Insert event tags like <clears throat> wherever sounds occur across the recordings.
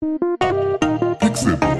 Pixelburg.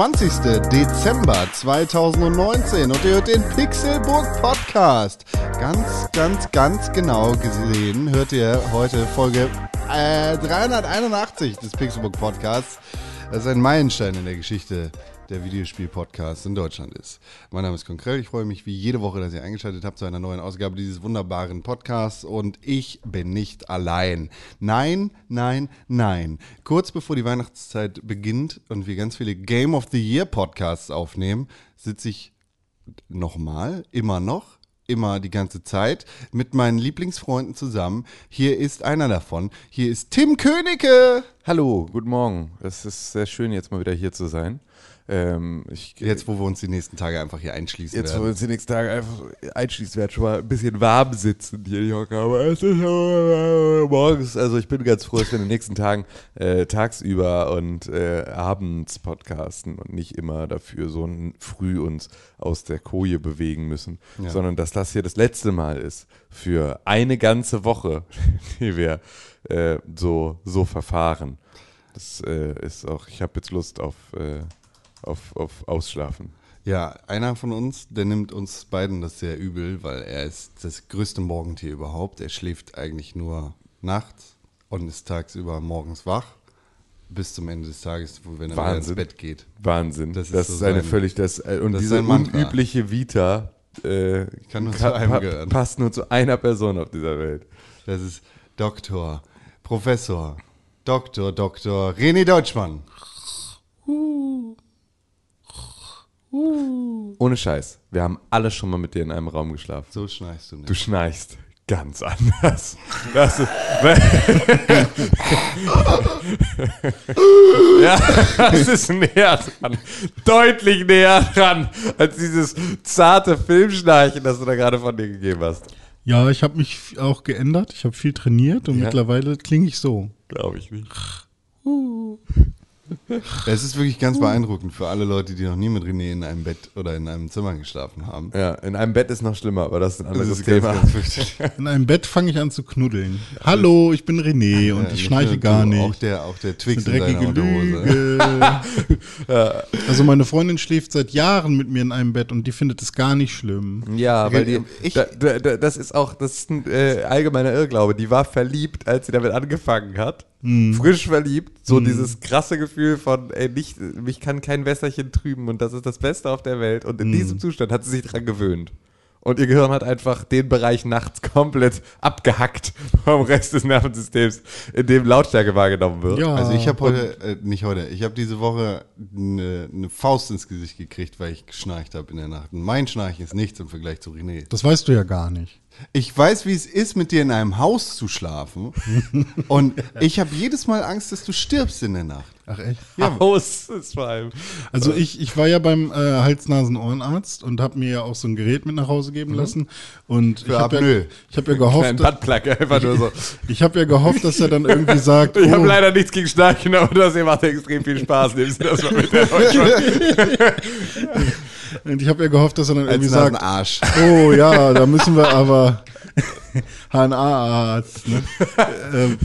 20. Dezember 2019 und ihr hört den Pixelburg Podcast. Ganz, ganz, ganz genau gesehen hört ihr heute Folge äh, 381 des Pixelburg Podcasts. Das ist ein Meilenstein in der Geschichte der Videospiel-Podcast in Deutschland ist. Mein Name ist Konkrell. Ich freue mich wie jede Woche, dass ihr eingeschaltet habt zu einer neuen Ausgabe dieses wunderbaren Podcasts und ich bin nicht allein. Nein, nein, nein. Kurz bevor die Weihnachtszeit beginnt und wir ganz viele Game of the Year Podcasts aufnehmen, sitze ich nochmal, immer noch, immer die ganze Zeit mit meinen Lieblingsfreunden zusammen. Hier ist einer davon. Hier ist Tim Königke. Hallo, guten Morgen. Es ist sehr schön, jetzt mal wieder hier zu sein. Ähm, ich, Jetzt, wo wir uns die nächsten Tage einfach hier einschließen jetzt, wo werden. wir uns die nächsten Tage einfach einschließen werden, schon mal ein bisschen warm sitzen hier, die Hocker. Aber es ist äh, morgens, also ich bin ganz froh, dass wir in den nächsten Tagen äh, tagsüber und äh, abends podcasten und nicht immer dafür so früh uns aus der Koje bewegen müssen, Ja. sondern dass das hier das letzte Mal ist für eine ganze Woche, <laughs> die wir äh, so, so verfahren. Das äh, ist auch, ich habe jetzt Lust auf, äh, auf, auf Ausschlafen. Ja, einer von uns, der nimmt uns beiden das sehr übel, weil er ist das größte Morgentier überhaupt. Er schläft eigentlich nur nachts und ist tagsüber morgens wach. Bis zum Ende des Tages, wo wenn er wieder ins Wahnsinn. Bett geht. Wahnsinn. Das Das ist ist, so eine sein- völlig, das, äh, und das ist diese unübliche Vita äh, Kann nur zu einem gehören. passt nur zu einer Person auf dieser Welt. Das ist Doktor, Professor, Doktor, Doktor René Deutschmann. Ohne Scheiß. Wir haben alle schon mal mit dir in einem Raum geschlafen. So schnarchst du nicht. Du schnarchst ganz anders. Das ist, <laughs> ja, das ist näher dran. Deutlich näher dran als dieses zarte Filmschnarchen, das du da gerade von dir gegeben hast. Ja, ich habe mich auch geändert. Ich habe viel trainiert und Ja? mittlerweile klinge ich so. Glaube ich nicht. Es ist wirklich ganz beeindruckend für alle Leute, die noch nie mit René in einem Bett oder in einem Zimmer geschlafen haben. Ja, in einem Bett ist noch schlimmer, aber das ist ein Das anderes ist Thema. <laughs> In einem Bett fange ich an zu knuddeln. Hallo, ich bin René und Ja, ich nicht schnarche nur gar nicht. Auch der, auch der Twix Eine in deiner dreckige Unterhose. Lüge. <laughs> Also meine Freundin schläft seit Jahren mit mir in einem Bett und die findet es gar nicht schlimm. Ja, weil die, Ich- da, da, das ist auch, das ist ein äh, allgemeiner Irrglaube. Die war verliebt, als sie damit angefangen hat. Mhm. Frisch verliebt. So dieses krasse Gefühl von, ey, nicht, mich kann kein Wässerchen trüben und das ist das Beste auf der Welt. Und in Mhm. diesem Zustand hat sie sich dran gewöhnt. Und ihr Gehirn hat einfach den Bereich nachts <laughs> komplett abgehackt vom Rest des Nervensystems, in dem Lautstärke wahrgenommen wird. Ja. Also ich habe heute, äh, nicht heute, ich habe diese Woche eine, eine Faust ins Gesicht gekriegt, weil ich geschnarcht habe in der Nacht. Und mein Schnarchen ist nichts im Vergleich zu René. Das weißt du ja gar nicht. Ich weiß, wie es ist, mit dir in einem Haus zu schlafen. und ich habe jedes Mal Angst, dass du stirbst in der Nacht. Ach echt? Haus ist vor allem. Also ich, ich war ja beim äh, Hals-Nasen-Ohrenarzt und habe mir ja auch so ein Gerät mit nach Hause geben lassen. Und ich habe ja, ich hab ja gehofft, einfach nur so. <laughs> ich habe ja gehofft, dass er dann irgendwie sagt, <laughs> Ich habe oh, leider nichts gegen Schnarchen, aber das hier macht extrem viel Spaß. Nehmen Sie das mal mit der <laughs> Deutschland. <laughs> und ich habe ja gehofft, dass er dann irgendwie sagt, Nasenarsch. Oh ja, da müssen wir aber <laughs> HNA-Arzt. Ne? <laughs> ähm,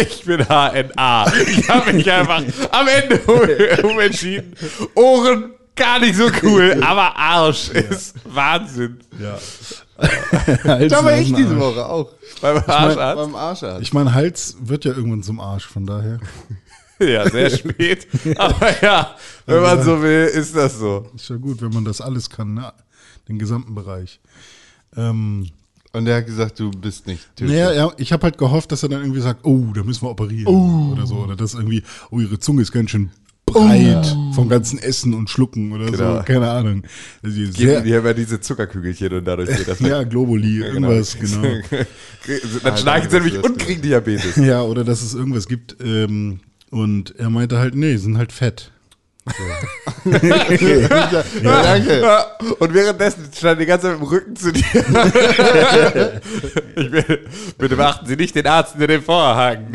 Ich bin HNA. Ich habe mich einfach am Ende um- umentschieden. Ohren gar nicht so cool, aber Arsch ist Wahnsinn. ja. Da war ich diese. Woche auch. Beim Arscharzt? Beim Arscharzt. Ich meine, Hals wird ja irgendwann zum Arsch, von daher. <laughs> Ja, sehr spät. <laughs> Aber ja, wenn man so will, ist das so. Ist ja gut, wenn man das alles kann, ne? den gesamten Bereich. Ähm, Und er hat gesagt, du bist nicht tödlich. naja, ja, ich habe halt gehofft, dass er dann irgendwie sagt, oh, da müssen wir operieren oder so. Oder dass irgendwie, oh, ihre Zunge ist ganz schön breit vom ganzen Essen und Schlucken oder Genau. so. Keine Ahnung. Also sehr, die haben ja diese Zuckerkügelchen und dadurch geht das. <laughs> ja, Globuli, irgendwas, genau. Dann schnarchen sie nämlich und kriegen Diabetes. Ja, oder dass es irgendwas gibt. Ähm, und er meinte halt, nee, sind halt fett. <laughs> ja, danke. Ja, Und währenddessen stand die ganze Zeit mit dem Rücken zu dir. <laughs> ich will, bitte beachten Sie nicht den Arzt in den Vorhang. <laughs>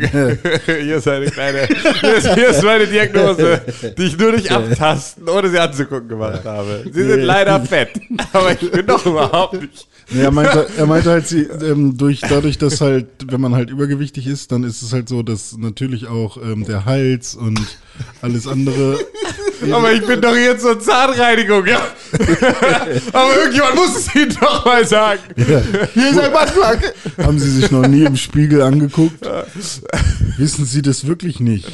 hier ist eine kleine, hier ist, hier ist meine Diagnose, die ich nur durch Abtasten, ohne sie anzugucken, gemacht habe. Sie sind leider fett, aber ich bin doch überhaupt nicht. Nee, er meinte, <laughs> er meinte halt, sie, ähm, durch, dadurch, dass halt, wenn man halt übergewichtig ist, dann ist es halt so, dass natürlich auch ähm, der Hals und alles andere. <laughs> Aber ich bin doch hier zur Zahnreinigung, ja. <laughs> aber irgendjemand muss es Ihnen doch mal sagen. Hier ist ein Buttplug. Haben Sie sich noch nie im Spiegel angeguckt? Wissen Sie das wirklich nicht?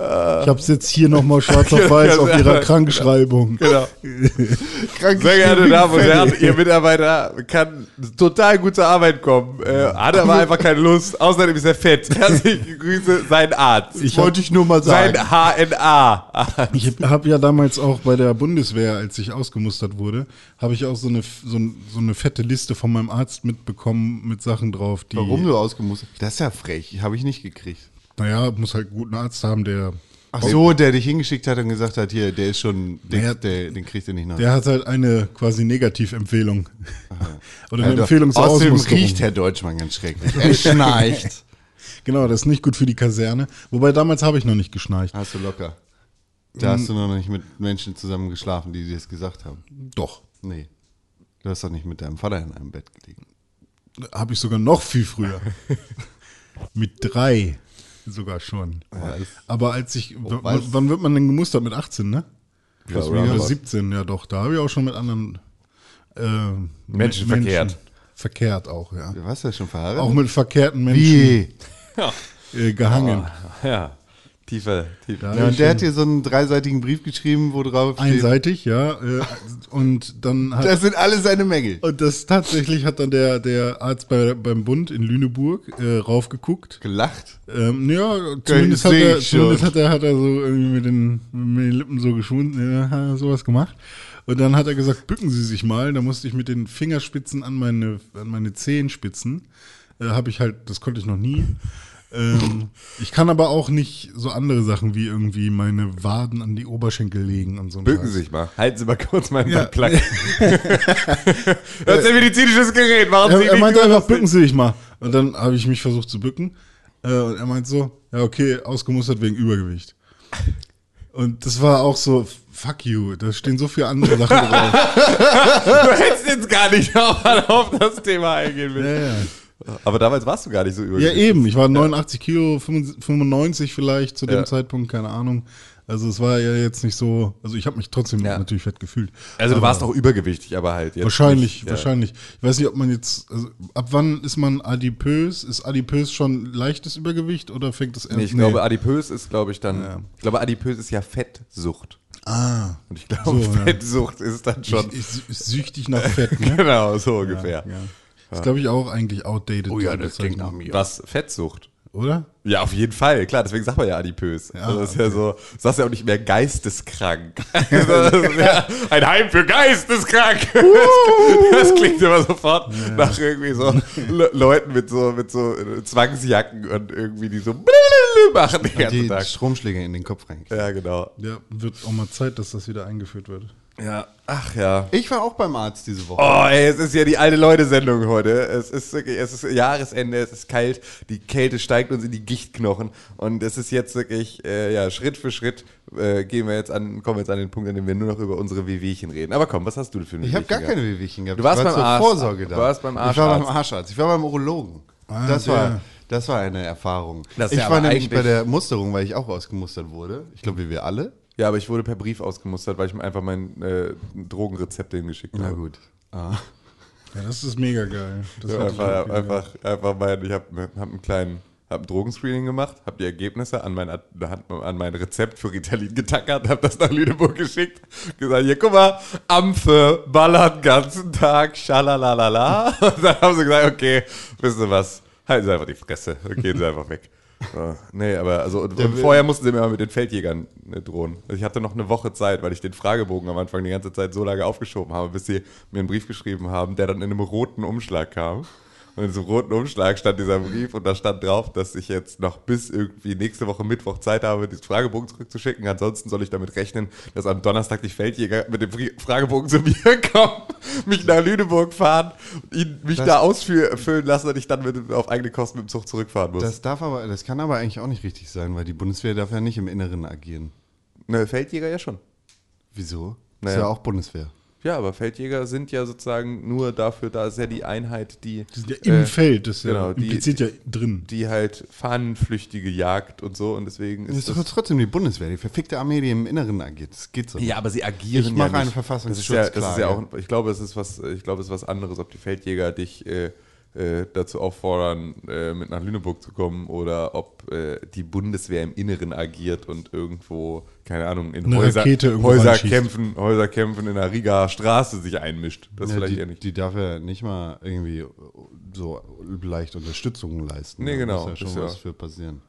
Ich habe es jetzt hier nochmal schwarz auf <laughs> weiß auf Ihrer Krankschreibung. Genau. <laughs> Sehr geehrte Damen und Herren, Ihr Mitarbeiter kann total gut zur Arbeit kommen, äh, hat aber einfach keine Lust. Außerdem ist er fett. <laughs> Herzliche Grüße, sein Arzt. Ich Wollte ich nur mal sagen. sein HNA. Ich habe ja damals auch bei der Bundeswehr, als ich ausgemustert wurde, habe ich auch so eine, so, so eine fette Liste von meinem Arzt mitbekommen mit Sachen drauf, die. Warum du ausgemustert? Das ist ja frech. Habe ich nicht gekriegt. Naja, muss halt einen guten Arzt haben, der. Ach so, der dich hingeschickt hat und gesagt hat, hier, der ist schon, den, Naja, der, den kriegst du nicht noch. Der hat halt eine quasi Negativempfehlung. Oder eine Alter, Empfehlung zur Außerdem riecht Herr Deutschmann ganz schrecklich. Er <laughs> schnarcht. Genau, das ist nicht gut für die Kaserne. Wobei damals habe ich noch nicht geschnarcht. Hast du locker. Da hast du noch nicht mit Menschen zusammen geschlafen, die dir das gesagt haben. Doch. Nee. Du hast doch nicht mit deinem Vater in einem Bett gelegen. Habe ich sogar noch viel früher. <laughs> mit drei sogar schon. Aber als ich. was? wann wird man denn gemustert? Mit 18, ne? Ja, Oder roundabout. 17, ja doch. Da habe ich auch schon mit anderen äh, Menschen verkehrt. Verkehrt auch, ja. Du warst ja schon verheiratet. Auch mit verkehrten Menschen Wie? äh, gehangen. Ja, tiefer, tiefer. Ja, und der hat dir so einen dreiseitigen Brief geschrieben, wo drauf steht, Einseitig, ja. Äh, und dann hat. das sind alle seine Mängel. und das tatsächlich hat dann der, der Arzt bei, beim Bund in Lüneburg äh, raufgeguckt. Gelacht. Ähm, ja, zumindest, hat er, zumindest hat er, hat er so irgendwie mit den, mit den Lippen so geschwunden, ja, hat er sowas gemacht. Und dann hat er gesagt, bücken Sie sich mal. Da musste ich mit den Fingerspitzen an meine, an meine Zehenspitzen, äh, habe ich halt, das konnte ich noch nie. Ähm, ich kann aber auch nicht so andere Sachen wie irgendwie meine Waden an die Oberschenkel legen und so. ein Bücken. Sie sich mal. Halten Sie mal kurz meinen Ja. Plug. <laughs> das ist ein medizinisches Gerät. Machen Sie Er, er meinte einfach, bücken Sie sich mal. Und dann habe ich mich versucht zu bücken. Äh, und er meint so, ja, okay, ausgemustert wegen Übergewicht. Und das war auch so, fuck you, da stehen so viele andere Sachen <laughs> drauf. Du hättest jetzt gar nicht <laughs> auf das Thema eingehen ja, müssen. ja. Aber damals warst du gar nicht so ja, übergewichtig. eben, ich war 89 Kilo, 95 vielleicht zu dem Ja. Zeitpunkt, keine Ahnung. Also es war ja jetzt nicht so, also ich habe mich trotzdem Ja. natürlich fett gefühlt. Also du warst auch übergewichtig, aber halt jetzt Wahrscheinlich, nicht, ja. wahrscheinlich. Ich weiß nicht, ob man jetzt, also ab wann ist man adipös? Ist adipös schon leichtes Übergewicht oder fängt das erst? Nee, ich glaube, adipös ist, glaube ich, dann. Ja. Ich glaube, adipös ist ja Fettsucht. ah, Und ich glaube, So, ja. Fettsucht ist dann schon. Ich, ich, ich süchtig nach Fett, ne? <laughs> genau, so ungefähr. Ja. Das glaube ich auch eigentlich outdated. Oh ja, das klingt nach mir. Was? Fettsucht? Oder? Ja, auf jeden Fall, klar, deswegen sagt man ja adipös. Ja, also das ist ja so, du sagst ja auch nicht mehr geisteskrank. <laughs> ist ja ein Heim für geisteskrank. Das, klingt immer sofort nach irgendwie so Le Leuten mit so, mit so Zwangsjacken und irgendwie die so machen den ganzen Die Tag. Stromschläge in den Kopf rein. Ja, genau. Ja, wird auch mal Zeit, dass das wieder eingeführt wird. Ja, ach ja. Ich war auch beim Arzt diese Woche. Oh, ey, es ist ja die alte Leute-Sendung heute. Es ist wirklich, es ist Jahresende, es ist kalt, die Kälte steigt uns in die Gichtknochen und es ist jetzt wirklich, äh, ja, Schritt für Schritt äh, gehen wir jetzt an, kommen wir jetzt an den Punkt, an dem wir nur noch über unsere Wehwehchen reden. Aber komm, was hast du denn für ein Ich habe gar keine Wehwehchen gehabt. Du warst ich war beim Arzt. Vorsorge da. Du warst beim Ich war beim Arscharzt. Ich war beim Urologen. Ah, das, war, das war eine Erfahrung. Das ich war nämlich bei der Musterung, weil ich auch ausgemustert wurde. Ich glaube, wie wir alle. Ja, aber ich wurde per Brief ausgemustert, weil ich mir einfach mein äh, Drogenrezept hingeschickt habe. Na gut. Ah. Ja, das ist mega geil. Das Ja, einfach, auch wieder. einfach, einfach mein, ich habe hab einen kleinen, hab ein Drogenscreening gemacht, habe die Ergebnisse an mein, an mein Rezept für Ritalin getackert, habe das nach Lüneburg geschickt, gesagt, hier, guck mal, Ampfe, ballert den ganzen Tag, schalalalala. <laughs> Und dann haben sie gesagt, okay, wissen Sie was, halten Sie einfach die Fresse und gehen Sie einfach weg. Nee, aber also und, und vorher mussten sie mir mal mit den Feldjägern äh, drohen. Also ich hatte noch eine Woche Zeit, weil ich den Fragebogen am Anfang die ganze Zeit so lange aufgeschoben habe, bis sie mir einen Brief geschrieben haben, der dann in einem roten Umschlag kam. Und in so einem roten Umschlag stand dieser Brief und da stand drauf, dass ich jetzt noch bis irgendwie nächste Woche Mittwoch Zeit habe, diesen Fragebogen zurückzuschicken. Ansonsten soll ich damit rechnen, dass am Donnerstag die Feldjäger mit dem Fragebogen zu mir <laughs> kommen, mich nach Lüneburg fahren, ihn, mich Das- da ausfüllen lassen und ich dann mit, auf eigene Kosten mit dem Zug zurückfahren muss. Das darf aber, das kann aber eigentlich auch nicht richtig sein, weil die Bundeswehr darf ja nicht im Inneren agieren. ne, Feldjäger ja schon. Wieso? Naja. Ist ja auch Bundeswehr. Ja, aber Feldjäger sind ja sozusagen nur dafür, da ist ja die Einheit, die, Die sind ja im äh, Feld, das ist ja genau, die- impliziert ja drin. die halt Fahnenflüchtige jagt und so und deswegen Das ist ist doch trotzdem die Bundeswehr, die verfickte Armee, die im Inneren agiert. Das geht so. Ja, aber sie agieren Ich mache ja eine nicht. Verfassungsschutz- das ist ja, das ist ja auch, ich glaube, es ist was, ich glaube, es ist was anderes, ob die Feldjäger dich äh, äh, dazu auffordern, äh, mit nach Lüneburg zu kommen oder ob äh, die Bundeswehr im Inneren agiert und irgendwo, keine Ahnung, in Eine Häuser, Häuser kämpfen, Häuser kämpfen in der Rigaer Straße sich einmischt. Das Ja, vielleicht die, eher nicht. die darf ja nicht mal irgendwie so leicht Unterstützung leisten. Nee, Da genau, Muss ja schon ist ja- was für passieren.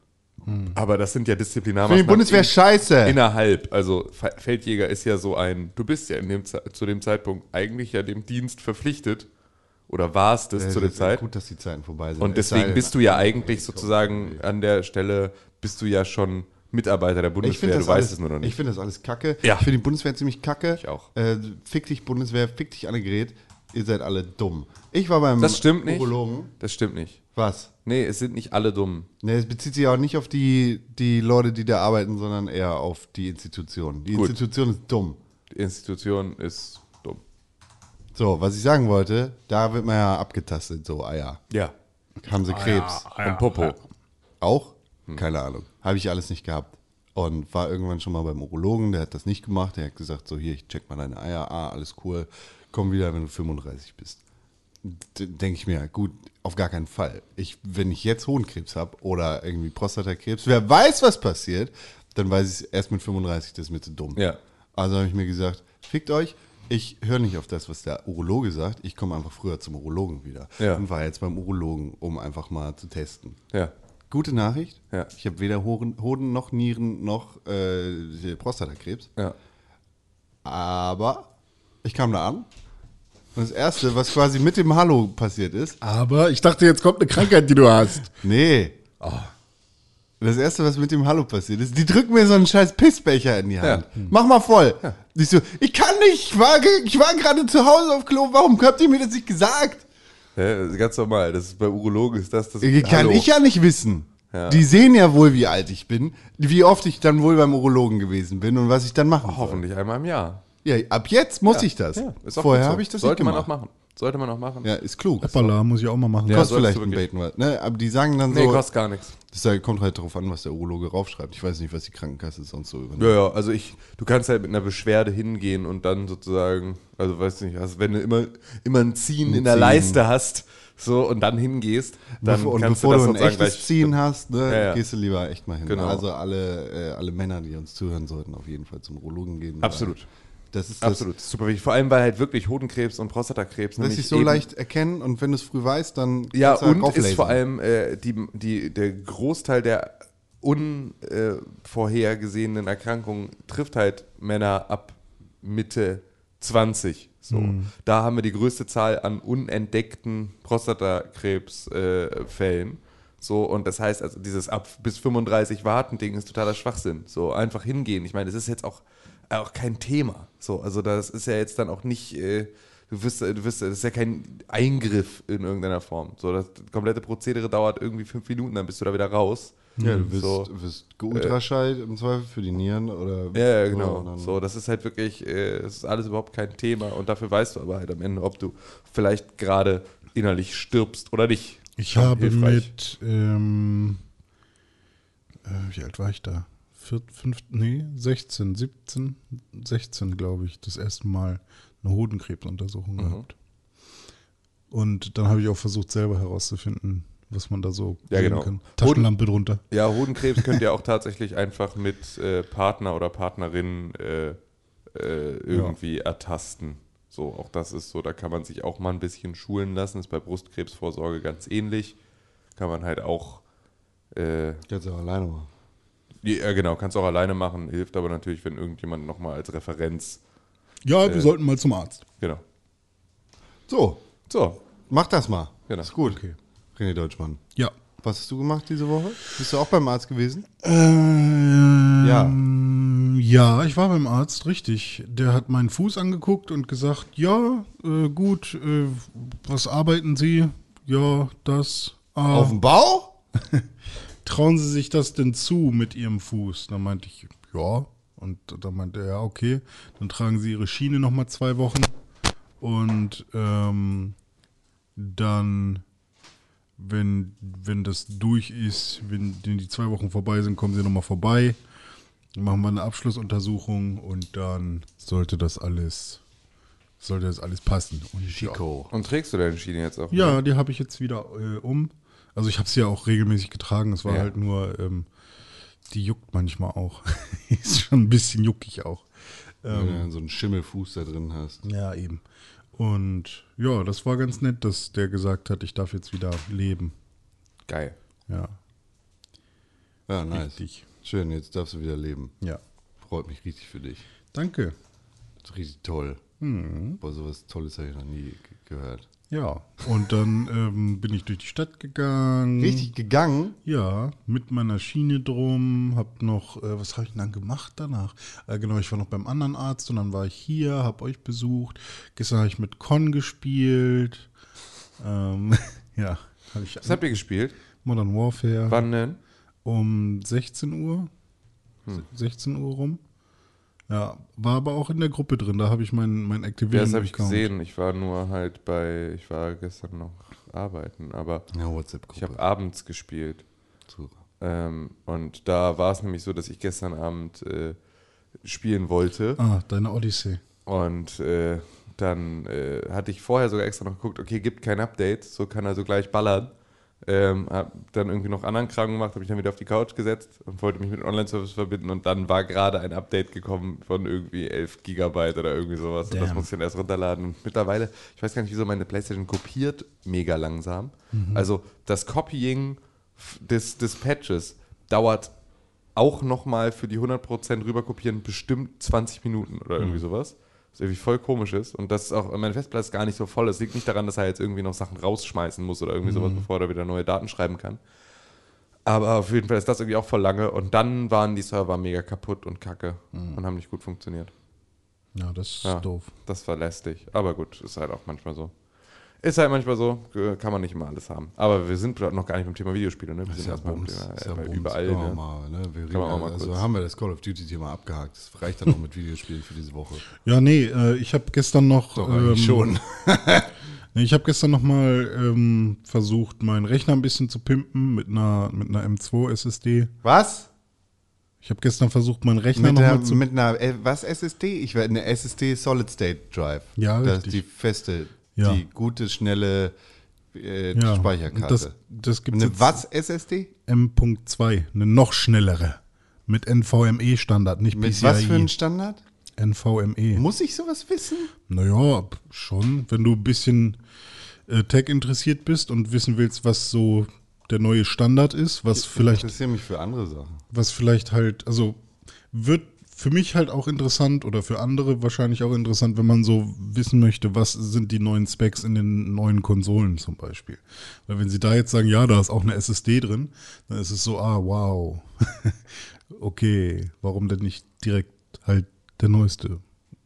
Aber das sind ja Für die Disziplinarmaßnahmen. Bundeswehr in- scheiße. Innerhalb, also Fe- Feldjäger ist ja so ein, du bist ja in dem, zu dem Zeitpunkt eigentlich ja dem Dienst verpflichtet oder warst es Äh, zu das der Zeit. Gut, dass die Zeiten vorbei sind. Und sei deswegen bist du ja eigentlich sozusagen an der Stelle, bist du ja schon Mitarbeiter der Ich Bundeswehr, du das, weißt alles- es nur noch ich nicht. finde das alles kacke. Ja. Ich finde die Bundeswehr ziemlich kacke. Ich auch. Äh, fick dich Bundeswehr, fick dich Annegret. Ihr seid alle dumm. Ich war beim Das stimmt nicht. Urologen. Das stimmt nicht. Was? Nee, es sind nicht alle dumm. Ne, es bezieht sich auch nicht auf die, die Leute, die da arbeiten, sondern eher auf die Institution. Die Gut. Institution ist dumm. Die Institution ist. So, was ich sagen wollte, da wird man ja abgetastet, so Eier. Ja. Haben sie Krebs. Und Popo. Auch? Hm. Keine Ahnung. Habe ich alles nicht gehabt. Und war irgendwann schon mal beim Urologen, der hat das nicht gemacht. Der hat gesagt, so hier, ich check mal deine Eier. Ah, alles cool. Komm wieder, wenn du 35 bist. Denke ich mir, gut, auf gar keinen Fall. Ich, wenn ich jetzt Hodenkrebs habe oder irgendwie Prostatakrebs, wer weiß, was passiert, dann weiß ich es erst mit 35, das ist mir zu dumm. Ja. Also habe ich mir gesagt, fickt euch, ich höre nicht auf das, was der Urologe sagt, ich komme einfach früher zum Urologen wieder. Ja. Und war jetzt beim Urologen, um einfach mal zu testen. Ja. Gute Nachricht. Ja. Ich habe weder Hoden, Hoden noch Nieren noch äh, Prostatakrebs. Ja. Aber ich kam da an. Und das Erste, was quasi mit dem Hallo passiert ist, Aber ich dachte, jetzt kommt eine Krankheit, die du hast. nee. Oh. Das Erste, was mit dem Hallo passiert ist, die drücken mir so einen scheiß Pissbecher in die Hand. Ja. Mach mal voll. Ich so, ich kann nicht, ich war, ich war gerade zu Hause auf Klo, warum habt ihr mir das nicht gesagt? Ja, das ist ganz normal. Das ist bei Urologen ist das das. Kann Hallo. ich ja nicht wissen. Ja. Die sehen ja wohl, wie alt ich bin, wie oft ich dann wohl beim Urologen gewesen bin und was ich dann machen soll. Hoffentlich einmal im Jahr. Ja, ab jetzt muss ich das. Ja, ist auch Vorher so. habe ich das Sollte nicht man gemacht. auch machen. Sollte man auch machen. Ja, ist klug. Hoppala, muss ich auch mal machen. Ja. Kostet vielleicht du ein. Bacon, ne? Aber die sagen dann Nee, so, kostet gar nichts. das halt- kommt halt darauf an, was der Urologe raufschreibt. Ich weiß nicht, was die Krankenkasse sonst so übernimmt. Ja, ja, also ich, du kannst halt mit einer Beschwerde hingehen und dann sozusagen, also weiß nicht, also wenn du immer, immer ein Ziehen Ein in der Ziehen. Leiste hast, so und dann hingehst, dann Bevor, und kannst bevor du du, das ein sozusagen echtes gleich. Ziehen hast, ne, Ja, ja. gehst du lieber echt mal hin. Genau. Also alle, äh, alle Männer, die uns zuhören sollten, auf jeden Fall zum Urologen gehen. Absolut. Das ist das, Absolut, super wichtig. Vor allem, weil halt wirklich Hodenkrebs und Prostatakrebs lässt sich so leicht erkennen und wenn du es früh weißt, dann Ja, halt und ist rauflasern. vor allem äh, die, die, der Großteil der unvorhergesehenen Erkrankungen trifft halt Männer ab Mitte 20. So. Mhm. Da haben wir die größte Zahl an unentdeckten Prostatakrebsfällen. Äh, so, und das heißt, also dieses ab bis 35 warten Ding ist totaler Schwachsinn. So, einfach hingehen. Ich meine, das ist jetzt auch, auch kein Thema. So, also das ist ja jetzt dann auch nicht. Äh, Du wirst, du wirst, das ist ja kein Eingriff in irgendeiner Form. So, das komplette Prozedere dauert irgendwie fünf Minuten, dann bist du da wieder raus. Ja, du wirst, so, wirst geultraschallt im Zweifel für die Nieren oder. ja, ja, genau. So, das ist halt wirklich, äh, das ist alles überhaupt kein Thema und dafür weißt du aber halt am Ende, ob du vielleicht gerade innerlich stirbst oder nicht. Ich habe hilfreich. mit, ähm, äh, wie alt war ich da? Vier, fünf, nee, 16, 17, 16, glaube ich, das erste Mal eine Hodenkrebsuntersuchung Mhm. gehabt. Und dann habe ich auch versucht, selber herauszufinden, was man da so Ja, sehen genau. kann. Taschenlampe drunter. Ja, Hodenkrebs könnt ihr <laughs> auch tatsächlich einfach mit äh, Partner oder Partnerin äh, äh, irgendwie ertasten. So, auch das ist so, da kann man sich auch mal ein bisschen schulen lassen. Ist bei Brustkrebsvorsorge ganz ähnlich. Kann man halt auch, äh, Kannst du auch alleine machen. Ja genau, kannst auch alleine machen, hilft aber natürlich, wenn irgendjemand nochmal als Referenz, Ja, Äh. wir sollten mal zum Arzt. genau. So, So, mach das mal. Genau. Ist gut. Okay. René Deutschmann. Ja. Was hast du gemacht diese Woche? Bist du auch beim Arzt gewesen? Ähm, Ja. Ja, ich war beim Arzt, richtig. Der hat meinen Fuß angeguckt und gesagt, ja, äh, gut, äh, was arbeiten Sie? Ja, das. Ah, Auf dem Bau? <laughs> trauen Sie sich das denn zu mit Ihrem Fuß? Dann meinte ich, ja. Und dann meinte er, ja, okay. Dann tragen Sie Ihre Schiene nochmal zwei Wochen. Und ähm, dann, wenn, wenn das durch ist, wenn die zwei Wochen vorbei sind, kommen Sie nochmal vorbei. Dann machen wir eine Abschlussuntersuchung und dann sollte das alles, sollte das alles passen. Und Chico. Und trägst du deine Schiene jetzt auch? ja, die habe ich jetzt wieder äh, um. Also ich habe sie ja auch regelmäßig getragen. Es war Ja. halt nur, ähm, die juckt manchmal auch. <laughs> ist schon ein bisschen juckig auch. Wenn du dann so einen Schimmelfuß da drin hast. Ja, eben. Und ja, das war ganz nett, dass der gesagt hat, ich darf jetzt wieder leben. Geil. Ja, Ja, nice. richtig. Schön, jetzt darfst du wieder leben. Ja. Freut mich richtig für dich. Danke. Das ist richtig toll. Mhm. Boah, sowas Tolles habe ich noch nie ge- gehört. Ja, und dann ähm, bin ich durch die Stadt gegangen. Richtig gegangen? Ja, mit meiner Schiene drum, hab noch, äh, was habe ich denn dann gemacht danach? Äh, genau, ich war noch beim anderen Arzt und dann war ich hier, hab euch besucht. Gestern habe ich mit Con gespielt. Ähm, <laughs> ja, habe ich Was habt ihr gespielt? Modern Warfare Wann denn? um 16 Uhr. 16 Uhr rum. Ja, war aber auch in der Gruppe drin, da habe ich mein, mein Ja, Activision das habe ich gesehen. Ich war nur halt bei, ich war gestern noch arbeiten, aber Ja, ich habe abends gespielt. Super. Ähm, und da war es nämlich so, dass ich gestern Abend äh, spielen wollte. Ah, deine Odyssey. Und äh, dann äh, hatte ich vorher sogar extra noch geguckt, okay, gibt kein Update, so kann er so gleich ballern. Ähm, hab dann irgendwie noch anderen Kram gemacht, habe ich dann wieder auf die Couch gesetzt und wollte mich mit dem Online-Service verbinden und dann war gerade ein Update gekommen von irgendwie 11 Gigabyte oder irgendwie sowas und das Damn. musste ich dann erst runterladen und mittlerweile, ich weiß gar nicht, wieso meine Playstation kopiert mega langsam. Also das Copying des, des Patches dauert auch nochmal für die 100% rüberkopieren bestimmt 20 Minuten oder irgendwie sowas. Was irgendwie voll komisch ist. Und das ist auch, meine Festplatte ist gar nicht so voll. Das liegt nicht daran, dass er jetzt irgendwie noch Sachen rausschmeißen muss oder irgendwie sowas, bevor er wieder neue Daten schreiben kann. Aber auf jeden Fall ist das irgendwie auch voll lange. Und dann waren die Server mega kaputt und kacke und haben nicht gut funktioniert. Ja, das ist Ja, doof. Das war lästig. Aber gut, ist halt auch manchmal so. Ist halt manchmal so, äh, kann man nicht immer alles haben. Aber wir sind noch gar nicht beim Thema Videospiele, ne? Wir sind erstmal beim Thema, Ist äh, ja Bums. überall, Kann man ne? auch mal, ne? Wir reden, auch mal also kurz. haben wir das Call of Duty-Thema abgehakt. Das reicht dann auch mit Videospielen für diese Woche. <laughs> Ja, nee, äh, ich habe gestern noch. Doch, eigentlich schon. <laughs> Nee, ich habe gestern noch mal ähm, versucht, meinen Rechner ein bisschen zu pimpen mit einer, mit einer M2 SSD. Was? Ich habe gestern versucht, meinen Rechner Mit, noch der, mal zu. mit einer, äh, was SSD? Ich werde eine SSD Solid State Drive. Ja, Das ist richtig. die feste, Ja. die gute, schnelle äh, ja, Speicherkarte. und Das, das gibt eine was SSD? M.2, eine noch schnellere. Mit NVMe-Standard, nicht Mit PCIe. was für ein Standard? NVMe. Muss ich sowas wissen? Naja, schon. Wenn du ein bisschen äh, Tech interessiert bist und wissen willst, was so der neue Standard ist, was Ich vielleicht interessiere mich für andere Sachen. was vielleicht halt, also wird für mich halt auch interessant oder für andere wahrscheinlich auch interessant, wenn man so wissen möchte, was sind die neuen Specs in den neuen Konsolen zum Beispiel. Weil wenn sie da jetzt sagen, ja, da ist auch eine SSD drin, dann ist es so, ah, wow. <laughs> okay, warum denn nicht direkt halt der neueste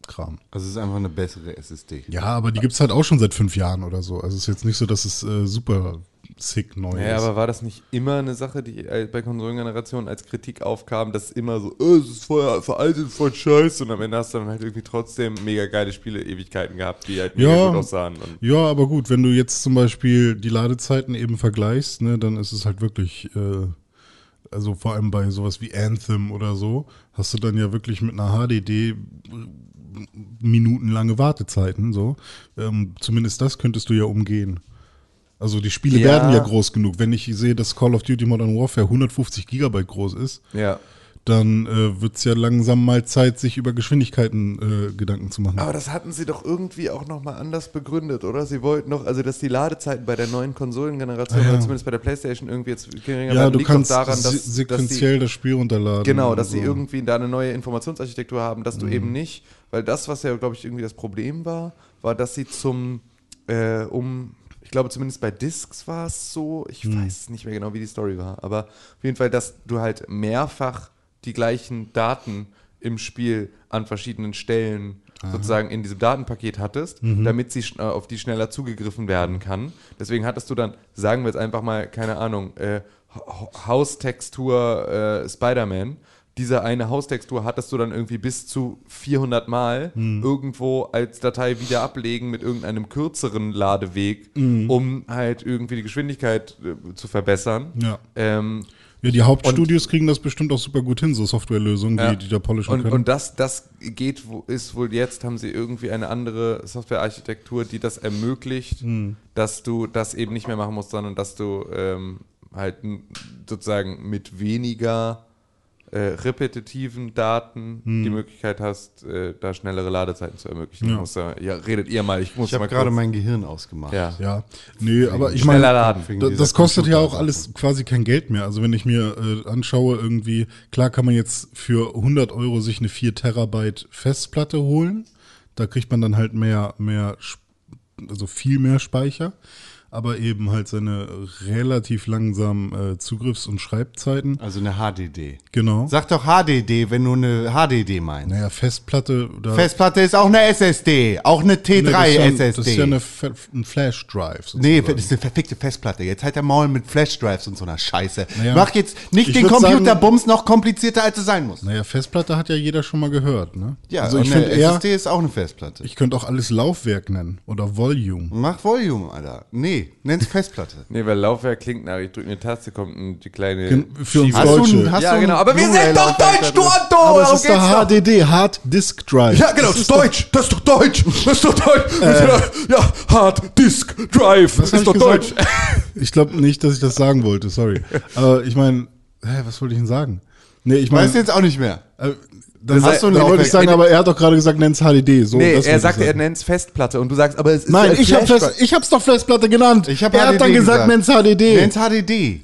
Kram? Also es ist einfach eine bessere SSD. Ja, aber die gibt's halt auch schon seit fünf Jahren oder so. Also es ist jetzt nicht so, dass es äh, super sick neu Ja, ist. aber war das nicht immer eine Sache, die äh, bei Konsolengenerationen als Kritik aufkam, dass immer so, oh, es ist voll veraltet, voll scheiße und am Ende hast du dann halt irgendwie trotzdem mega geile Spiele Ewigkeiten gehabt, die halt mega Ja. gut aussahen. Und Ja, aber gut, wenn du jetzt zum Beispiel die Ladezeiten eben vergleichst, ne, dann ist es halt wirklich, äh, also vor allem bei sowas wie Anthem oder so, hast du dann ja wirklich mit einer HDD minutenlange Wartezeiten, so. Ähm, zumindest das könntest du ja umgehen. Also die Spiele Ja. werden ja groß genug. Wenn ich sehe, dass Call of Duty Modern Warfare 150 Gigabyte groß ist, ja. dann äh, wird es ja langsam mal Zeit, sich über Geschwindigkeiten äh, Gedanken zu machen. Aber das hatten sie doch irgendwie auch nochmal anders begründet, oder? Sie wollten noch, also dass die Ladezeiten bei der neuen Konsolengeneration, Ah, ja. oder zumindest bei der Playstation irgendwie jetzt geringer ja, werden, du liegt kannst doch daran, dass, dass die, sequenziell das Spiel runterladen. Genau, dass sie so. irgendwie da eine neue Informationsarchitektur haben, dass Mhm. du eben nicht, weil das, was ja, glaube ich, irgendwie das Problem war, war, dass sie zum, äh, um, glaube, zumindest bei Discs war es so. Ich Hm. weiß nicht mehr genau, wie die Story war. Aber auf jeden Fall, dass du halt mehrfach die gleichen Daten im Spiel an verschiedenen Stellen sozusagen in diesem Datenpaket hattest, Mhm. damit sie äh, auf die schneller zugegriffen werden kann. Deswegen hattest du dann, sagen wir jetzt einfach mal, keine Ahnung, äh, Ha- Haustextur äh, Spider-Man. Diese eine Haustextur hattest du dann irgendwie bis zu 400 Mal Mhm. irgendwo als Datei wieder ablegen mit irgendeinem kürzeren Ladeweg, Mhm. um halt irgendwie die Geschwindigkeit äh, zu verbessern. Ja. Ähm, Ja, die Hauptstudios kriegen das bestimmt auch super gut hin, so Softwarelösungen, Ja. die, die da polischen und, können. und das, das geht, wo- ist wohl jetzt, haben sie irgendwie eine andere Softwarearchitektur, die das ermöglicht, Hm. dass du das eben nicht mehr machen musst, sondern dass du ähm, halt sozusagen mit weniger äh, repetitiven Daten Hm. die Möglichkeit hast, äh, da schnellere Ladezeiten zu ermöglichen. Ja. Da, ja, redet ihr mal, ich muss Ich habe gerade mein Gehirn ausgemacht. ja. ja, nee, aber ich meine, laden. Wegen Da- dieser Das kostet ja auch alles quasi kein Geld mehr. Also wenn ich mir äh, anschaue, irgendwie, klar kann man jetzt für 100 Euro sich eine 4 Terabyte Festplatte holen. Da kriegt man dann halt mehr, mehr, also viel mehr Speicher, aber eben halt seine relativ langsamen äh, Zugriffs- und Schreibzeiten. Also eine HDD. Genau. Sag doch HDD, wenn du eine HDD meinst. Naja, Festplatte. Festplatte ist auch eine SSD, auch eine T3 Nee, das, ist ja, SSD. das ist ja eine ein Flash Drive. Nee, sozusagen. das ist eine verfickte Festplatte. Jetzt halt der Maul mit Flashdrives und so einer Scheiße. Naja, Mach jetzt nicht ich den sagen- Computerbums noch komplizierter, als es sein muss. Naja, Festplatte hat ja jeder schon mal gehört, ne? Ja, also ich eine finde eher, SSD ist auch eine Festplatte. ich könnte auch alles Laufwerk nennen oder Volume. Mach Volume, Alter. Nee, nenn's Festplatte. Nee, weil Laufwerk klingt nach, ich drücke eine Taste, kommt die kleine. Gen- für uns Schiebe- Hast du Deutsche. hast ja, du genau. Aber wir sind doch deutsch, du? Otto! Aber es Darum ist doch. HDD, Hard Disk Drive. Ja, genau, das ist Deutsch. Das ist doch Deutsch. Das ist doch Deutsch. Äh. ja, Hard Disk Drive. Das ist doch Deutsch. <laughs> Ich glaube nicht, dass ich das sagen wollte, sorry. <laughs> Aber ich meine, hä, was wollte ich denn sagen? Nee, ich meine, Weißt du jetzt auch nicht mehr. Dann, hast du dann wollte ich sagen, aber er hat doch gerade gesagt, nenn's HDD. So, Nee, das er sagte, er sagen. nennt es Festplatte und du sagst, aber es ist Nein, ein ich, hab Fest, ich hab's doch Festplatte genannt. Ich hab er hat dann gesagt, gesagt. nenn's HDD. Nenn's HDD.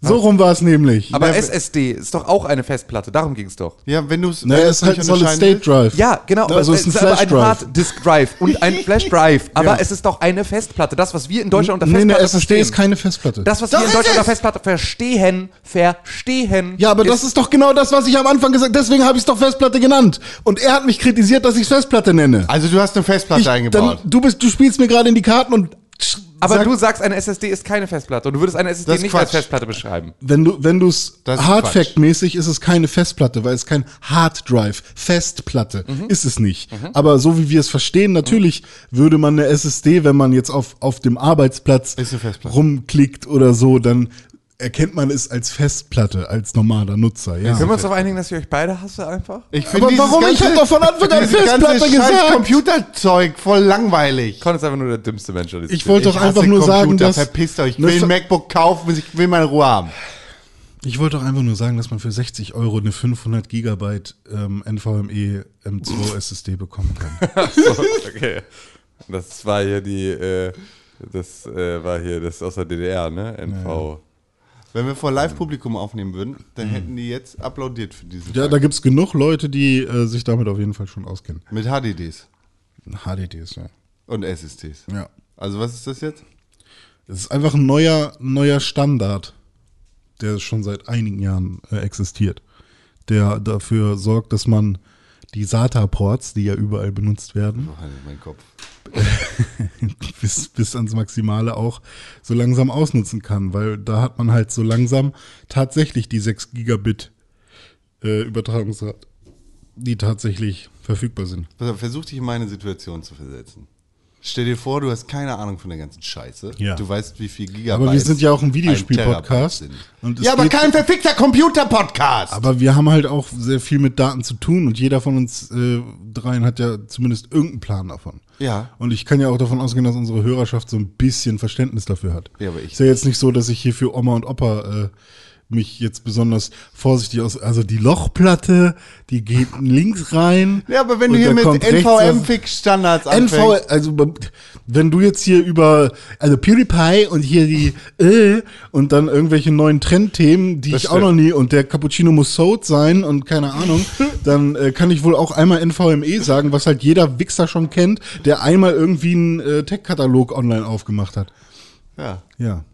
So rum war es nämlich. Aber Ja, SSD ist doch auch eine Festplatte, darum ging es doch. Ja, wenn du es. naja, es ist halt ein Solid State Drive. Ja, genau, aber also es ist ist ein aber Flash ein Drive. Hard Disk Drive und ein <laughs> Flash Drive, aber Ja. es ist doch eine Festplatte. Das, was wir in Deutschland unter Nee, Festplatte eine SSD verstehen. ist keine Festplatte. Das, was Doch, wir in ist Deutschland es. unter Festplatte verstehen, verstehen. Ja, aber das ist doch genau das, was ich am Anfang gesagt habe. Deswegen habe ich es doch Festplatte genannt. Und er hat mich kritisiert, dass ich es Festplatte nenne. Also du hast eine Festplatte Ich, eingebaut. dann, du, bist, du spielst mir gerade in die Karten und Aber sag, du sagst, eine SSD ist keine Festplatte und du würdest eine SSD nicht als Quatsch. Festplatte beschreiben. wenn du wenn du es Hardfact-mäßig ist es keine Festplatte, weil es kein Hard Drive, Festplatte Mhm. ist es nicht. Aber so wie wir es verstehen, natürlich würde man eine SSD, wenn man jetzt auf auf dem Arbeitsplatz rumklickt oder so, dann erkennt man es als Festplatte, als normaler Nutzer. Ja. Können wir uns darauf einigen, dass ich euch beide hasse einfach? Ich Aber warum? Ich hab doch von Anfang an Festplatte ganze gesagt. Computerzeug voll langweilig. Con ist einfach nur der dümmste Mensch. der Ich wollte doch Ich einfach nur sagen, Computer, dass verpisst euch. Ich will ein MacBook kaufen, ich will meine Ruhe haben. Ich wollte doch einfach nur sagen, dass man für 60 Euro eine 500 Gigabyte ähm, NVMe M2 SSD bekommen kann. <laughs> so, okay. Das war hier die, äh, das äh, war hier das aus der DDR, ne? NV. Wenn wir vor Live-Publikum aufnehmen würden, dann hätten die jetzt applaudiert für diesen Ja, Tag. da gibt's genug Leute, die äh, sich damit auf jeden Fall schon auskennen. Mit HDDs HDDs, ja. und SSDs. Ja. Also was ist das jetzt? Es ist einfach ein neuer, neuer Standard, der schon seit einigen Jahren äh, existiert. Der dafür sorgt, dass man die SATA-Ports, die ja überall benutzt werden, Oh, mein Kopf. <laughs> bis, bis ans Maximale auch so langsam ausnutzen kann, weil da hat man halt so langsam tatsächlich die 6 Gigabit äh, Übertragungsrate, die tatsächlich verfügbar sind. Versuch dich in meine Situation zu versetzen. Stell dir vor, du hast keine Ahnung von der ganzen Scheiße. Ja. Du weißt, wie viel Gigabyte. Aber wir sind ja auch ein Videospiel-Podcast. Ja, aber kein verfickter Computer-Podcast. Aber wir haben halt auch sehr viel mit Daten zu tun und jeder von uns äh, dreien hat ja zumindest irgendeinen Plan davon. Ja. Und ich kann ja auch davon ausgehen, dass unsere Hörerschaft so ein bisschen Verständnis dafür hat. Ja, aber ich Ist ja jetzt nicht so, dass ich hier für Oma und Opa mich jetzt besonders vorsichtig aus. Also die Lochplatte, die geht <laughs> links rein. Ja, aber wenn du hier mit NVM-Fix-Standards NV, anfängst. also wenn du jetzt hier über, also PewDiePie und hier die äh, und dann irgendwelche neuen Trendthemen, die Das ich auch stimmt. noch nie und der Cappuccino muss Soat sein und keine Ahnung, <laughs> dann äh, kann ich wohl auch einmal NVMe sagen, was halt jeder Wichser schon kennt, der einmal irgendwie einen äh, Tech-Katalog online aufgemacht hat. Ja, Ja.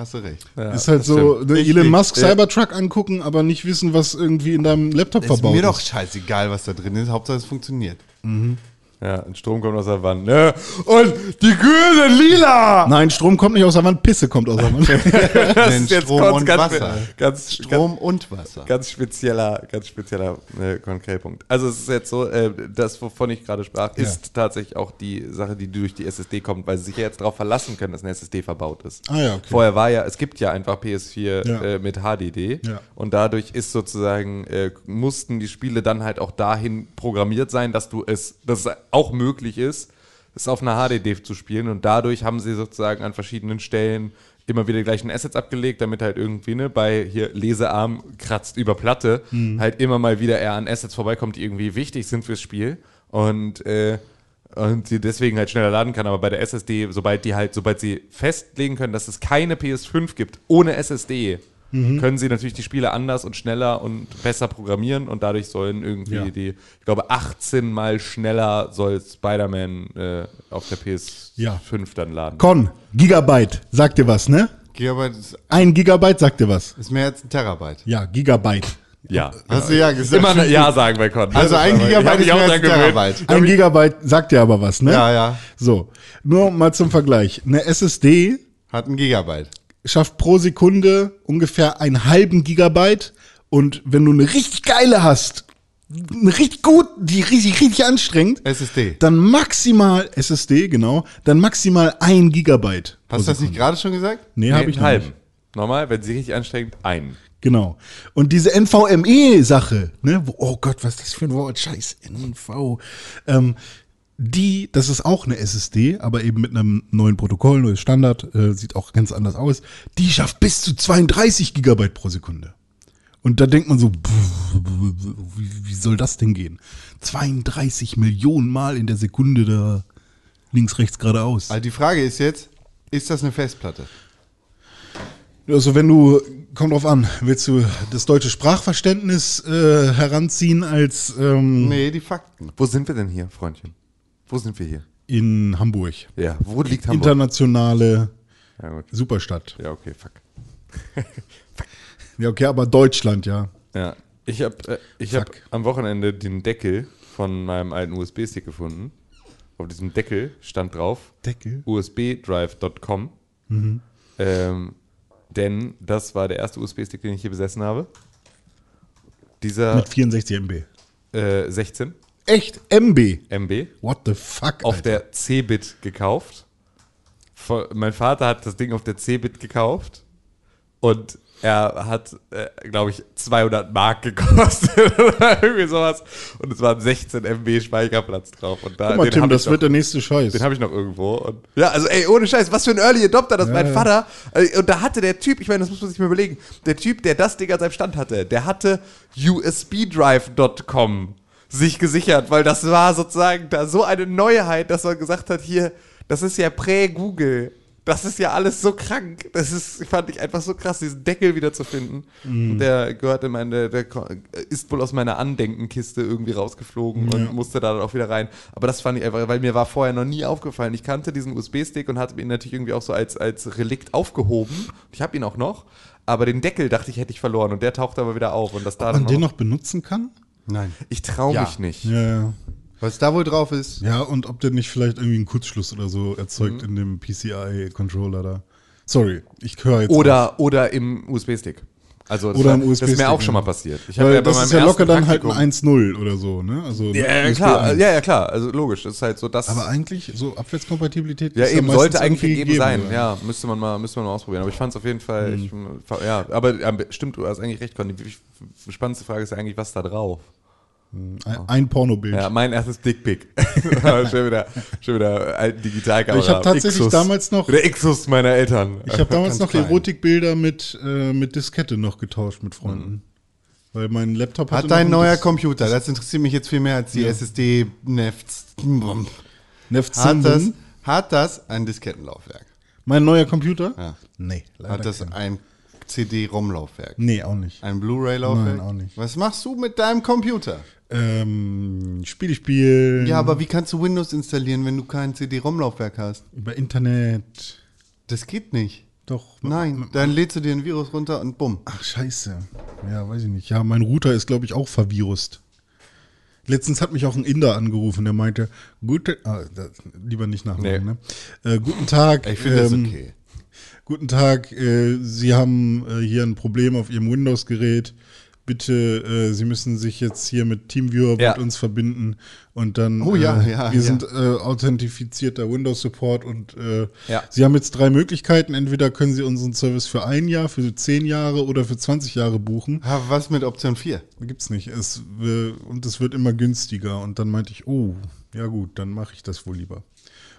Hast du recht. Ja, ist halt so, ne. Elon Musk Ja. Cybertruck angucken, aber nicht wissen, was irgendwie in deinem Laptop Ist verbaut mir ist. doch scheißegal, was da drin ist. Hauptsache es funktioniert. Ja, ein Strom kommt aus der Wand. Ne? Und die sind lila! Nein, Strom kommt nicht aus der Wand, Pisse kommt aus der Wand. <laughs> Das Denn ist jetzt Strom ganz, und ganz, Wasser. Ganz, Strom und Wasser. Ganz spezieller, ganz spezieller äh, Konkretpunkt. Also es ist jetzt so, äh, das, wovon ich gerade sprach, ist tatsächlich auch die Sache, die durch die SSD kommt, weil sie sich ja jetzt darauf verlassen können, dass eine SSD verbaut ist. Ah ja, okay. Vorher war ja, es gibt ja einfach PS4 Ja. äh, mit HDD Ja. und dadurch ist sozusagen, äh, mussten die Spiele dann halt auch dahin programmiert sein, dass du es, dass es auch möglich ist, es auf einer HDD zu spielen. Und dadurch haben sie sozusagen an verschiedenen Stellen immer wieder die gleichen Assets abgelegt, damit halt irgendwie ne, bei hier Lesearm kratzt über Platte halt immer mal wieder eher an Assets vorbeikommt, die irgendwie wichtig sind fürs Spiel. Und äh, und sie deswegen halt schneller laden kann, aber bei der SSD, sobald die halt, sobald sie festlegen können, dass es keine PS5 gibt ohne SSD, können sie natürlich die Spiele anders und schneller und besser programmieren und dadurch sollen irgendwie Ja. die, ich glaube, 18 mal schneller soll Spider-Man äh, auf der PS5 Ja. dann laden. Con, Gigabyte, sagt dir was, ne? Gigabyte ist, Ein Gigabyte sagt dir was. ist mehr als ein Terabyte. Ja, Gigabyte. Ja. Hast du ja gesagt. Immer ein Ja sagen bei Con. Also ein Gigabyte ist auch mehr als. Terabyte. Ein Gigabyte sagt dir aber was, ne? Ja, ja. So, nur mal zum Vergleich. Eine SSD Hat ein Gigabyte. Schafft pro Sekunde ungefähr einen halben Gigabyte. Und wenn du eine richtig geile hast, eine richtig gut, die richtig, richtig anstrengend, SSD. dann maximal SSD, genau, dann maximal ein Gigabyte. Hast du das nicht gerade schon gesagt? Nee, Nee, habe ich halben. nicht. Normal, wenn sie richtig anstrengt, einen. Genau. Und diese NVMe-Sache, ne, wo, oh Gott, was ist das für ein Wort? Scheiß NV. Ähm, die, das ist auch eine SSD, aber eben mit einem neuen Protokoll, neues Standard, äh, sieht auch ganz anders aus. Die schafft bis zu 32 Gigabyte pro Sekunde. Und da denkt man so, wie, wie soll das denn gehen? 32 Millionen Mal in der Sekunde da links, rechts, geradeaus. Also die Frage ist jetzt, ist das eine Festplatte? Also wenn du, kommt drauf an, willst du das deutsche Sprachverständnis äh, heranziehen als ähm, Nee, die Fakten. Wo sind wir denn hier, Freundchen? Wo sind wir hier? in Hamburg. Ja, wo liegt Hamburg? Internationale Ja, gut. Superstadt. ja, okay, fuck. <laughs> Ja, okay, aber Deutschland, ja. Ja, ich habe äh, ich hab am Wochenende den Deckel von meinem alten USB-Stick gefunden. Auf diesem Deckel stand drauf Deckel? usbdrive.com. Ähm, denn das war der erste USB-Stick, den ich hier besessen habe. Dieser Mit 64 MB. äh, 16 Echt? MB? MB What the fuck? auf Alter. der C-Bit gekauft. Mein Vater hat das Ding auf der C-Bit gekauft und er hat, äh, glaube ich, 200 Mark <laughs> gekostet oder irgendwie sowas. Und es waren 16 MB Speicherplatz drauf. Und da, Guck mal, Tim, das noch, wird der nächste Scheiß. den habe ich noch irgendwo. Und, ja, also ey, ohne Scheiß, was für ein Early Adopter, das mein ja. Vater. äh, Und da hatte der Typ, ich meine, das muss man sich mal überlegen, der Typ, der das Ding an seinem Stand hatte, der hatte usbdrive.com sich gesichert, weil das war sozusagen da so eine Neuheit, dass man gesagt hat, hier, das ist ja prä-Google. Das ist ja alles so krank. Das ist, fand ich einfach so krass, diesen Deckel wieder zu finden. Und der gehörte meine, der ist wohl aus meiner Andenkenkiste irgendwie rausgeflogen und musste da dann auch wieder rein. Aber das fand ich einfach, weil mir war vorher noch nie aufgefallen. Ich kannte diesen USB-Stick und hatte ihn natürlich irgendwie auch so als, als Relikt aufgehoben. Ich habe ihn auch noch. Aber den Deckel dachte ich, hätte ich verloren und der tauchte aber wieder auf. Und das da Ob dann man den noch benutzen kann? Nein. Ich traue Ja. mich nicht. Ja, ja. Was da wohl drauf ist, Ja, und ob der nicht vielleicht irgendwie einen Kurzschluss oder so erzeugt Mhm. in dem PCI-Controller da. Sorry, ich höre jetzt. auf. Oder, oder im USB-Stick. Also das, Oder war, im das ist mir auch schon mal passiert. Ich Weil ja das ist ja locker dann halt Praktikum- ein 1.0 oder so, ne? Also Ja, ja, USB klar. 1. Ja, ja, klar. Also logisch. Das ist halt so das. Aber eigentlich, so Abwärtskompatibilität ja, ist eben, sollte eigentlich gegeben sein. oder? Ja, müsste man mal, müsste man mal ausprobieren. Aber ich fand es auf jeden Fall, ich, ja, aber ja, stimmt, du hast eigentlich recht, Conny. Die spannendste Frage ist ja eigentlich, was da drauf? Ein, ein Pornobild. Ja, mein erstes Dickpick. <laughs> schon wieder, schon wieder alten Digitalkamera. Ich hab tatsächlich Xus. damals noch- Der Xus meiner Eltern. Ich habe damals Ganz noch klein. Erotikbilder mit, äh, mit Diskette noch getauscht mit Freunden. Weil mein Laptop Hat dein neuer Dis- Computer, das interessiert mich jetzt viel mehr als die SSD Nefts. Neft Hat das, hat das ein Diskettenlaufwerk? Mein neuer Computer? Ja. Nee, leider Hat das kein. ein CD-ROM-Laufwerk? Nee, auch nicht. Ein Blu-ray-Laufwerk? Nein, auch nicht. Was machst du mit deinem Computer? Ähm, Spiele spielen. Ja, aber wie kannst du Windows installieren, wenn du kein CD-ROM-Laufwerk hast? Über Internet. Das geht nicht. Doch. Nein, dann lädst du dir ein Virus runter und bumm. Ach, scheiße. Ja, weiß ich nicht. Ja, mein Router ist, glaube ich, auch vervirust. Letztens hat mich auch ein Inder angerufen, der meinte, gute, ah, das, lieber nicht nachmachen, Nee. ne? Äh, guten Tag. Ich finde das ähm, okay. Guten Tag, äh, Sie haben äh, hier ein Problem auf Ihrem Windows-Gerät. Bitte, äh, Sie müssen sich jetzt hier mit TeamViewer Ja. mit uns verbinden und dann. Oh ja, äh, ja, Wir ja. sind äh, authentifizierter Windows-Support und äh, Ja. Sie haben jetzt drei Möglichkeiten. Entweder können Sie unseren Service für ein Jahr, für zehn Jahre oder für 20 Jahre buchen. Ha, was mit Option 4? Gibt's nicht. Es, äh, und es wird immer günstiger. Und dann meinte ich, oh, ja gut, dann mache ich das wohl lieber.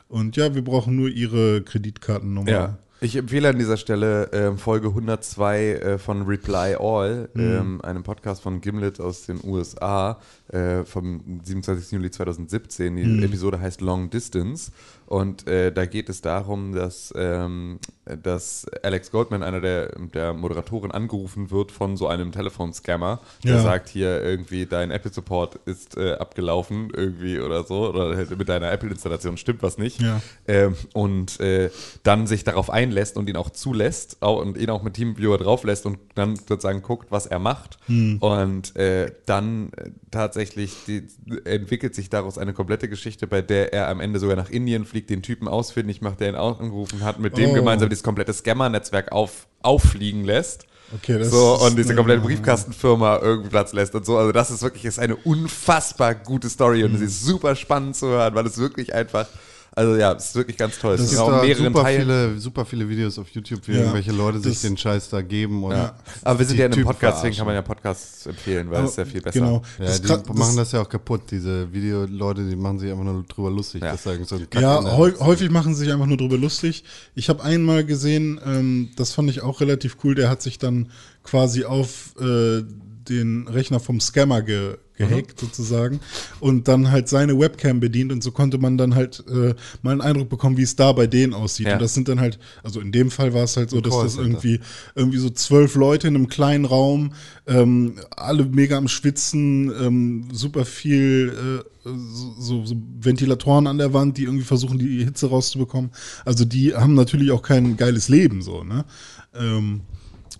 Und ja, wir brauchen nur Ihre Kreditkartennummer. Ja. Ich empfehle an dieser Stelle ähm, Folge 102 äh, von Reply All, ähm, einem Podcast von Gimlet aus den USA äh, vom 27. Juli 2017. Die Episode heißt Long Distance und äh, da geht es darum, dass, ähm, dass Alex Goldman, einer der, der Moderatoren, angerufen wird von so einem Telefonscammer, der Ja. sagt hier irgendwie, dein Apple-Support ist äh, abgelaufen irgendwie oder so oder halt mit deiner Apple-Installation stimmt was nicht. Ja. Ähm, und äh, dann sich darauf einlässt und ihn auch zulässt au- und ihn auch mit Teamviewer drauflässt und dann sozusagen guckt, was er macht. Und äh, dann äh, tatsächlich die, entwickelt sich daraus eine komplette Geschichte, bei der er am Ende sogar nach Indien fliegt, den Typen ausfindig macht, der ihn auch angerufen hat, mit dem Oh. gemeinsam dieses komplette Scammer-Netzwerk auf, auffliegen lässt. Okay, das so, und diese komplette Briefkastenfirma irgendwie Platz lässt und so. Also das ist wirklich ist eine unfassbar gute Story und sie ist super spannend zu hören, weil es wirklich einfach, also ja, es ist wirklich ganz toll. Es Das ist Es auch gibt da mehreren super Teilen. viele, super viele Videos auf YouTube, wie Ja, irgendwelche Leute sich den Scheiß da geben. Oder Ja. Aber wir sind ja in einem Typen Podcast, deswegen kann man ja Podcasts empfehlen, weil Aber- es ist ja viel besser. Genau. Ja, Das die kann- das- machen das ja auch kaputt. Diese Videoleute, die machen sich einfach nur drüber lustig. Ja. Das sagen so Ja, häufig machen sie sich einfach nur drüber lustig. Ich habe einmal gesehen, ähm, das fand ich auch relativ cool, der hat sich dann quasi auf äh, den Rechner vom Scammer ge gehackt sozusagen und dann halt seine Webcam bedient und so konnte man dann halt äh, mal einen Eindruck bekommen, wie es da bei denen aussieht. Ja. Und das sind dann halt, also in dem Fall war es halt so, dass das irgendwie irgendwie so zwölf Leute in einem kleinen Raum, ähm, alle mega am Schwitzen, ähm, super viel äh, so, so, so Ventilatoren an der Wand, die irgendwie versuchen, die Hitze rauszubekommen. Also die haben natürlich auch kein geiles Leben so, ne? Ähm,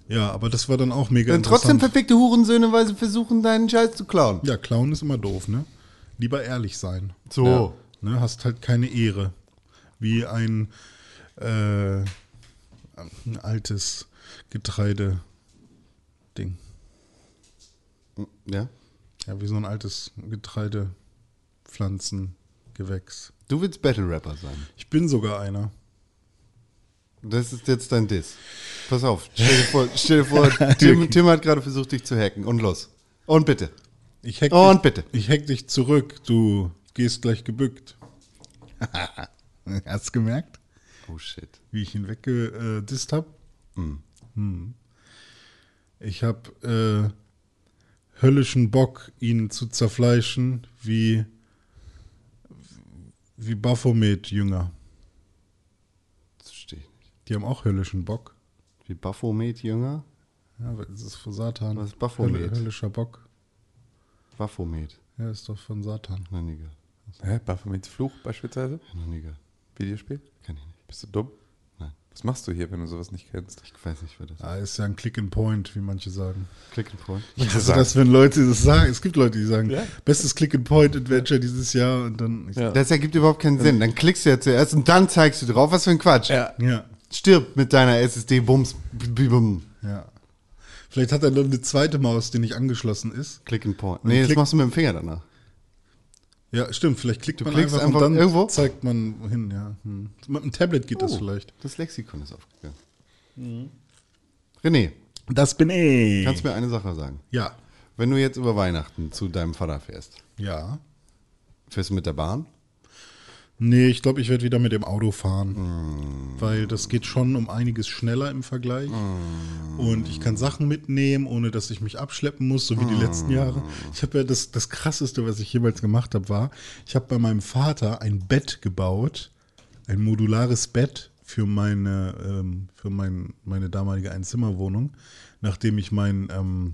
ja, aber das war dann auch mega Dann trotzdem verfickte Hurensöhne, weil sie versuchen, deinen Scheiß zu klauen. Ja, Clown ist immer doof, ne? Lieber ehrlich sein. So. Ne? Hast halt keine Ehre. Wie ein, äh, ein altes Getreide-Ding. Ja. Ja, wie so ein altes Getreidepflanzengewächs. Du willst Battle Rapper sein. Ich bin sogar einer. Das ist jetzt dein Diss. Pass auf, stell dir vor, stell dir vor <laughs> Tim, Tim hat gerade versucht, dich zu hacken. Und los. Und bitte. Ich hack Und dich, bitte. Ich hack dich zurück. Du gehst gleich gebückt. <laughs> Hast du gemerkt, Oh shit. wie ich ihn weggedisst habe? Hm. Ich habe äh, höllischen Bock, ihn zu zerfleischen, wie, wie Baphomet-Jünger. Das verstehe ich nicht. Die haben auch höllischen Bock. Wie Baphomet Jünger? Ja, es ist von Satan. Was ist Baphomet? Höllischer Bock. Baphomet. Ja, ist doch von Satan. Noch nie gehört. Hä? Baphomets Fluch beispielsweise? Noch nie gehört. Videospiel? Kenn ich nicht. Bist du dumm? Nein. Was machst du hier, wenn du sowas nicht kennst? Ich weiß nicht, wer das ist. Ah, ist ja ein Click and Point, wie manche sagen. Click and Point. Also das, wenn Leute das sagen, es gibt Leute, die sagen, Ja. bestes Click and Point Adventure dieses Jahr und dann ich, Ja. Das ergibt überhaupt keinen Sinn. Dann klickst du ja zuerst und dann zeigst du drauf. Was für ein Quatsch. Ja. ja, Stirb mit deiner SSD. Bums. bum. ja. Vielleicht hat er noch eine zweite Maus, die nicht angeschlossen ist. Click and Point. Nee, das machst du mit dem Finger danach. Ja, stimmt. Vielleicht klickt Du man einfach, einfach und dann irgendwo? zeigt man hin. Ja. Hm. Mit einem Tablet geht das Oh, vielleicht. Das Lexikon ist aufgegangen. Mhm. René, Das bin ich. kannst du mir eine Sache sagen? ja. Wenn du jetzt über Weihnachten zu deinem Vater fährst, Ja. fährst du mit der Bahn? Nee, ich glaube, ich werde wieder mit dem Auto fahren. Weil das geht schon um einiges schneller im Vergleich. Und ich kann Sachen mitnehmen, ohne dass ich mich abschleppen muss, so wie die letzten Jahre. Ich habe ja das, das krasseste, was ich jemals gemacht habe, war, ich habe bei meinem Vater ein Bett gebaut, ein modulares Bett für meine, ähm, für mein, meine damalige Einzimmerwohnung, nachdem ich mein, ähm,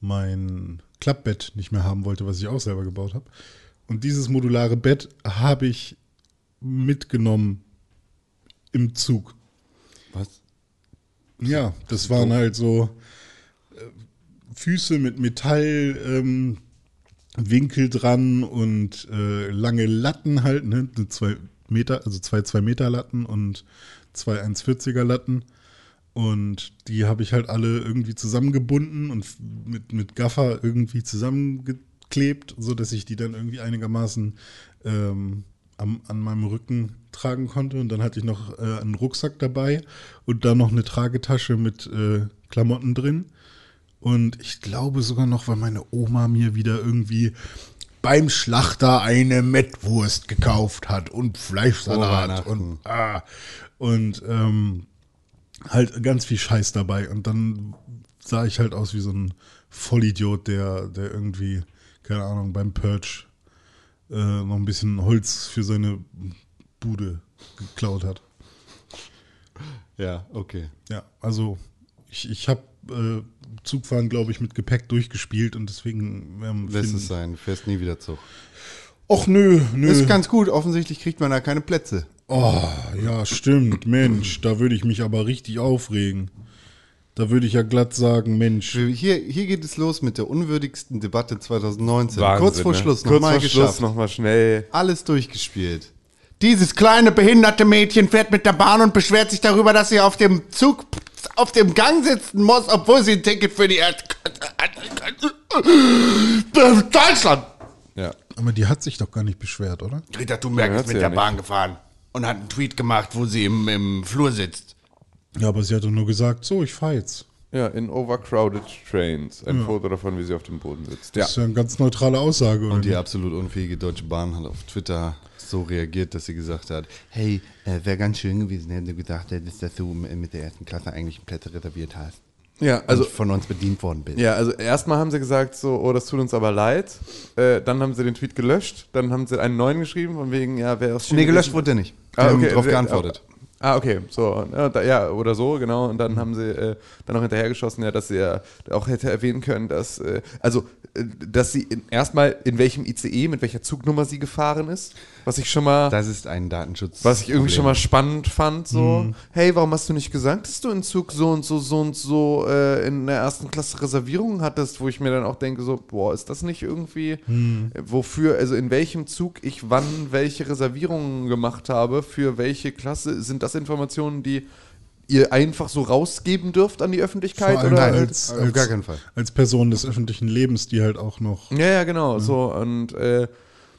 mein Klappbett nicht mehr haben wollte, was ich auch selber gebaut habe. Und dieses modulare Bett habe ich mitgenommen im Zug. Was? Ja, das waren halt so äh, Füße mit Metall, ähm, Winkel dran und äh, lange Latten halt, ne? Zwei Meter, also zwei 2 Meter Latten und zwei 1,40er Latten. Und die habe ich halt alle irgendwie zusammengebunden und mit, mit Gaffer irgendwie zusammengeklebt, sodass ich die dann irgendwie einigermaßen ähm, am, an meinem Rücken tragen konnte. Und dann hatte ich noch äh, einen Rucksack dabei und da noch eine Tragetasche mit äh, Klamotten drin. Und ich glaube sogar noch, weil meine Oma mir wieder irgendwie beim Schlachter eine Mettwurst gekauft hat und Fleischsalat und ah, und ähm, halt ganz viel Scheiß dabei. Und dann sah ich halt aus wie so ein Vollidiot, der, der irgendwie, keine Ahnung, beim Purge äh, noch ein bisschen Holz für seine Bude geklaut hat. Ja, okay. Ja, also ich, ich habe äh, Zugfahren, glaube ich, mit Gepäck durchgespielt und deswegen ähm, Lässt finden- es sein, fährst nie wieder Zug. Och nö, nö. Ist ganz gut, offensichtlich kriegt man da keine Plätze. Oh, ja, stimmt. Mensch, da würde ich mich aber richtig aufregen. Da würde ich ja glatt sagen, Mensch. Hier, hier geht es los mit der unwürdigsten Debatte 2019. Wahnsinn, Kurz vor ne? Schluss, Kurz nochmal vor Schluss geschafft. nochmal schnell. Alles durchgespielt. Dieses kleine behinderte Mädchen fährt mit der Bahn und beschwert sich darüber, dass sie auf dem Zug auf dem Gang sitzen muss, obwohl sie ein Ticket für die Deutschland. Ja. Aber die hat sich doch gar nicht beschwert, oder? Greta Thunberg Ja, ist mit ja der Bahn gefahren und hat einen Tweet gemacht, wo sie im, im Flur sitzt. Ja, aber sie hat doch nur gesagt, so, ich fahr jetzt. Ja, in overcrowded trains. Ein Foto davon, wie sie auf dem Boden sitzt. Ja. Das ist ja eine ganz neutrale Aussage, oder? Und die nicht? absolut unfähige Deutsche Bahn hat auf Twitter so reagiert, dass sie gesagt hat, hey, äh, wäre ganz schön gewesen, wenn du gesagt hättest, dass du mit der ersten Klasse eigentlich Plätze reserviert hast. Ja, also von uns bedient worden bist. Ja, also erstmal haben sie gesagt so, oh, das tut uns aber leid. Äh, dann haben sie den Tweet gelöscht. Dann haben sie einen neuen geschrieben, von wegen, ja, wer ist Nee, gelöscht wurde der nicht. Die Ah, haben okay. darauf äh, geantwortet. Ah, okay, so, ja, oder so, genau. Und dann haben sie äh, dann auch hinterhergeschossen, ja, dass sie ja auch hätte erwähnen können, dass, äh, also, äh, dass sie erstmal in welchem ICE, mit welcher Zugnummer sie gefahren ist, was ich schon mal, Das ist ein Datenschutz. was ich irgendwie schon mal spannend fand, so, Mhm. hey, warum hast du nicht gesagt, dass du in Zug so und so, so und so äh, in der ersten Klasse Reservierungen hattest, wo ich mir dann auch denke, so, boah, ist das nicht irgendwie, Mhm. äh, wofür, also in welchem Zug ich wann welche Reservierungen gemacht habe, für welche Klasse, sind das Informationen, die ihr einfach so rausgeben dürft an die Öffentlichkeit? Vor allem Oder? als, auf als, gar keinen Fall. als Person des öffentlichen Lebens, die halt auch noch. Ja, ja, genau. So und äh,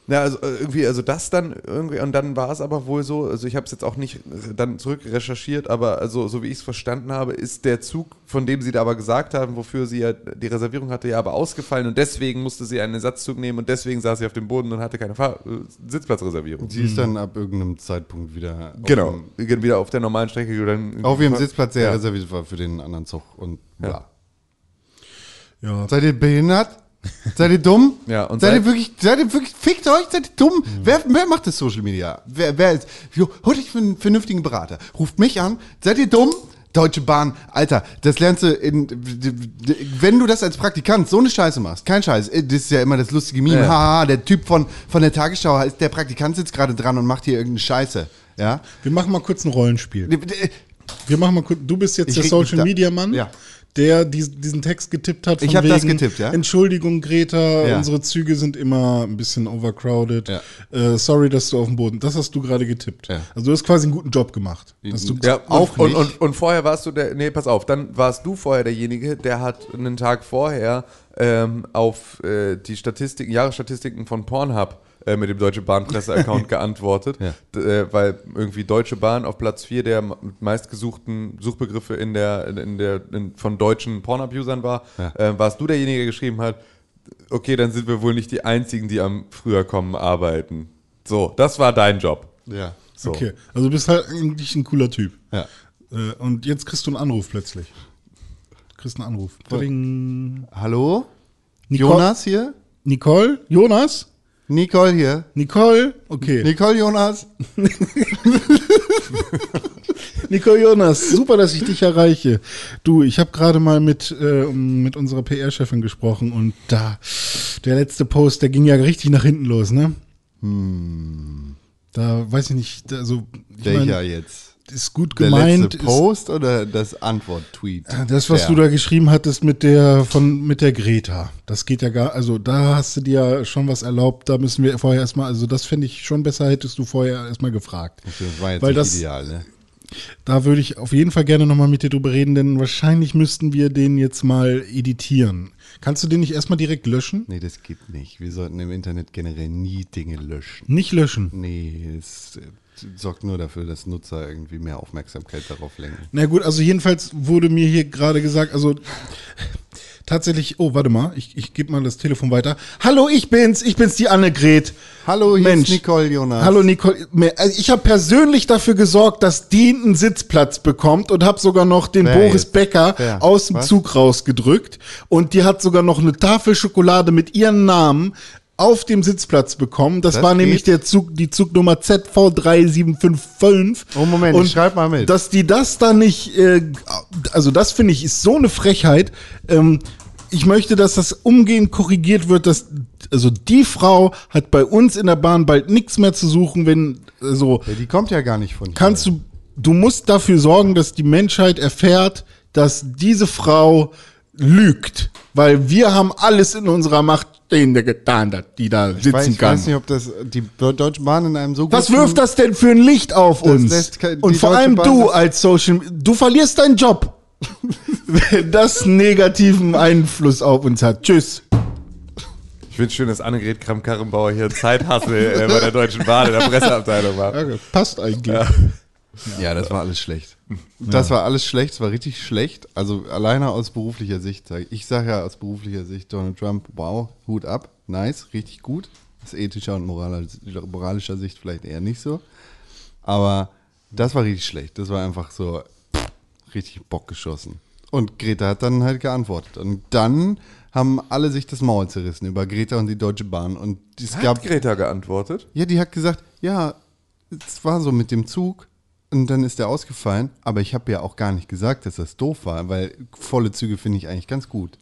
ja, also äh, irgendwie, also das dann irgendwie, und dann war es aber wohl so, also ich habe es jetzt auch nicht dann zurück recherchiert, aber also so wie ich es verstanden habe, ist der Zug, von dem sie da aber gesagt haben, wofür sie ja die Reservierung hatte, ja aber ausgefallen und deswegen musste sie einen Ersatzzug nehmen und deswegen saß sie auf dem Boden und hatte keine Fahr äh, Sitzplatzreservierung. Sie ist dann ab irgendeinem Zeitpunkt wieder auf Genau, dem- wieder auf der normalen Strecke. Dann auf ihrem Sitzplatz, der Ja. reserviert war für den anderen Zug. Und ja. Ja, Seid ihr behindert? Seid ihr dumm? Ja, und seid, seid- ihr wirklich, seid ihr wirklich, fickt euch, seid ihr dumm? Wer, wer macht das Social Media? Wer, wer ist, jo, holt euch für einen vernünftigen Berater. Ruft mich an. Seid ihr dumm? Deutsche Bahn, Alter, das lernst du in, wenn du das als Praktikant so eine Scheiße machst, kein Scheiß, äh, das ist ja immer das lustige Meme, Ja. haha, der Typ von, von der Tagesschau, ist der Praktikant sitzt gerade dran und macht hier irgendeine Scheiße, ja? wir machen mal kurz ein Rollenspiel. Ich Wir machen mal kurz. Du bist jetzt Ich der Social Media Mann, Ja. Der dies, diesen Text getippt hat. Von Ich hab das wegen, getippt, ja. Entschuldigung, Greta, Ja. unsere Züge sind immer ein bisschen overcrowded. Ja. Äh, sorry, dass du auf dem Boden. Das hast du gerade getippt. Ja. Also du hast quasi einen guten Job gemacht. Dass du Ja, Auch und, und, und vorher warst du der, nee, pass auf, dann warst du vorher derjenige, der hat einen Tag vorher ähm, auf äh, die Statistiken, Jahresstatistiken von Pornhub äh, mit dem Deutsche Bahn Presse-Account <laughs> geantwortet, Ja. Äh, weil irgendwie Deutsche Bahn auf Platz 4 der meistgesuchten Suchbegriffe in der, in, der in, von deutschen Porn-Abusern war. Ja. Äh, warst du derjenige, der geschrieben hat, okay, dann sind wir wohl nicht die Einzigen, die am früher kommen arbeiten. So, das war dein Job. Ja. So. Okay, also du bist halt eigentlich ein cooler Typ. Ja. Äh, und jetzt kriegst du einen Anruf plötzlich. Du kriegst einen Anruf. Hallo? Nicole? Jonas hier? Nicole? Jonas? Nicole hier. Nicole? Okay. Nicole Jonas? <laughs> Nicole Jonas, super, dass ich dich erreiche. Du, ich habe gerade mal mit, äh, mit unserer PR-Chefin gesprochen und da, der letzte Post, der ging ja richtig nach hinten los, ne? Da weiß ich nicht, also ich Welcher mein, jetzt? Ist gut Der gemeint. letzte Post oder das Antwort-Tweet? Ist, das, was Ja. du da geschrieben hattest mit der von mit der Greta, das geht ja gar, also da hast du dir ja schon was erlaubt. Da müssen wir vorher erstmal, also das finde ich schon besser, hättest du vorher erstmal gefragt. Das war jetzt Weil nicht das- ideal, ne? Da würde ich auf jeden Fall gerne nochmal mit dir drüber reden, denn wahrscheinlich müssten wir den jetzt mal editieren. Kannst du den nicht erstmal direkt löschen? Nee, das geht nicht. Wir sollten im Internet generell nie Dinge löschen. Nicht löschen. Nee, es äh, sorgt nur dafür, dass Nutzer irgendwie mehr Aufmerksamkeit darauf lenken. Na gut, also jedenfalls wurde mir hier gerade gesagt, also tatsächlich, oh, warte mal, ich, ich gebe mal das Telefon weiter. Hallo, ich bin's, ich bin's, die Annegret. Hallo, hier Mensch. ist Nicole Jonas. Hallo Nicole, also ich habe persönlich dafür gesorgt, dass die einen Sitzplatz bekommt und habe sogar noch den Wer Boris jetzt? Becker Wer? aus dem Was? Zug rausgedrückt und die hat sogar noch eine Tafel Schokolade mit ihrem Namen auf dem Sitzplatz bekommen. Das, Das war nämlich geht? der Zug, die Zugnummer ZV3755. Oh, Moment, ich schreib mal mit. Dass die das da nicht, äh, also das finde ich ist so eine Frechheit. Ähm, ich möchte, dass das umgehend korrigiert wird, dass also die Frau hat bei uns in der Bahn bald nichts mehr zu suchen, wenn so Ja, die kommt ja gar nicht von hier. kannst du du musst dafür sorgen, dass die Menschheit erfährt, dass diese Frau lügt, weil wir haben alles in unserer Macht stehende getan, dass die da ich sitzen weiß, ich kann. weiß nicht, ob das die Deutsche Bahn in einem so Was wirft das denn für ein Licht auf uns? Und vor Deutsche allem Bahn du als Social, du verlierst deinen Job, wenn <laughs> das negativen Einfluss auf uns hat. Tschüss. Ich finde schön, dass Annegret Kramp-Karrenbauer hier Zeithassel äh, bei der Deutschen Bahn in der <laughs> Presseabteilung war. passt eigentlich. Ja, das war alles schlecht. Das war alles schlecht, es war richtig schlecht. Also alleine aus beruflicher Sicht. Ich sage ja aus beruflicher Sicht Donald Trump, wow, Hut ab, nice, richtig gut. Aus ethischer und moralischer, moralischer Sicht vielleicht eher nicht so. Aber das war richtig schlecht. Das war einfach so richtig Bock geschossen. Und Greta hat dann halt geantwortet. Und dann haben alle sich das Maul zerrissen über Greta und die Deutsche Bahn. Und es gab Hat Greta geantwortet? ja, die hat gesagt, ja, es war so mit dem Zug und dann ist der ausgefallen, aber ich habe ja auch gar nicht gesagt, dass das doof war, weil volle Züge finde ich eigentlich ganz gut.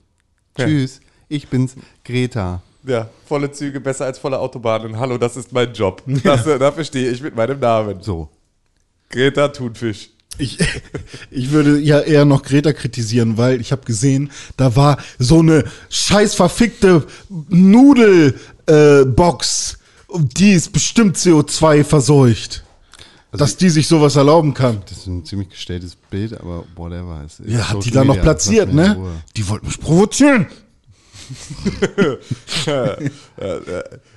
Ja. Tschüss, ich bin's, Greta. Ja, volle Züge besser als volle Autobahnen. Hallo, das ist mein Job. Das, äh, dafür stehe ich mit meinem Namen. So. Greta Thunfisch. Ich, ich würde ja eher noch Greta kritisieren, weil ich habe gesehen, da war so eine scheiß verfickte Nudelbox. Äh, Box. Die ist bestimmt CO2 verseucht. Dass die sich sowas erlauben kann. Das ist ein ziemlich gestelltes Bild, aber whatever. Es Ja, hat die da noch platziert, ne? Ruhe. Die wollten mich provozieren. <laughs>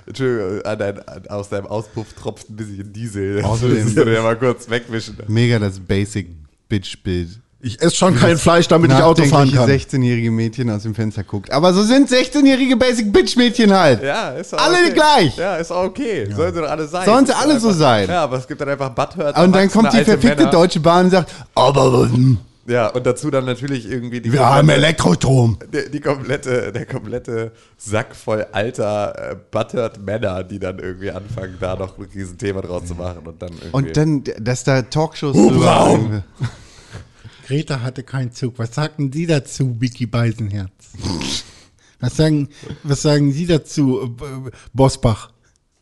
Entschuldigung, an dein, an, aus deinem Auspuff tropft ein bisschen Diesel. Außerdem- <laughs> das würde ja mal kurz wegwischen. Mega das Basic Bitch-Bild. Ich esse schon kein Fleisch, damit ich Auto fahren kann. 16-jährige Mädchen aus dem Fenster guckt. Aber so sind 16-jährige Basic Bitch-Mädchen halt. Ja, ist auch Alle okay. gleich. Ja, ist auch okay. Sollen sie doch alle sein. Sollen sie alle einfach, so sein. Ja, aber es gibt dann einfach Butthurt. Und dann kommt die verfickte Deutsche Bahn und sagt, aber hm, Ja, und dazu dann natürlich irgendwie die wir haben komplette- Elektrostrom. die, die komplette, der komplette Sack voll alter, äh, buttered Männer, die dann irgendwie anfangen, da noch ein Riesenthema draus zu machen und dann irgendwie. Und dann, dass da Talkshows Hubraum. Greta hatte keinen Zug. Was sagten Sie dazu, Vicky Beisenherz? Was sagen, was sagen Sie dazu, äh, Bosbach?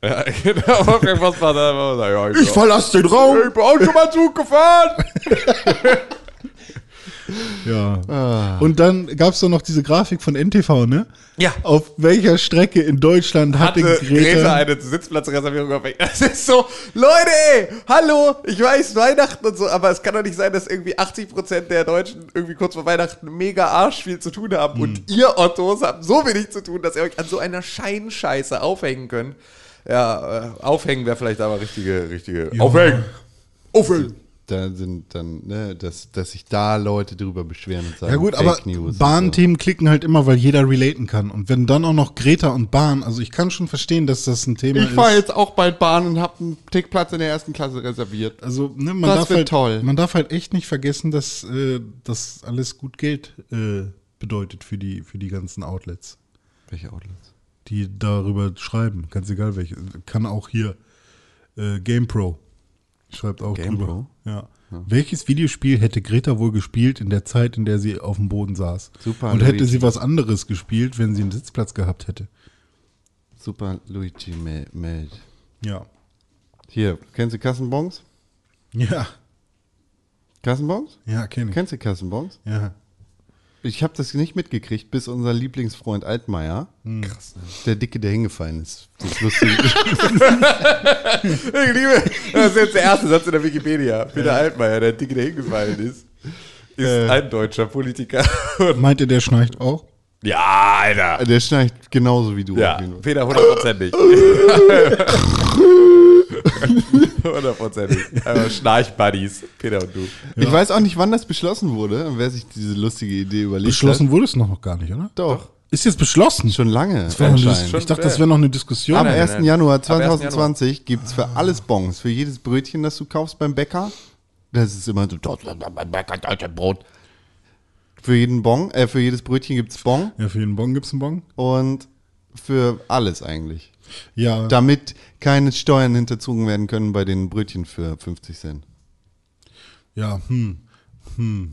ja, <laughs> genau, da? Ja, Ich verlasse den Raum. ich bin auch schon mal Zug gefahren. <laughs> <laughs> Ja. Und dann gab es doch noch diese Grafik von NTV, ne? Ja. Auf welcher Strecke in Deutschland hatte, hatte Greta, Greta eine Sitzplatzreservierung auf <laughs> Das ist so, Leute, ey, hallo, ich weiß, Weihnachten und so, aber es kann doch nicht sein, dass irgendwie 80% der Deutschen irgendwie kurz vor Weihnachten mega arsch viel zu tun haben und ihr Ottos habt so wenig zu tun, dass ihr euch an so einer Scheinscheiße aufhängen könnt. Ja, äh, aufhängen wäre vielleicht aber richtige, richtige. Ja. Aufhängen! Aufhängen! Da sind dann, ne, dass, dass sich da Leute drüber beschweren und sagen, Ja gut, Fake aber News Bahnthemen klicken halt immer, weil jeder relaten kann. Und wenn dann auch noch Greta und Bahn, also ich kann schon verstehen, dass das ein Thema Ich fahre ist. jetzt auch bald Bahn und habe einen Tickplatz in der ersten Klasse reserviert. Also ne, man Das darf wird halt, toll. man darf halt echt nicht vergessen, dass äh, das alles gut Geld äh, bedeutet für die für die ganzen Outlets, Welche Outlets? die darüber schreiben. Ganz egal welche. Kann auch hier äh, GamePro schreibt auch GamePro? drüber. Ja. Welches Videospiel hätte Greta wohl gespielt in der Zeit, in der sie auf dem Boden saß? Super Und hätte Luigi. sie was anderes gespielt, wenn sie einen Sitzplatz gehabt hätte? Super Luigi Mel- Meld. Ja. Hier, kennst du Kassenbons? Ja. Kassenbons? Ja, kenne ich. Kennst du Kassenbons? Ja. Ich habe das nicht mitgekriegt, bis unser Lieblingsfreund Altmaier, Krass, ne? der Dicke, der hingefallen ist. Das ist lustig. <laughs> Ich liebe, das ist jetzt der erste Satz in der Wikipedia. Peter Altmaier, der Dicke, der hingefallen ist, ist Äh. ein deutscher Politiker. <laughs> Meint ihr, der schnarcht auch? ja, Alter. der schnarcht genauso wie du. Ja. Peter hundertprozentig. <laughs> <laughs> Hundertprozentig. Aber Schnarch-Buddies, Peter und du. Ich weiß auch nicht, wann das beschlossen wurde und wer sich diese lustige Idee überlegt Beschlossen hat. wurde es noch gar nicht, oder? Doch. Ist jetzt beschlossen? Schon lange. Das eine anscheinend. ich dachte, das wäre noch eine Diskussion. Am nein, 1. nein. Januar Ab 1. Januar. 2020 gibt es für alles Bons. Für jedes Brötchen, das du kaufst beim Bäcker. Das ist immer so, dort beim Bäcker, deutsches Brot. Für jeden Bon, äh, für jedes Brötchen gibt es Bon. Ja, für jeden Bon gibt es einen Bon. Und für alles eigentlich. Ja, Damit keine Steuern hinterzogen werden können bei den Brötchen für 50 Cent. ja, hm, hm,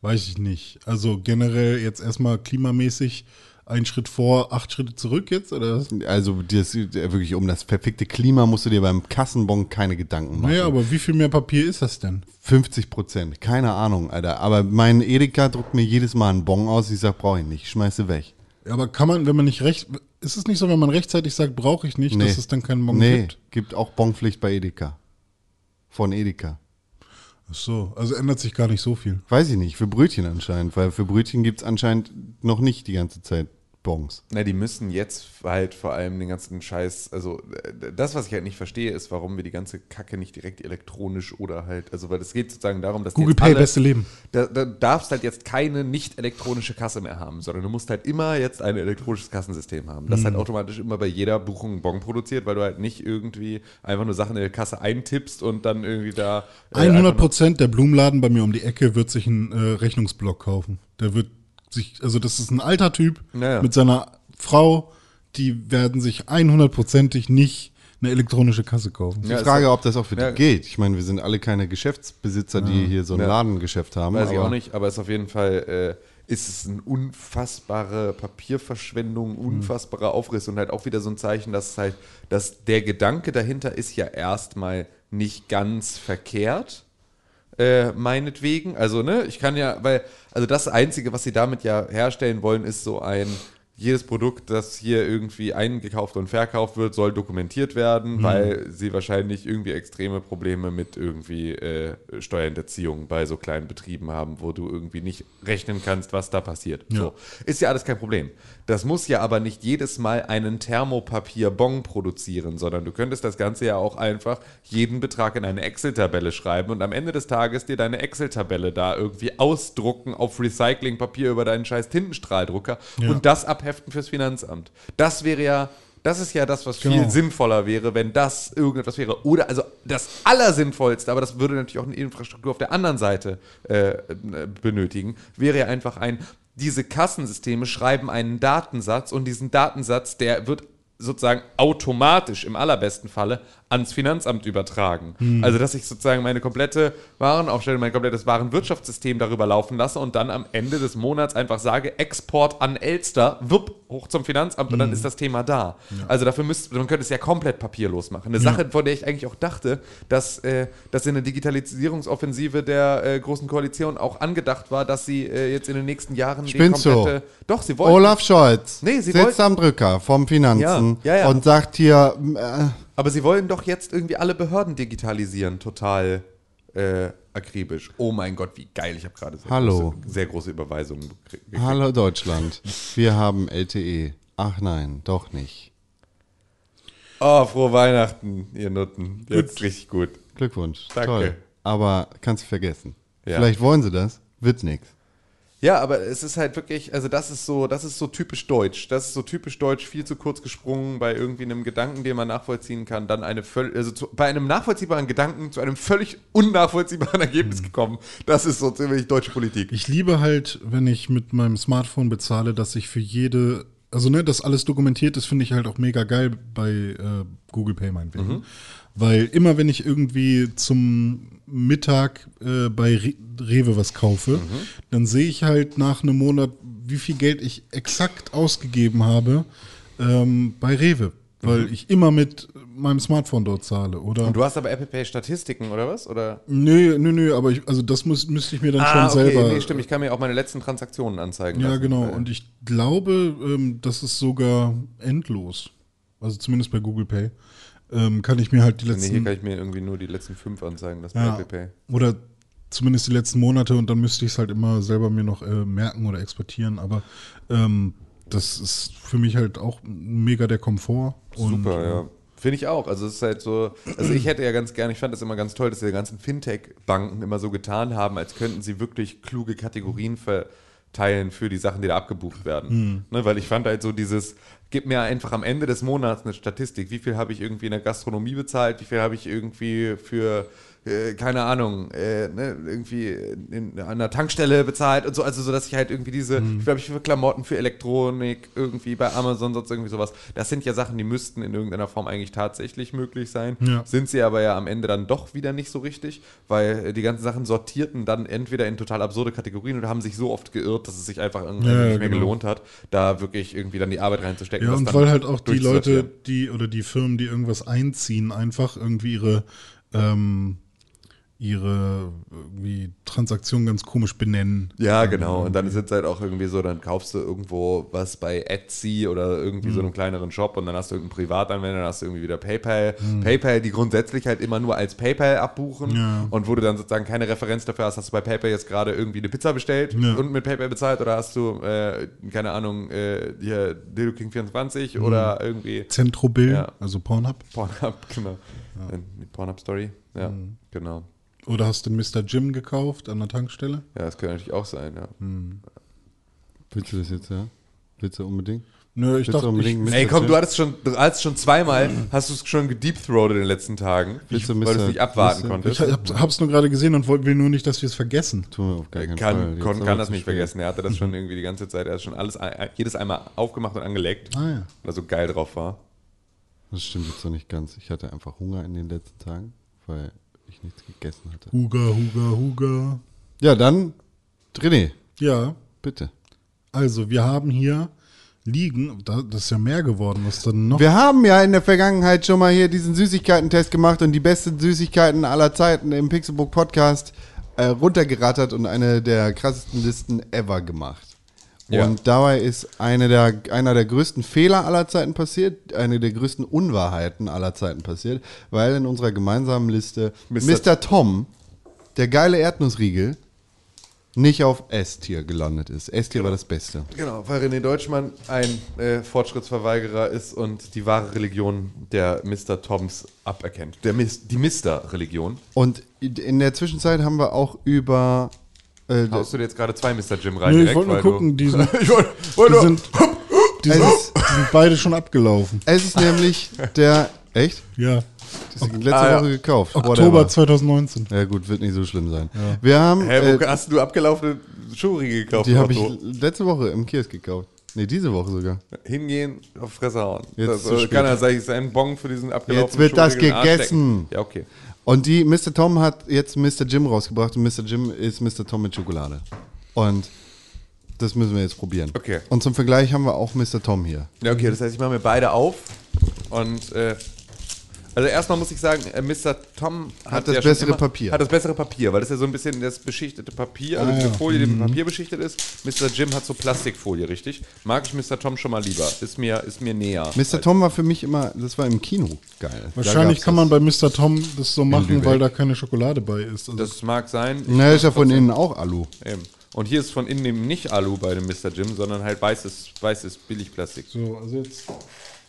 weiß ich nicht. Also generell jetzt erstmal klimamäßig ein Schritt vor, acht Schritte zurück jetzt, oder? Also das, wirklich um das perfekte Klima musst du dir beim Kassenbon keine Gedanken machen. Naja, aber wie viel mehr Papier ist das denn? 50 Prozent, keine Ahnung, Alter. Aber mein Edeka druckt mir jedes Mal einen Bon aus. Ich sag, brauche ich nicht, ich schmeiße weg. Ja, aber kann man, wenn man nicht recht, ist es nicht so, wenn man rechtzeitig sagt, brauche ich nicht, dass es dann keinen Bon nee, gibt? gibt auch Bonpflicht bei Edeka. Von Edeka. Ach so, also ändert sich gar nicht so viel. Weiß ich nicht, für Brötchen anscheinend, weil für Brötchen gibt es anscheinend noch nicht die ganze Zeit Bons. Na, die müssen jetzt halt vor allem den ganzen Scheiß, also äh, das, was ich halt nicht verstehe, ist, warum wir die ganze Kacke nicht direkt elektronisch oder halt, also weil es geht sozusagen darum, dass Google Pay, alle, beste Leben. Da, da darfst halt jetzt keine nicht elektronische Kasse mehr haben, sondern du musst halt immer jetzt ein elektronisches Kassensystem haben, das halt Mhm. automatisch immer bei jeder Buchung einen Bon produziert, weil du halt nicht irgendwie einfach nur Sachen in der Kasse eintippst und dann irgendwie da äh, 100 einfach nur- Prozent der Blumenladen bei mir um die Ecke wird sich einen äh, Rechnungsblock kaufen. Der wird sich, also das ist ein alter Typ Naja. mit seiner Frau, die werden sich 100%ig nicht eine elektronische Kasse kaufen. Die Ja, Frage, ob das auch für Ja. die geht. Ich meine, wir sind alle keine Geschäftsbesitzer, die hier so ein Ja. Ladengeschäft haben. Weiß ich aber auch nicht, aber es ist auf jeden Fall, äh, ist es eine unfassbare Papierverschwendung, unfassbarer Aufriss und halt auch wieder so ein Zeichen, dass halt, dass der Gedanke dahinter ist ja erstmal nicht ganz verkehrt. Äh, meinetwegen. Also, ne, ich kann ja, weil, also das Einzige, was sie damit ja herstellen wollen, ist so ein, jedes Produkt, das hier irgendwie eingekauft und verkauft wird, soll dokumentiert werden, weil sie wahrscheinlich irgendwie extreme Probleme mit irgendwie äh, Steuerhinterziehung bei so kleinen Betrieben haben, wo du irgendwie nicht rechnen kannst, was da passiert. So. Ist ja alles kein Problem. Das muss ja aber nicht jedes Mal einen Thermopapier-Bon produzieren, sondern du könntest das Ganze ja auch einfach jeden Betrag in eine Excel-Tabelle schreiben und am Ende des Tages dir deine Excel-Tabelle da irgendwie ausdrucken auf Recyclingpapier über deinen scheiß Tintenstrahldrucker und das abheften fürs Finanzamt. Das wäre ja, das ist ja das, was viel Genau. sinnvoller wäre, wenn das irgendetwas wäre. Oder also das Allersinnvollste, aber das würde natürlich auch eine Infrastruktur auf der anderen Seite äh, benötigen, wäre ja einfach ein, diese Kassensysteme schreiben einen Datensatz und diesen Datensatz, der wird sozusagen automatisch im allerbesten Falle ans Finanzamt übertragen. Also, dass ich sozusagen meine komplette Warenaufstellung, mein komplettes Warenwirtschaftssystem darüber laufen lasse und dann am Ende des Monats einfach sage, Export an Elster, wupp, hoch zum Finanzamt und dann ist das Thema da. Also dafür müsste, man könnte es ja komplett papierlos machen. Eine Sache, von der ich eigentlich auch dachte, dass, äh, dass in der Digitalisierungsoffensive der äh, Großen Koalition auch angedacht war, dass sie äh, jetzt in den nächsten Jahren die Spinnst du? komplette... Doch, sie wollten... Olaf Scholz Nee, sie sitzt wollten- am Drücker vom Finanzen Ja, ja, ja. und sagt hier, äh, Aber sie wollen doch jetzt irgendwie alle Behörden digitalisieren, total äh, akribisch. Oh mein Gott, wie geil. Ich habe gerade sehr, Hallo. Große, sehr große Überweisungen gekriegt. hallo Deutschland, wir haben LTE. Ach nein, doch nicht. Oh, frohe Weihnachten, ihr Nutten. Jetzt richtig gut. Glückwunsch. Danke. Toll. Aber kannst du vergessen. Ja. Vielleicht wollen sie das, wird's nix. Ja, aber es ist halt wirklich, also das ist so, das ist so typisch deutsch. Das ist so typisch deutsch, viel zu kurz gesprungen bei irgendwie einem Gedanken, den man nachvollziehen kann, dann eine völlig, also zu, bei einem nachvollziehbaren Gedanken zu einem völlig <laughs> unnachvollziehbaren Ergebnis gekommen. Das ist so ziemlich deutsche Politik. Ich liebe halt, wenn ich mit meinem Smartphone bezahle, dass ich für jede, also ne, dass alles dokumentiert ist, finde ich halt auch mega geil bei äh, Google Pay meinetwegen. Weil immer wenn ich irgendwie zum Mittag äh, bei Re Rewe was kaufe, dann sehe ich halt nach einem Monat, wie viel Geld ich exakt ausgegeben habe ähm, bei Rewe. Weil ich immer mit meinem Smartphone dort zahle, oder? Und du hast aber Apple Pay Statistiken oder was? Oder? Nö, nö, nö, aber ich, also das muss, müsste ich mir dann Ah, schon selber. Nee, stimmt. Ich kann mir auch meine letzten Transaktionen anzeigen. Ja, lassen. genau. Und ich glaube, ähm, das ist sogar endlos. Also zumindest bei Google Pay. Ähm, kann ich mir halt die Nee, hier letzten. kann ich mir irgendwie nur die letzten fünf anzeigen, das ja, Apple Pay. oder zumindest die letzten Monate und dann müsste ich es halt immer selber mir noch äh, merken oder exportieren. Aber ähm, das ist für mich halt auch mega der Komfort. Und, Super, äh, ja. Finde ich auch. Also es ist halt so, also ich hätte ja ganz gerne, ich fand das immer ganz toll, dass die ganzen Fintech-Banken immer so getan haben, als könnten sie wirklich kluge Kategorien verteilen für die Sachen, die da abgebucht werden. Ne, weil ich fand halt so dieses, gib mir einfach am Ende des Monats eine Statistik, wie viel habe ich irgendwie in der Gastronomie bezahlt, wie viel habe ich irgendwie für äh, keine Ahnung, äh, ne, irgendwie in, an einer Tankstelle bezahlt und so, also so, dass ich halt irgendwie diese, ich glaube, ich für Klamotten, für Elektronik, irgendwie bei Amazon, sonst irgendwie sowas, das sind ja Sachen, die müssten in irgendeiner Form eigentlich tatsächlich möglich sein, Ja. sind sie aber ja am Ende dann doch wieder nicht so richtig, weil äh, die ganzen Sachen sortierten dann entweder in total absurde Kategorien oder haben sich so oft geirrt, dass es sich einfach irgendwie Ja, nicht mehr genau. gelohnt hat, da wirklich irgendwie dann die Arbeit reinzustecken. Ja, und weil halt auch die Leute, die oder die Firmen, die irgendwas einziehen, einfach irgendwie ihre, ähm, ihre irgendwie Transaktionen ganz komisch benennen. Ja, genau. Und dann ist es halt auch irgendwie so, dann kaufst du irgendwo was bei Etsy oder irgendwie Mhm. so einem kleineren Shop und dann hast du irgendeinen Privatanwender, dann hast du irgendwie wieder PayPal. Mhm. PayPal, die grundsätzlich halt immer nur als PayPal abbuchen Ja. und wo du dann sozusagen keine Referenz dafür hast, hast du bei PayPal jetzt gerade irgendwie eine Pizza bestellt Ja. und mit PayPal bezahlt oder hast du, äh, keine Ahnung, äh, hier Dildo King 24 Mhm. oder irgendwie Zentrobill, Ja. also Pornhub. Pornhub, <laughs> genau. Äh, Die Pornhub Story, ja, Mhm. genau. Oder hast du Mr. Jim gekauft an der Tankstelle? Ja, das könnte natürlich auch sein, ja. Mhm. Willst du das jetzt, ja? Willst du unbedingt? Nö, ich Willst dachte, ich, unbedingt Mr. Ey, komm, Jim? du hattest schon, du hast schon zweimal, hast du es schon gedeepthroated in den letzten Tagen, Willst du weil du es nicht abwarten Mr. konntest. ich hab, hab's nur gerade gesehen und wollt- will nur nicht, dass wir es vergessen. Tun wir auf gar keinen Fall. Kann, kann, aber kann das nicht vergessen. Er hatte das schon <laughs> irgendwie die ganze Zeit, er hat schon alles, jedes einmal aufgemacht und angeleckt, Ah ja. weil er so geil drauf war. Das stimmt jetzt noch nicht ganz. Ich hatte einfach Hunger in den letzten Tagen, weil ich nichts gegessen hatte. Huga, Huga, Huga. Ja, dann, René, Ja, bitte. also wir haben hier liegen, da, das ist ja mehr geworden, was dann noch? Wir haben ja in der Vergangenheit schon mal hier diesen Süßigkeiten-Test gemacht und die besten Süßigkeiten aller Zeiten im Pixelbook Podcast äh, runtergerattert und eine der krassesten Listen ever gemacht. Ja. Und dabei ist eine der, einer der größten Fehler aller Zeiten passiert, eine der größten Unwahrheiten aller Zeiten passiert, weil in unserer gemeinsamen Liste Mr. Mr. Tom, der geile Erdnussriegel, nicht auf S-Tier gelandet ist. S-Tier war das Beste. Genau, weil René Deutschmann ein äh, Fortschrittsverweigerer ist und die wahre Religion der Mr. Toms aberkennt. Der Mis die Mister-Religion. Und in der Zwischenzeit haben wir auch über äh, Haust du dir jetzt gerade zwei Mr. Jim rein? Nö, ich direkt, wollte nur gucken, die <laughs> sind, ich wollte wollte die sind, die, sind, die sind beide schon abgelaufen. Es ist nämlich der. Echt? Ja, Das ist letzte Ah, ja. Woche gekauft. Oktober Whatever. 2019. Ja, gut, wird nicht so schlimm sein. Wir haben. Hä, wo äh, hast du abgelaufene Schuri gekauft? die habe ich letzte Woche im Kiosk gekauft. Nee, diese Woche sogar. Hingehen, auf Fresse hauen. Jetzt das zu spät. kann er sagen, sein Bon für diesen abgelaufenen Jetzt wird das Schuri Arsch gegessen. Ja, okay. Und die Mr. Tom hat jetzt Mr. Jim rausgebracht und Mr. Jim ist Mr. Tom mit Schokolade. Und das müssen wir jetzt probieren. Okay. Und zum Vergleich haben wir auch Mr. Tom hier. Ja, okay, das heißt, ich mache mir beide auf und äh, also erstmal muss ich sagen, äh, Mr. Tom hat, das ja bessere Papier. Hat das bessere Papier, weil das ist ja so ein bisschen das beschichtete Papier, also Ah, diese ja. Folie, die mit Papier beschichtet ist. Mr. Jim hat so Plastikfolie, richtig? Mag ich Mr. Tom schon mal lieber. Ist mir, ist mir näher. Mr. Tom war für mich immer, das war im Kino geil. Wahrscheinlich kann man bei Mr. Tom das so machen, weil da keine Schokolade bei ist. Also Das mag sein. Na, ist ja von innen auch Alu. Eben. Und hier ist von innen eben nicht Alu bei dem Mr. Jim, sondern halt weißes, weißes Billigplastik. so, also jetzt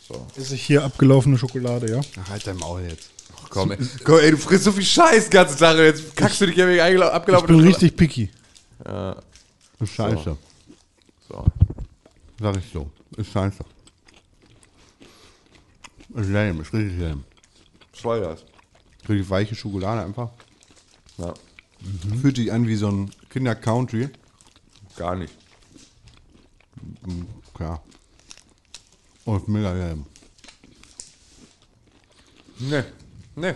So. Esse ich hier abgelaufene Schokolade, ja? Ach, halt dein Maul jetzt. Ach, komm, ey. komm, ey, du frisst so viel Scheiß den ganzen Tag und jetzt kackst du dich ja wegen eingela- Ich abgelaufenen bin Schokolade. richtig picky. Ist scheiße. So. Sag ich so. Ist scheiße. Ist lame, ist richtig lame. Was war das? Richtig weiche Schokolade einfach. Ja, Fühlt sich an wie so ein Kinder-Country. gar nicht. Klar. Und mega lame. Nee. Nee.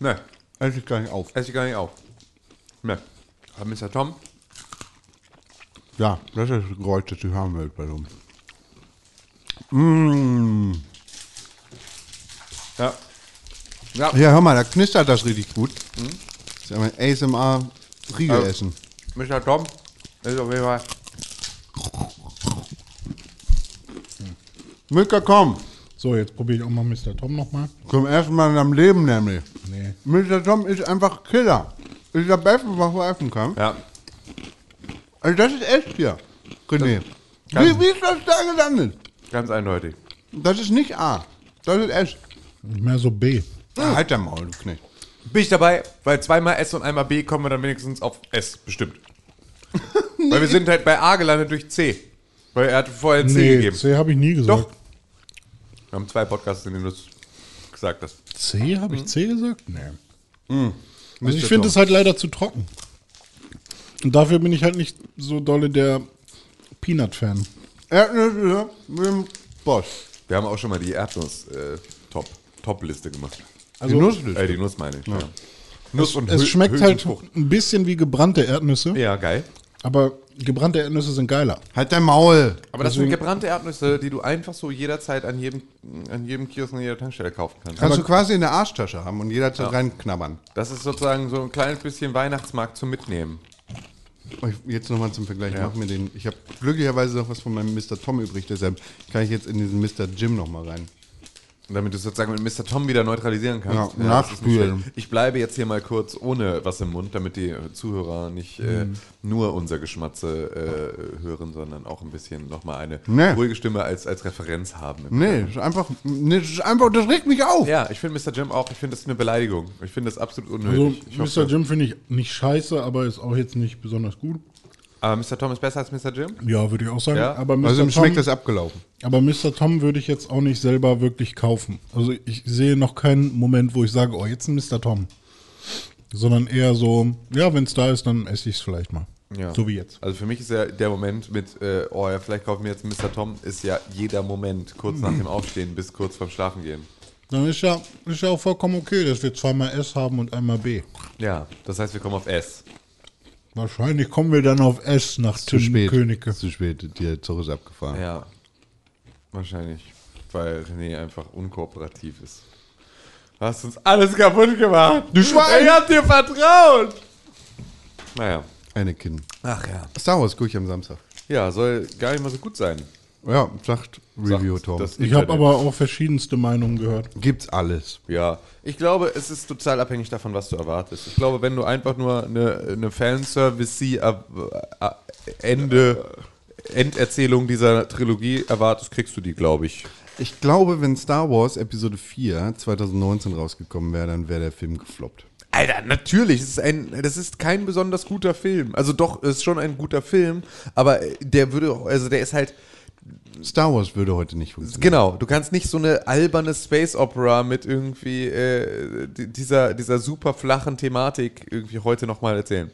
Nee. Esse ich gar nicht auf. Esse ich gar nicht auf. Nee. Aber Mr. Tom? Ja, das ist das Geräusch, das ich haben will bei so. Mmh. Ja. Ja. Ja, hör mal, da knistert das richtig gut. Das ist einmal ASMR Riegel Also- essen. Mr. Tom ist auf jeden Fall. Milka, komm. So, jetzt probiere ich auch mal Mr. Tom nochmal. Zum ersten Mal in deinem Leben nämlich. Nee. Mr. Tom ist einfach Killer. Ist das Beste, was man essen kann. Ja. Also das ist echt hier, René. Ganz- Wie, wie ist das da gelandet? Ganz eindeutig. Das ist nicht A. Das ist S. Mehr so B. Ah, halt dein Maul, du Knecht. Bin ich dabei, weil zweimal S und einmal B kommen wir dann wenigstens auf S, bestimmt. <laughs> Weil wir sind halt bei A gelandet durch C. Weil er hat vorher C Nee, gegeben. C habe ich nie gesagt. Doch. Wir haben zwei Podcasts, in denen du es gesagt hast. C? Habe ich C gesagt? Nee. Also Mr. ich finde es halt leider zu trocken. Und dafür bin ich halt nicht so dolle der Peanut-Fan. Erdnüsse mit dem Bosch. Wir haben auch schon mal die Erdnuss-Top. Top-Liste gemacht. Also, die Nussliste. Äh, die Nuss meine ich. Ja. Nuss und Es Hü- schmeckt halt ein bisschen wie gebrannte Erdnüsse, Ja, geil. Aber gebrannte Erdnüsse sind geiler. Halt dein Maul. Aber das sind gebrannte Erdnüsse, die du einfach so jederzeit an jedem, an jedem Kiosk und jeder Tankstelle kaufen kannst. Kannst du quasi in der Arschtasche haben und jederzeit reinknabbern. Das ist sozusagen so ein kleines bisschen Weihnachtsmarkt zum Mitnehmen. Ich- Jetzt nochmal zum Vergleich. Mach mir den. Ich habe glücklicherweise noch was von meinem Mr. Tom übrig, deshalb kann ich jetzt in diesen Mr. Jim nochmal rein. Und damit du sozusagen mit Mr. Tom wieder neutralisieren kannst. Ja, nicht nachspülen. ich bleibe jetzt hier mal kurz ohne was im Mund, damit die Zuhörer nicht äh, Mhm. nur unser Geschmatze äh, hören, sondern auch ein bisschen nochmal eine Nee. ruhige Stimme als, als Referenz haben. Nee, das ist einfach. Nee, ist einfach. Das regt mich auf. Ja, ich finde Mr. Jim auch, ich finde das eine Beleidigung. Ich finde das absolut Also unnötig. ich hoffe, Mr. Jim finde ich nicht scheiße, aber ist auch jetzt nicht besonders gut. Aber Mr. Tom ist besser als Mr. Jim? Ja, würde ich auch sagen. Ja? Aber, Mr. Also im Tom, Schmeckt das abgelaufen. aber Mr. Tom würde ich jetzt auch nicht selber wirklich kaufen. Also ich sehe noch keinen Moment, wo ich sage, oh, jetzt ein Mr. Tom. Sondern eher so, ja, wenn es da ist, dann esse ich es vielleicht mal. Ja. So wie jetzt. Also für mich ist ja der Moment mit, äh, oh ja, vielleicht kaufen wir jetzt einen Mr. Tom, ist ja jeder Moment kurz nach dem Aufstehen bis kurz vorm Schlafen gehen. Dann ist ja, ist ja auch vollkommen okay, dass wir zweimal S haben und einmal B. Ja, das heißt, wir kommen auf S. Wahrscheinlich kommen wir dann auf S nach Zu spät. Königke. Zu spät. Der Zug ist abgefahren. Ja, wahrscheinlich, weil René einfach unkooperativ ist. Du hast uns alles kaputt gemacht. Du Schwein! Ich hab dir vertraut. Naja. Anakin. Ach ja. Star Wars gucke ich am Samstag. Ja, soll gar nicht mal so gut sein. Ja, sagt Review Sagt Tom. das Ich habe aber auch verschiedenste Meinungen gehört. Gibt's alles. Ja, ich glaube, es ist total abhängig davon, was du erwartest. Ich glaube, wenn du einfach nur eine, eine Fanservice-Ende, Enderzählung dieser Trilogie erwartest, kriegst du die, glaube ich. Ich glaube, wenn Star Wars Episode 4 2019 rausgekommen wäre, dann wäre der Film gefloppt. Alter, natürlich, es ist ein, das ist kein besonders guter Film. Also doch, es ist schon ein guter Film, aber der würde, also der ist halt, Star Wars würde heute nicht funktionieren. genau, du kannst nicht so eine alberne Space Opera mit irgendwie äh, die- dieser, dieser super flachen Thematik irgendwie heute nochmal erzählen.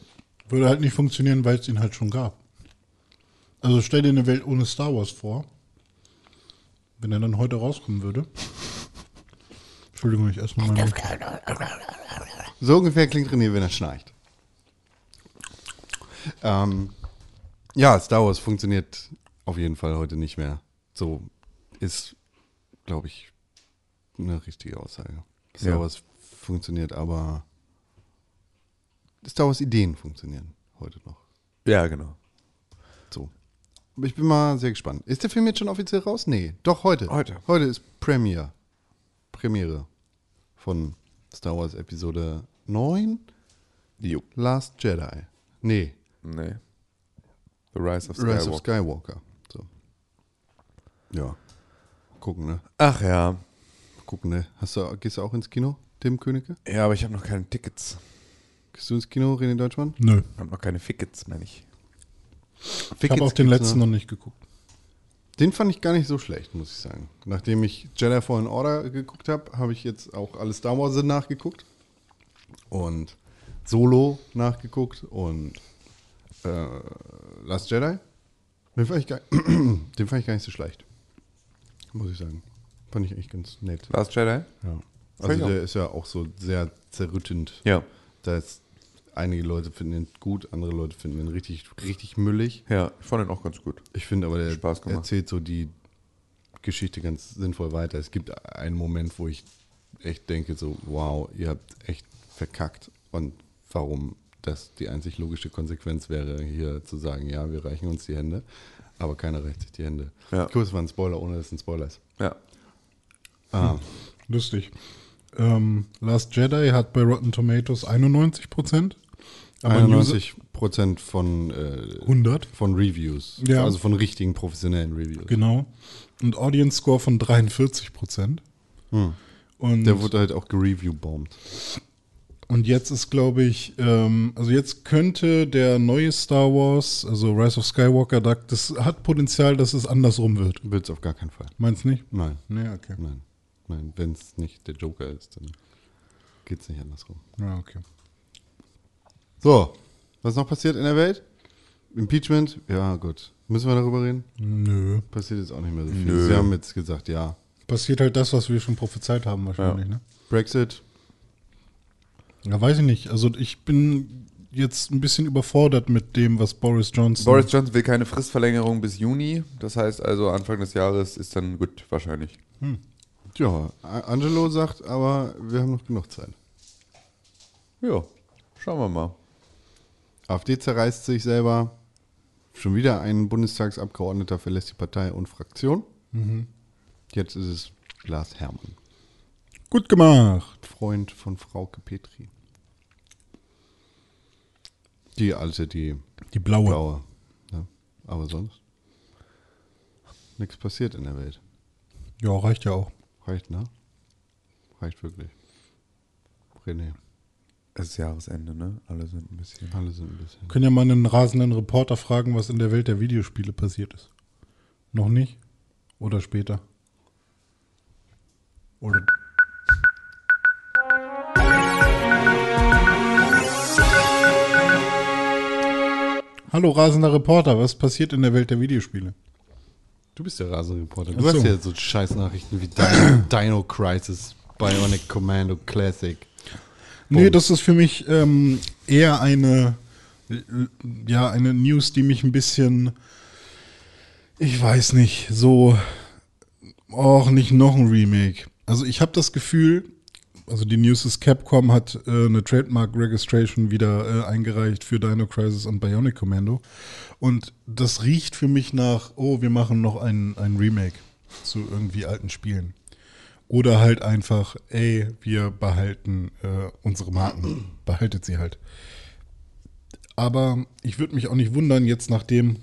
Würde halt nicht funktionieren, weil es ihn halt schon gab. Also stell dir eine Welt ohne Star Wars vor. Wenn er dann heute rauskommen würde. <laughs> Entschuldigung, ich esse mal meine. So ungefähr klingt René, wenn er schnarcht. Ähm, ja, Star Wars funktioniert auf jeden Fall heute nicht mehr. So ist, glaube ich, eine richtige Aussage. Star Ja. Wars funktioniert, aber Star Wars Ideen funktionieren heute noch. Ja, genau. So. Ich bin mal sehr gespannt. Ist der Film jetzt schon offiziell raus? Nee, doch heute. Heute. Heute ist Premiere. Premiere von Star Wars Episode 9, Jo. Last Jedi. Nee, Nee. The Rise of Skywalker. Rise of Skywalker. Ja. Gucken, ne? Ach ja. Gucken, ne? Hast du, gehst du auch ins Kino, Tim Königke? Ja, aber ich habe noch keine Tickets. Gehst du ins Kino, René Deutschmann? Nö. Ich habe noch keine Fickets, meine ich. Ich habe auch den letzten noch nicht geguckt. Den fand ich gar nicht so schlecht, muss ich sagen. Nachdem ich Jedi Fallen Order geguckt habe, habe ich jetzt auch alle Star Wars nachgeguckt. Und Solo nachgeguckt und äh, Last Jedi. Den fand, ich gar, <clears throat> den fand ich gar nicht so schlecht. Muss ich sagen. Fand ich eigentlich ganz nett. Last Jedi? Ja. Also der ist ja auch so sehr zerrüttend. Ja. Da ist, einige Leute finden ihn gut, andere Leute finden ihn richtig, richtig müllig. Ja, ich fand den auch ganz gut. Ich finde aber, der Spaß gemacht. erzählt so die Geschichte ganz sinnvoll weiter. Es gibt einen Moment, wo ich echt denke, so, wow, ihr habt echt verkackt. Und warum das die einzig logische Konsequenz wäre, hier zu sagen, ja, wir reichen uns die Hände, aber keiner reicht sich die Hände. Ja. Es war ein Spoiler, ohne dass es ein Spoiler ist. Ja. Ah, Lustig. Ähm, Last Jedi hat bei Rotten Tomatoes 91 Prozent. 91 Prozent von, äh, 100. von Reviews. Ja. Also von richtigen professionellen Reviews. Genau. Und Audience Score von 43 Prozent. Und, Hm. Der wurde halt auch gereview-bombt. Und jetzt ist, glaube ich, ähm, also jetzt könnte der neue Star Wars, also Rise of Skywalker, da- das hat Potenzial, dass es andersrum wird. Wird es auf gar keinen Fall. Meinst du nicht? Nein. Nee, okay. Nein, nein, wenn es nicht der Joker ist, dann geht es nicht andersrum. Ja, okay. So, was noch passiert in der Welt? Impeachment? Ja, gut. Müssen wir darüber reden? Nö. Passiert jetzt auch nicht mehr so viel. Nö. Sie haben jetzt gesagt, ja. Passiert halt das, was wir schon prophezeit haben wahrscheinlich, Ja. ne? Brexit, Ja, weiß ich nicht. Also ich bin jetzt ein bisschen überfordert mit dem, was Boris Johnson. Boris Johnson will keine Fristverlängerung bis Juni. Das heißt also, Anfang des Jahres ist dann gut, wahrscheinlich. ja, A- Angelo sagt, aber wir haben noch genug Zeit. Ja, schauen wir mal. AfD zerreißt sich selber. Schon wieder ein Bundestagsabgeordneter verlässt die Partei und Fraktion. Jetzt ist es Lars Hermann, Gut gemacht. Freund von Frauke Petri. Die alte, die Die blaue. blaue. Ja, aber sonst nichts passiert in der Welt. Ja, reicht ja auch. Reicht, ne? Reicht wirklich. René, Es ist Jahresende, ne? Alle sind ein bisschen. alle sind ein bisschen. Können ja mal einen rasenden Reporter fragen, was in der Welt der Videospiele passiert ist. Noch nicht? Oder später? Oder. Hallo rasender Reporter, was passiert in der Welt der Videospiele? Du bist der Rasenreporter. Du Ach so. hast ja so Scheißnachrichten wie Dino, <coughs> Dino Crisis, Bionic Commando Classic. Nee, das ist für mich ähm, eher eine, ja, eine News, die mich ein bisschen, ich weiß nicht, so, auch nicht noch ein Remake. Also ich habe das Gefühl, also die News ist, Capcom hat äh, eine Trademark Registration wieder äh, eingereicht für Dino Crisis und Bionic Commando. Und das riecht für mich nach, oh, wir machen noch ein, ein Remake zu irgendwie alten Spielen. Oder halt einfach, ey, wir behalten äh, unsere Marken. <clears throat> Behaltet sie halt. Aber ich würde mich auch nicht wundern, jetzt nachdem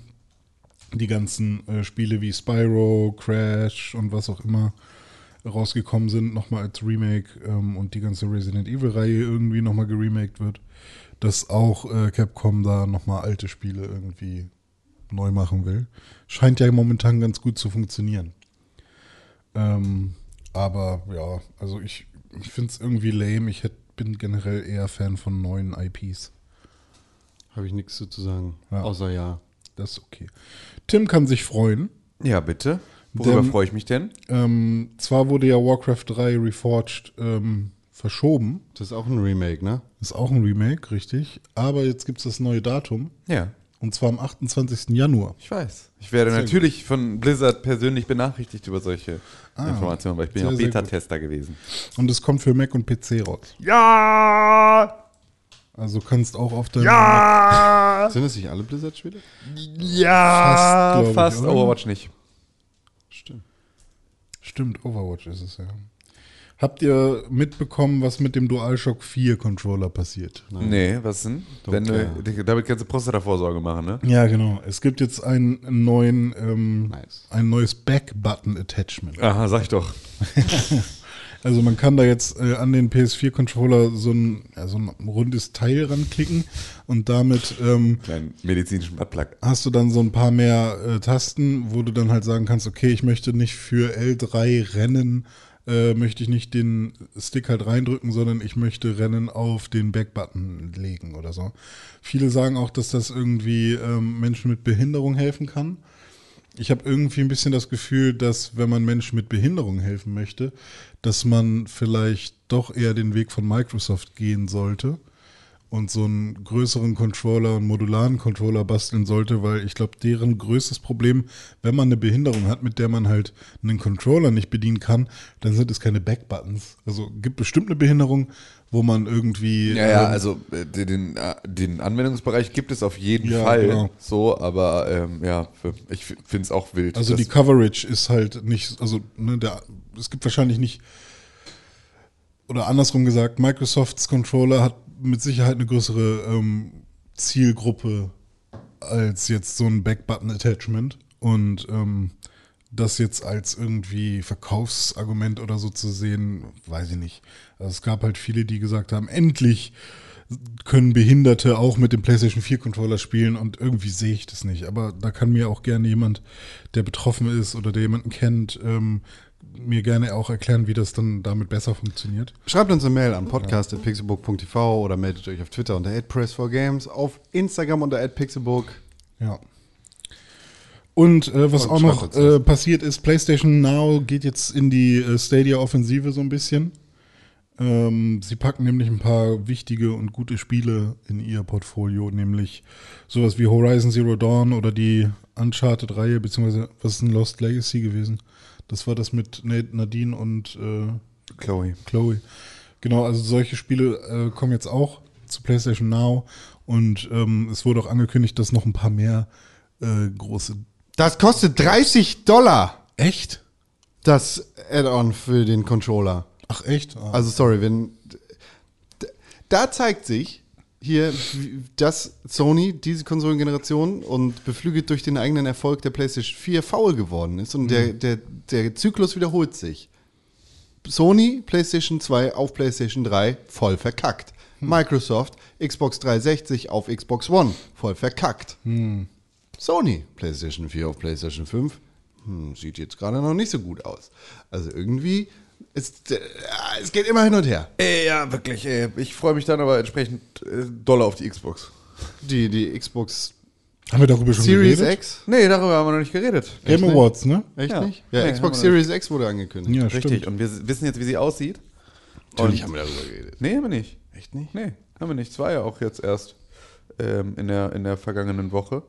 die ganzen äh, Spiele wie Spyro, Crash und was auch immer rausgekommen sind, nochmal als Remake ähm, und die ganze Resident Evil-Reihe irgendwie nochmal geremaked wird, dass auch äh, Capcom da nochmal alte Spiele irgendwie neu machen will. Scheint ja momentan ganz gut zu funktionieren. Ähm, aber ja, also ich, ich finde es irgendwie lame. Ich hätt, bin generell eher Fan von neuen IPs. Habe ich nichts zu sagen. Ja. Außer ja. Das ist okay. Tim kann sich freuen. Ja, bitte. Worüber freue ich mich denn? Ähm, zwar wurde ja Warcraft 3 Reforged ähm, verschoben. Das ist auch ein Remake, ne? Ist auch ein Remake, richtig. Aber jetzt gibt es das neue Datum. Ja, Und zwar am 28. Januar. ich weiß. Ich werde Sehr natürlich von Blizzard persönlich benachrichtigt über solche Ah, Informationen, weil ich bin ja auch gut. Beta-Tester gewesen. Und es kommt für Mac und PC raus. Ja! Also kannst auch auf deinem Ja! Sind das nicht alle Blizzard-Spiele? Ja! Fast, Fast, ich? Overwatch nicht. Stimmt. Overwatch ist es ja. Habt ihr mitbekommen, was mit dem DualShock 4 Controller passiert? Nee, was denn? Wenn du, damit kannst du Prostata-Vorsorge machen, ne? Ja, genau. Es gibt jetzt einen neuen, ähm, Nice. ein neues Back-Button-Attachment. Aha, sag ich doch. <laughs> Also man kann da jetzt äh, an den PS4-Controller so ein, ja, so ein rundes Teil ranklicken und damit ähm, Kleinen medizinischen Buttplug. hast du dann so ein paar mehr äh, Tasten, wo du dann halt sagen kannst, okay, ich möchte nicht für L3 rennen, äh, möchte ich nicht den Stick halt reindrücken, sondern ich möchte Rennen auf den Backbutton legen oder so. Viele sagen auch, dass das irgendwie ähm, Menschen mit Behinderung helfen kann. Ich habe irgendwie ein bisschen das Gefühl, dass wenn man Menschen mit Behinderung helfen möchte, dass man vielleicht doch eher den Weg von Microsoft gehen sollte und so einen größeren Controller, einen modularen Controller basteln sollte, weil ich glaube, deren größtes Problem, wenn man eine Behinderung hat, mit der man halt einen Controller nicht bedienen kann, dann sind es keine Backbuttons. Also gibt bestimmt eine Behinderung, wo man irgendwie Ja, ja, ähm, also äh, den, den, äh, den Anwendungsbereich gibt es auf jeden Ja, Fall genau. so, aber ähm, ja, ich finde es auch wild. Also die Coverage ist halt nicht, also ne, der, es gibt wahrscheinlich nicht, oder andersrum gesagt, Microsofts Controller hat mit Sicherheit eine größere ähm, Zielgruppe als jetzt so ein Backbutton-Attachment. Und ähm, das jetzt als irgendwie Verkaufsargument oder so zu sehen, weiß ich nicht. Also es gab halt viele, die gesagt haben, endlich können Behinderte auch mit dem PlayStation 4 Controller spielen und irgendwie sehe ich das nicht. Aber da kann mir auch gerne jemand, der betroffen ist oder der jemanden kennt, ähm, mir gerne auch erklären, wie das dann damit besser funktioniert. Schreibt uns eine Mail an podcast.pixelbook.tv oder meldet euch auf Twitter unter @press4games, auf Instagram unter @pixelbook. Ja. Und äh, was Und auch noch äh, passiert ist, PlayStation Now geht jetzt in die äh, Stadia-Offensive so ein bisschen. Ähm, sie packen nämlich ein paar wichtige und gute Spiele in ihr Portfolio, nämlich sowas wie Horizon Zero Dawn oder die Uncharted-Reihe, beziehungsweise was ist ein Lost Legacy gewesen? Das war das mit Nate, Nadine und äh, Chloe. Chloe. Genau, also solche Spiele äh, kommen jetzt auch zu PlayStation Now und ähm, es wurde auch angekündigt, dass noch ein paar mehr äh, große. Das kostet 30 Dollar, Echt? das Add-on für den Controller. Ach echt? Ah. Also sorry, wenn da zeigt sich hier, dass Sony diese Konsolengeneration und beflügelt durch den eigenen Erfolg der PlayStation 4 faul geworden ist und der, der, der Zyklus wiederholt sich. Sony, PlayStation 2 auf PlayStation 3 voll verkackt. Microsoft, Xbox 360 auf Xbox One voll verkackt. Sony, PlayStation 4 auf PlayStation 5 hm, sieht jetzt gerade noch nicht so gut aus. Also irgendwie ist, äh, es geht immer hin und her. Äh, ja, wirklich. Äh, ich freue mich dann aber entsprechend äh, doll auf die Xbox. Die, die Xbox Haben wir darüber schon Series geredet? X? Nee, darüber haben wir noch nicht geredet. Game nicht? Awards, ne? Echt Ja. nicht? Ja, Nee, Xbox Series X wurde angekündigt. Ja, Richtig. stimmt. Und wir wissen jetzt, wie sie aussieht. Natürlich Und- haben wir darüber geredet. Nee, haben wir nicht. Echt nicht? Nee, haben wir nicht. Es war ja auch jetzt erst ähm, in, der, in der vergangenen Woche.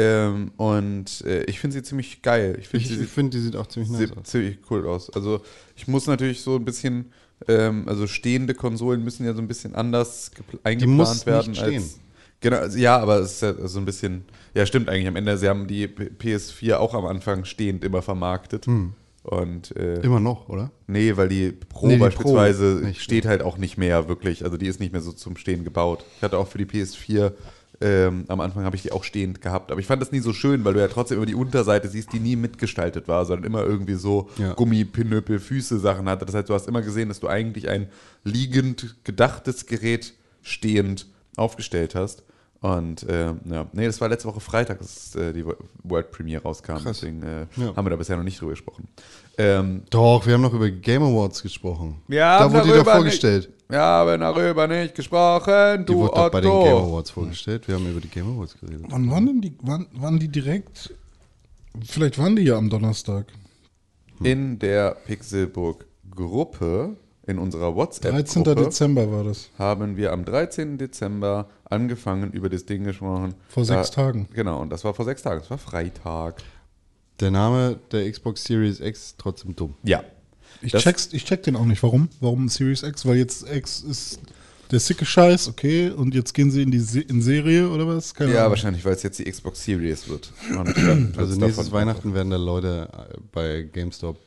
Ähm, und äh, ich finde sie ziemlich geil. Ich finde sie ich finde, die sieht auch ziemlich nice sieht aus. ziemlich cool aus. Also ich muss natürlich so ein bisschen, ähm, also stehende Konsolen müssen ja so ein bisschen anders gepl- eingeplant muss werden. nicht stehen. Als, genau, also, ja, aber es ist ja so ein bisschen, ja stimmt eigentlich am Ende, sie haben die P- PS4 auch am Anfang stehend immer vermarktet. Und äh, Immer noch, oder? Nee, weil die Pro Nee, die beispielsweise Pro steht halt auch nicht mehr wirklich. Also die ist nicht mehr so zum Stehen gebaut. Ich hatte auch für die PS4, ähm, am Anfang habe ich die auch stehend gehabt. Aber ich fand das nie so schön, weil du ja trotzdem immer die Unterseite siehst, die nie mitgestaltet war, sondern immer irgendwie so Ja. Gummi, Pinöpel, Füße, Sachen hatte. Das heißt, du hast immer gesehen, dass du eigentlich ein liegend gedachtes Gerät stehend aufgestellt hast. Und ähm, ja, nee, das war letzte Woche Freitag, dass äh, die World Premiere rauskam. Deswegen äh, Ja. haben wir da bisher noch nicht drüber gesprochen. Ähm, Doch, wir haben noch über Game Awards gesprochen. Ja, da wurde die doch vorgestellt. Wir haben darüber nicht gesprochen, Die du wurde doch bei den Game Otto. Awards vorgestellt. Wir haben über die Game Awards geredet. Wann waren denn die, wann, waren die direkt? Vielleicht waren die ja am Donnerstag. In der Pixelburg-Gruppe, in unserer 13. WhatsApp-Gruppe, Dezember war das. haben wir am 13. Dezember angefangen, über das Ding gesprochen. Vor sechs Tagen. Genau, und das war vor sechs Tagen. Das war Freitag. Der Name der Xbox Series X ist trotzdem dumm. Ja. Ich, Das- check's, ich check den auch nicht. Warum? Warum Series X? Weil jetzt X ist der sicke Scheiß, okay, und jetzt gehen sie in die Se in Serie oder was? Keine Ja, Ahnung. wahrscheinlich, weil es jetzt die Xbox Series wird. <clears throat> Also nächstes Weihnachten werden da Leute äh, bei GameStop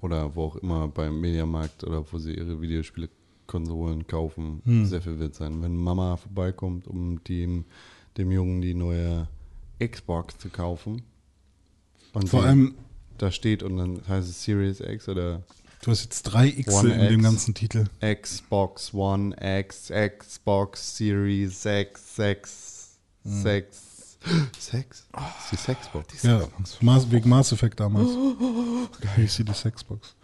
oder wo auch immer beim Mediamarkt oder wo sie ihre Videospiele-Konsolen kaufen, Hm. sehr verwirrt sein. Wenn Mama vorbeikommt, um dem, dem Jungen die neue Xbox zu kaufen Vor allem, da steht und dann heißt es Series X oder du hast jetzt drei X in dem X. ganzen Titel. Xbox One X, Xbox Series X, Sex, Sex, <gasps> Sex? Ist die Sexbox. Ja, Mass, wegen Mass Effect damals. <gasps> Hieß sie die Sexbox.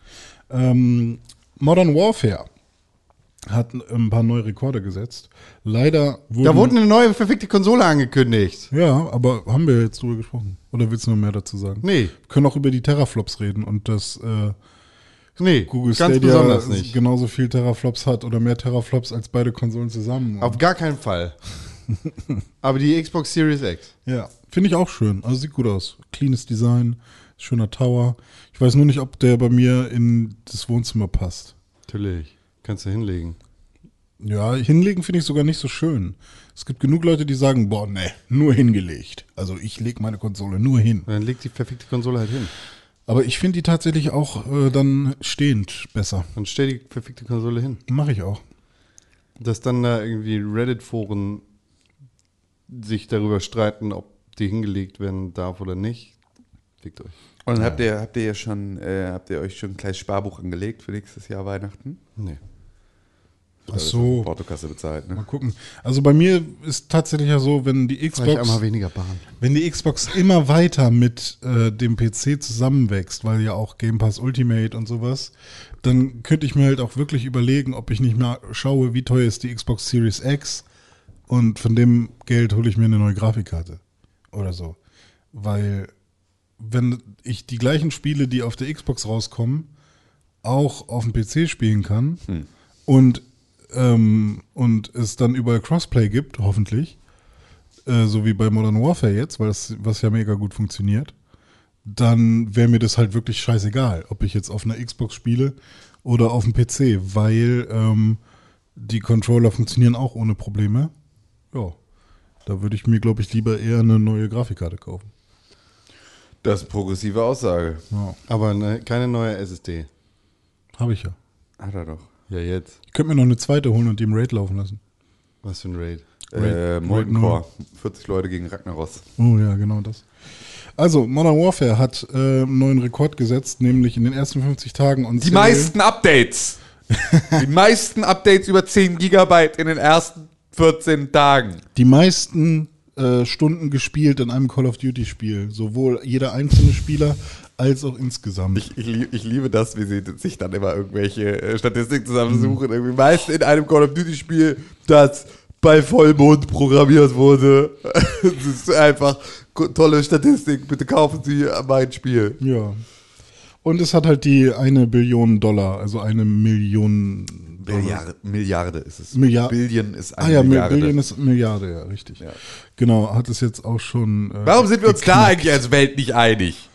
Ähm, Modern Warfare hat ein paar neue Rekorde gesetzt. Leider wurden... Da wurde eine neue verfickte Konsole angekündigt. ja, aber haben wir jetzt drüber gesprochen? Oder willst du noch mehr dazu sagen? Nee, Wir können auch über die Terraflops reden und dass äh, nee, Google ganz Stadia besonders nicht. genauso viel Terraflops hat oder mehr Terraflops als beide Konsolen zusammen. Auf gar keinen Fall. <laughs> Aber die Xbox Series X. Ja, finde ich auch schön. Also sieht gut aus. Cleanes Design, schöner Tower. Ich weiß nur nicht, ob der bei mir in das Wohnzimmer passt. Natürlich. Kannst du hinlegen. Ja, hinlegen finde ich sogar nicht so schön. Es gibt genug Leute, die sagen, boah, ne, nur hingelegt. Also ich lege meine Konsole nur hin. Und dann legt die verfickte Konsole halt hin. Aber ich finde die tatsächlich auch äh, dann stehend besser. Dann stell die verfickte Konsole hin. Mache ich auch. Dass dann da irgendwie Reddit-Foren sich darüber streiten, ob die hingelegt werden darf oder nicht. Fickt euch. Und habt ihr, habt ihr ja schon, äh, habt ihr euch schon ein kleines Sparbuch angelegt für nächstes Jahr Weihnachten? Nee. Ach so. Portokasse bezahlt, Mal ne? gucken. Also bei mir ist tatsächlich ja so, wenn die Xbox, einmal weniger Bahn. wenn die Xbox immer weiter mit äh, dem PC zusammenwächst, weil ja auch Game Pass Ultimate und sowas, dann könnte ich mir halt auch wirklich überlegen, ob ich nicht mal schaue, wie teuer ist die Xbox Series X und von dem Geld hole ich mir eine neue Grafikkarte oder so. Weil wenn ich die gleichen Spiele, die auf der Xbox rauskommen, auch auf dem PC spielen kann und, ähm, und es dann überall Crossplay gibt, hoffentlich, äh, so wie bei Modern Warfare jetzt, weil das, was ja mega gut funktioniert, dann wäre mir das halt wirklich scheißegal, ob ich jetzt auf einer Xbox spiele oder auf dem PC, weil ähm, die Controller funktionieren auch ohne Probleme. Ja, da würde ich mir, glaube ich, lieber eher eine neue Grafikkarte kaufen. Das ist progressive Aussage. Ja, Aber ne, keine neue SSD. habe ich ja. Hat er doch. Ja, jetzt. Ich könnte mir noch eine zweite holen und die im Raid laufen lassen. Was für ein Raid. Äh, Molten Core. 40 Leute gegen Ragnaros. Oh ja, genau das. Also, Modern Warfare hat äh, einen neuen Rekord gesetzt, nämlich in den ersten 50 Tagen. Und Die meisten Updates. <laughs> Die meisten Updates über 10 Gigabyte in den ersten 14 Tagen. Die meisten äh, Stunden gespielt in einem Call of Duty Spiel. Sowohl jeder einzelne Spieler als auch insgesamt. Ich, ich, ich liebe das, wie sie sich dann immer irgendwelche äh, Statistiken zusammensuchen. Irgendwie meist in einem Call of Duty Spiel, das bei Vollmond programmiert wurde. <laughs> Es ist einfach tolle Statistik. Bitte kaufen Sie mein Spiel. ja. Und es hat halt die eine Billion Dollar, also eine Million Dollar. Milliarde, Milliarde ist es. Milliard- Billion ist Ah eine ja, Milliarde. Milliarde ist Milliarde, ja, richtig. Ja. Genau, hat es jetzt auch schon. Äh, Warum sind wir uns da geknackt. eigentlich als Welt nicht einig?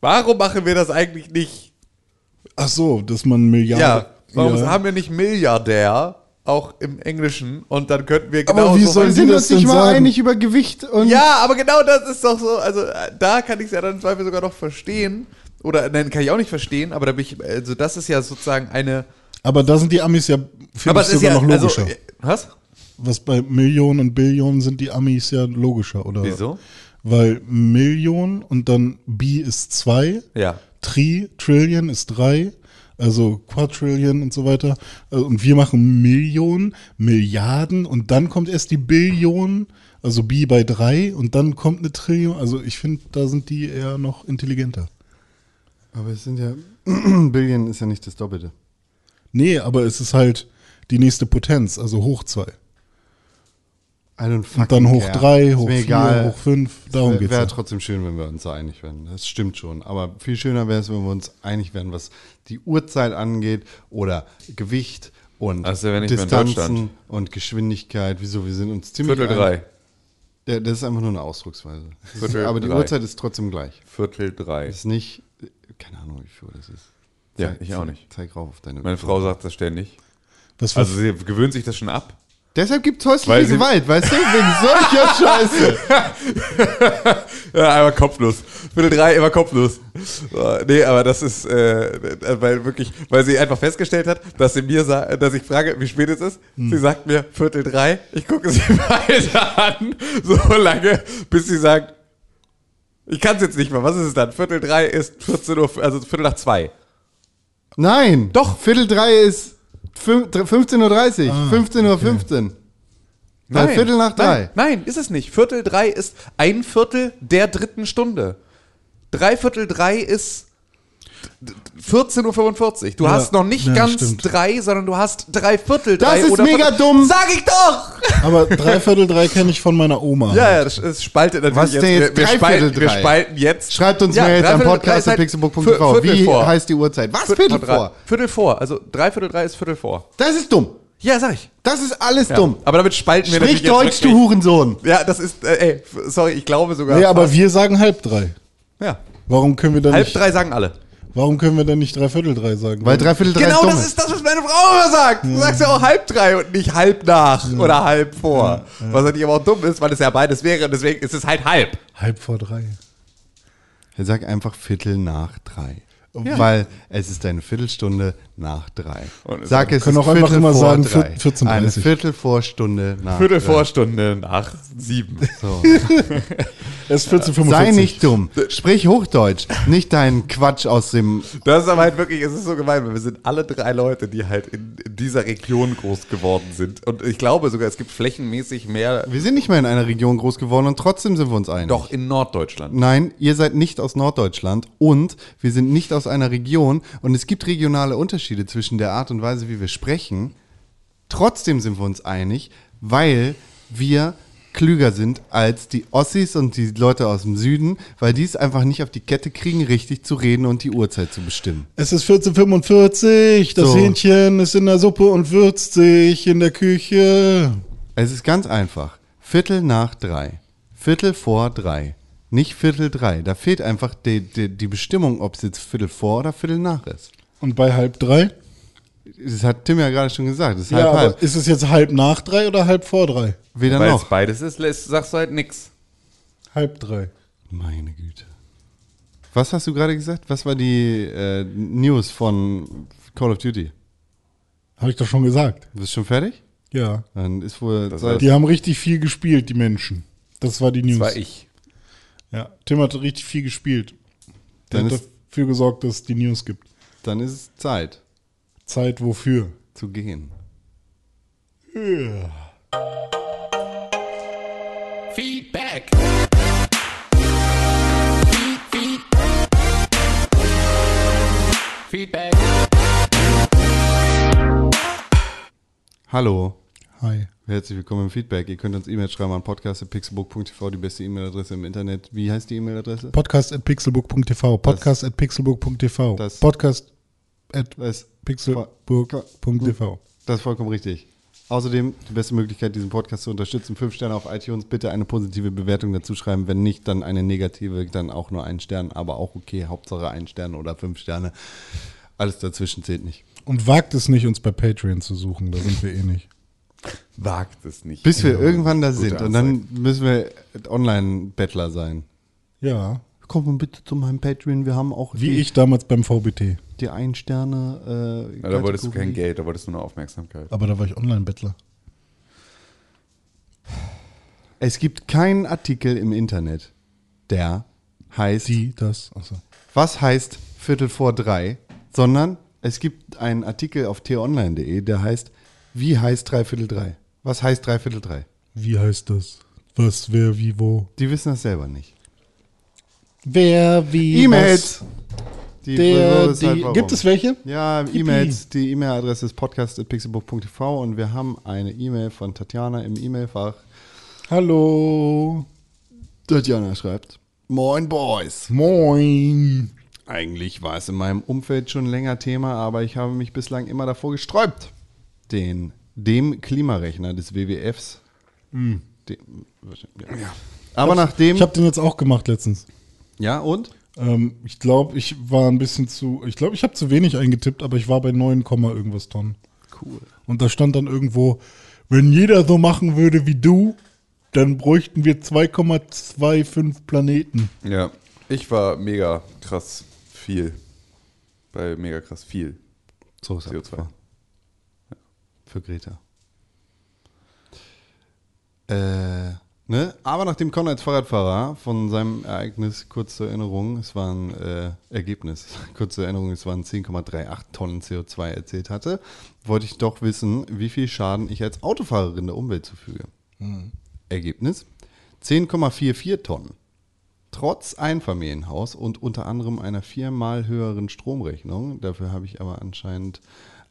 Warum machen wir das eigentlich nicht? Ach so, dass man Milliarden. Ja, warum ja. haben wir nicht Milliardär, auch im Englischen, und dann könnten wir Aber genau wie so sollen sind das uns nicht denn mal einig über Gewicht und. Ja, aber genau das ist doch so. Also äh, da kann ich es ja dann im Zweifel sogar noch verstehen. Oder nein, kann ich auch nicht verstehen, aber da bin ich, also das ist ja sozusagen eine. Aber da sind die Amis ja, finde aber ich, es ist sogar ja noch logischer. Also, äh, was? Was bei Millionen und Billionen sind die Amis ja logischer, oder? Wieso? weil Million und dann B ist zwei. ja. Tri, Trillion ist drei. also Quadrillion und so weiter. Äh, und wir machen Millionen, Milliarden und dann kommt erst die Billion, also B bei drei und dann kommt eine Trillion. Also ich finde, da sind die eher noch intelligenter. Aber es sind ja, <clears throat> Billion ist ja nicht das Doppelte. Nee, aber es ist halt die nächste Potenz, also hoch zwei. Und dann hoch care. drei, hoch mir vier, egal. hoch fünf. Darum Wäre geht's. wär ja. trotzdem schön, wenn wir uns da einig werden. Das stimmt schon. Aber viel schöner wäre es, wenn wir uns einig werden, was die Uhrzeit angeht oder Gewicht und Also Distanzen und Geschwindigkeit. Wieso? Wir sind uns ziemlich Viertel drei. Ja, das ist einfach nur eine Ausdrucksweise. Das Viertel aber die drei. Uhrzeit ist trotzdem gleich. Viertel drei. Das ist nicht, keine Ahnung, wie viel Uhr das ist. Ja, Zeig- ich auch nicht. Zeig rauf auf deine Meine Frau sagt das ständig. Was für Also sie gewöhnt sich das schon ab. Deshalb gibt es häusliche Gewalt, weißt du? Wegen solcher <laughs> Scheiße. Ja, einmal kopflos. Viertel drei, immer kopflos. So, Nee, aber das ist, äh, weil wirklich, weil sie einfach festgestellt hat, dass sie mir sagt, dass ich frage, wie spät es ist. Hm. Sie sagt mir Viertel drei. Ich gucke sie <laughs> weiter an, so lange, bis sie sagt, ich kann es jetzt nicht mehr. Was ist es dann? Viertel drei ist 14 Uhr, also Viertel nach zwei. Nein. Doch. Viertel drei ist 15.30 Uhr. 15.15 Uhr. 15. Weil Viertel nach drei. Nein, nein, ist es nicht. Viertel drei ist ein Viertel der dritten Stunde. Dreiviertel drei ist 14.45 Uhr. Du Ja, hast noch nicht ja, ganz stimmt. drei, sondern du hast drei Viertel Das drei. ist oder mega Viertel- dumm. Sag ich doch! Aber dreiviertel drei kenne ich von meiner Oma. Ja, ja, das, das spaltet natürlich Was ist denn jetzt wir, wir, spalten, wir drei? spalten jetzt. Schreibt uns Ja, Mails am drei Podcast ist halt. Viertel Wie vor. heißt die Uhrzeit? Was? Viertel, Viertel drei. vor. Viertel vor. Also Dreiviertel drei ist Viertel vor. Das ist dumm. Ja, sag ich. Das ist alles Ja. dumm. Aber damit spalten wir Sprich Deutsch, jetzt du Hurensohn. Ja, das ist, äh, ey, sorry, ich glaube sogar. Nee, aber wir sagen halb drei. Ja. Warum können wir dann Halb nicht, drei sagen alle. Warum können wir dann nicht dreiviertel drei sagen? Weil dreiviertel drei Genau dumm das ist das, was meine Frau immer sagt. Du sagst ja auch halb drei und nicht halb nach oder halb vor. Was natürlich aber auch dumm ist, weil es ja beides wäre und deswegen ist es halt halb. halb vor drei. Er sagt einfach Viertel nach drei. Weil es ist eine Viertelstunde nach drei. Und es Sag es können ist auch einfach Viertel immer sagen, drei. 14:30. Eine Viertelvorstunde nach Viertel vor Stunde nach sieben. So. <laughs> Es ist 14.45 Sei nicht dumm. Sprich Hochdeutsch. Nicht deinen Quatsch aus dem. Das ist aber halt wirklich, es ist so gemein, weil wir sind alle drei Leute, die halt in, in dieser Region groß geworden sind. Und ich glaube sogar, es gibt flächenmäßig mehr, Wir sind nicht mehr in einer Region groß geworden und trotzdem sind wir uns einig. doch in Norddeutschland. Nein, ihr seid nicht aus Norddeutschland und wir sind nicht aus einer Region und es gibt regionale Unterschiede zwischen der Art und Weise, wie wir sprechen. Trotzdem sind wir uns einig, weil wir klüger sind als die Ossis und die Leute aus dem Süden, weil die es einfach nicht auf die Kette kriegen, richtig zu reden und die Uhrzeit zu bestimmen. Es ist 14.45 das So. Hähnchen ist in der Suppe und würzt sich in der Küche. Es ist ganz einfach. Viertel nach drei. Viertel vor drei. Nicht Viertel drei. Da fehlt einfach die, die, die Bestimmung, ob es jetzt Viertel vor oder Viertel nach ist. Und bei halb drei? Das hat Tim ja gerade schon gesagt. Ist Ja, halb halb. ist es jetzt halb nach drei oder halb vor drei? Weder Weil es noch. beides ist, lässt, sagst du halt nix. Halb drei. Meine Güte. Was hast du gerade gesagt? Was war die äh, News von Call of Duty? Habe ich doch schon gesagt. Bist du schon fertig? Ja. Dann ist wohl Das Zeit. Die haben richtig viel gespielt, die Menschen. Das war die News. Das war ich. Ja, Tim hat richtig viel gespielt. Der Dann hat ist- dafür gesorgt, dass es die News gibt. Dann ist es Zeit Zeit wofür? zu gehen. Feedback. Feed, feed. Feedback. Hallo. Hi. Herzlich willkommen im Feedback. Ihr könnt uns E-Mail schreiben an podcast.pixelbook.tv, die beste E-Mail-Adresse im Internet. Wie heißt die E-Mail-Adresse? Podcast at pixelbook.tv. Podcast at pixelbook.tv. Das- ist vollkommen richtig. Außerdem die beste Möglichkeit, diesen Podcast zu unterstützen. Fünf Sterne auf iTunes. Bitte eine positive Bewertung dazu schreiben. Wenn nicht, dann eine negative, dann auch nur einen Stern. Aber auch okay. Hauptsache ein Stern oder fünf Sterne. Alles dazwischen zählt nicht. Und wagt es nicht, uns bei Patreon zu suchen. Da sind wir eh nicht. Wagt es nicht. Bis wir irgendwann da sind. Und dann müssen wir Online-Bettler sein. Ja. Komm mal bitte zu meinem Patreon. Wir haben auch Wie die, ich damals beim VBT. die Ein-Sterne. Äh, Ja, da wolltest du kein. Geld, da wolltest du nur Aufmerksamkeit. Aber da war ich Online-Bettler. Es gibt keinen Artikel im Internet, der heißt, Die, das. Achso. was heißt Viertel vor drei, sondern es gibt einen Artikel auf t-online.de, der heißt, wie heißt Dreiviertel drei? Was heißt Dreiviertel drei? Wie heißt das? Was, wer, wie, wo? Die wissen das selber nicht. Wer, wie, E-Mails! Die, Der, halt die, warum. gibt es welche? Ja. E-Mails. Die E-Mail-Adresse ist podcast.pixelbook.tv und wir haben eine E-Mail von Tatjana im E-Mail-Fach. Hallo. Tatjana schreibt: Moin Boys. Moin. Eigentlich war es in meinem Umfeld schon länger Thema, aber ich habe mich bislang immer davor gesträubt, den dem Klimarechner des WWFs. Dem, ja. Aber nachdem. Ich habe den jetzt auch gemacht letztens. ja, und? Ähm, ich glaube, ich war ein bisschen zu. Ich glaube, ich habe zu wenig eingetippt, aber ich war bei 9, Komma irgendwas Tonnen. Cool. Und da stand dann irgendwo wenn jeder so machen würde wie du, dann bräuchten wir 2,25 Planeten. Ja, ich war mega krass viel. Bei mega krass viel So ist CO2. Für Greta. Äh, ne? Aber nachdem Conrad als Fahrradfahrer von seinem Ereignis, kurz zur Erinnerung, es war ein äh, Ergebnis, <laughs> kurz zur Erinnerung, es waren 10,38 Tonnen CO2 erzählt hatte, wollte ich doch wissen, wie viel Schaden ich als Autofahrerin der Umwelt zufüge. Ergebnis: 10,44 Tonnen. Trotz Einfamilienhaus und unter anderem einer viermal höheren Stromrechnung. Dafür habe ich aber anscheinend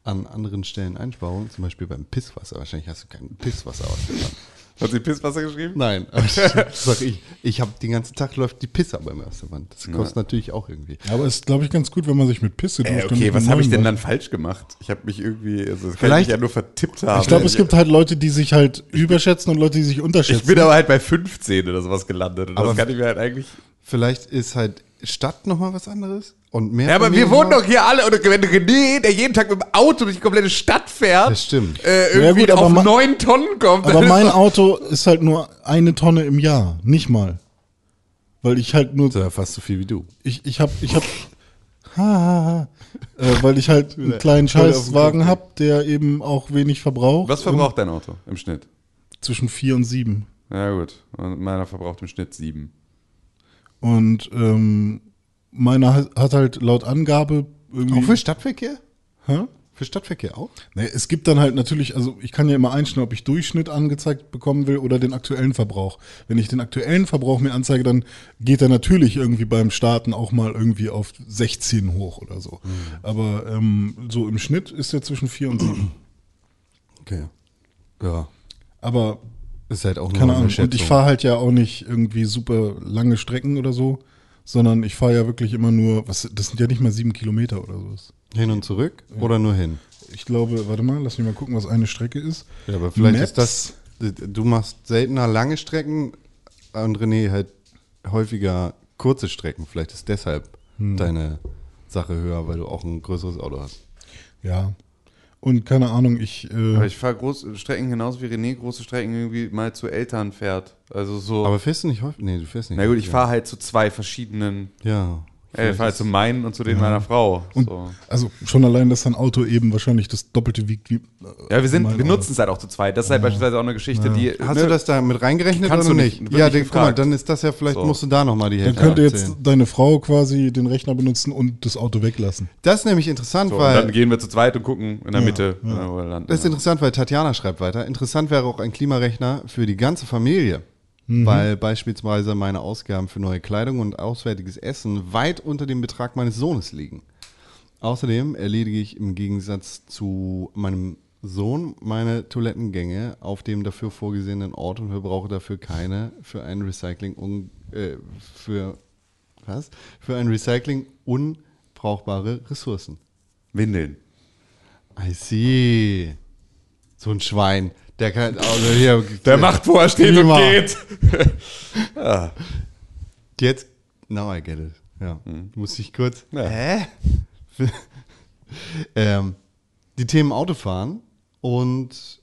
an anderen Stellen Einsparungen, zum Beispiel beim Pisswasser. Wahrscheinlich hast du kein Pisswasser ausgefahren. Hat sie Pisswasser geschrieben? Nein, <laughs> sag ich. Ich habe den ganzen Tag läuft die Pisse bei mir aus der Wand. Das kostet natürlich auch irgendwie. Aber ist, glaube ich, ganz gut, wenn man sich mit Pisse Äh, okay, was habe ich denn dann falsch gemacht? Ich habe mich irgendwie, also das kann Vielleicht- ich mich ja nur vertippt haben. Ich glaube, es gibt halt Leute, die sich halt überschätzen und Leute, die sich ich unterschätzen. bin aber halt bei 15 oder sowas gelandet. Und Aber- das kann ich mir halt eigentlich. Vielleicht ist halt Stadt nochmal was anderes und mehr. Ja, aber wir wohnen doch hier alle. Und wenn René, der jeden Tag mit dem Auto durch die komplette Stadt fährt, Das stimmt. äh, Ja, irgendwie gut, aber auf neun Tonnen kommt. Aber mein Auto ist halt nur eine Tonne im Jahr, nicht mal. Weil ich halt nur, Das ist ja fast so viel wie du. ich, ich hab, ich hab, ha, ha, ha, äh, weil ich halt einen kleinen Scheißwagen hab, der eben auch wenig verbraucht. Was verbraucht dein Auto im Schnitt? Zwischen vier und sieben. Ja, gut. Und meiner verbraucht im Schnitt sieben. Und ähm, meiner hat halt laut Angabe irgendwie. Auch für Stadtverkehr? Hä? Für Stadtverkehr auch? Nee, es gibt dann halt natürlich, also ich kann ja immer einstellen, ob ich Durchschnitt angezeigt bekommen will oder den aktuellen Verbrauch. Wenn ich den aktuellen Verbrauch mir anzeige, dann geht er natürlich irgendwie beim Starten auch mal irgendwie auf 16 hoch oder so. Aber ähm, so im Schnitt ist er zwischen 4 und 7. <clears throat> Okay. Ja. Aber Ist halt auch nur keine eine Ahnung. Und ich fahre halt ja auch nicht irgendwie super lange Strecken oder so, sondern ich fahre ja wirklich immer nur, was, das sind ja nicht mal sieben Kilometer oder so. hin und zurück oder nur hin? Ich glaube, warte mal, lass mich mal gucken, was eine Strecke ist. Ja, aber vielleicht Maps. ist das. Du machst seltener lange Strecken und René halt häufiger kurze Strecken. Vielleicht ist deshalb Hm. deine Sache höher, weil du auch ein größeres Auto hast. Ja. Und keine Ahnung, ich. Aber Äh, ich fahre große Strecken genauso wie René große Strecken irgendwie mal zu Eltern fährt. Also so. Aber fährst du nicht häufig? Nee, du fährst nicht. na gut, ich häufig. fahre halt zu zwei verschiedenen. Ja. Ich fahre halt zu meinen und zu denen meiner Frau. und so. also schon allein, dass dein Auto eben wahrscheinlich das Doppelte wiegt wie. äh, Ja, wir sind, wir nutzen es halt auch zu zweit. Das ist halt beispielsweise auch eine Geschichte, die. Hast ne, du das da mit reingerechnet oder du nicht? nicht, Ja, guck mal, dann ist das ja, vielleicht So. musst du da nochmal die Dann Hälfte könnte jetzt deine Frau quasi den Rechner benutzen und das Auto weglassen. Das ist nämlich interessant, So, und weil dann gehen wir zu zweit und gucken in der Ja, Mitte, ja. äh, wo wir landen. Das ist interessant, weil Tatjana schreibt weiter. Interessant wäre auch ein Klimarechner für die ganze Familie. Mhm. Weil beispielsweise meine Ausgaben für neue Kleidung und auswärtiges Essen weit unter dem Betrag meines Sohnes liegen. Außerdem erledige ich im Gegensatz zu meinem Sohn meine Toilettengänge auf dem dafür vorgesehenen Ort und verbrauche dafür keine für ein Recycling un, äh, für was? Für ein Recycling unbrauchbare Ressourcen. Windeln. I see. So ein Schwein. Der kann. Also hier, Der macht, wo er steht Klima. und geht. <laughs> Jetzt. Now I get it. Ja. Muss ich kurz. Ja. Hä? <laughs> ähm, die Themen Autofahren und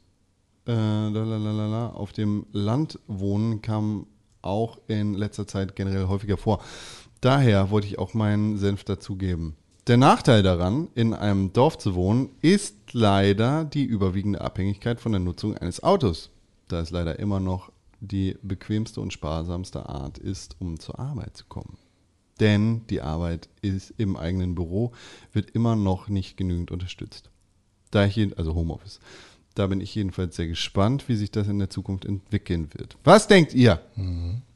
äh, lalalala, auf dem Land wohnen kam auch in letzter Zeit generell häufiger vor. Daher wollte ich auch meinen Senf dazugeben. Der Nachteil daran, in einem Dorf zu wohnen, ist leider die überwiegende Abhängigkeit von der Nutzung eines Autos, da es leider immer noch die bequemste und sparsamste Art ist, um zur Arbeit zu kommen. Denn die Arbeit ist im eigenen Büro wird immer noch nicht genügend unterstützt. Da ich jeden, also Homeoffice. Da bin ich jedenfalls sehr gespannt, wie sich das in der Zukunft entwickeln wird. Was denkt ihr?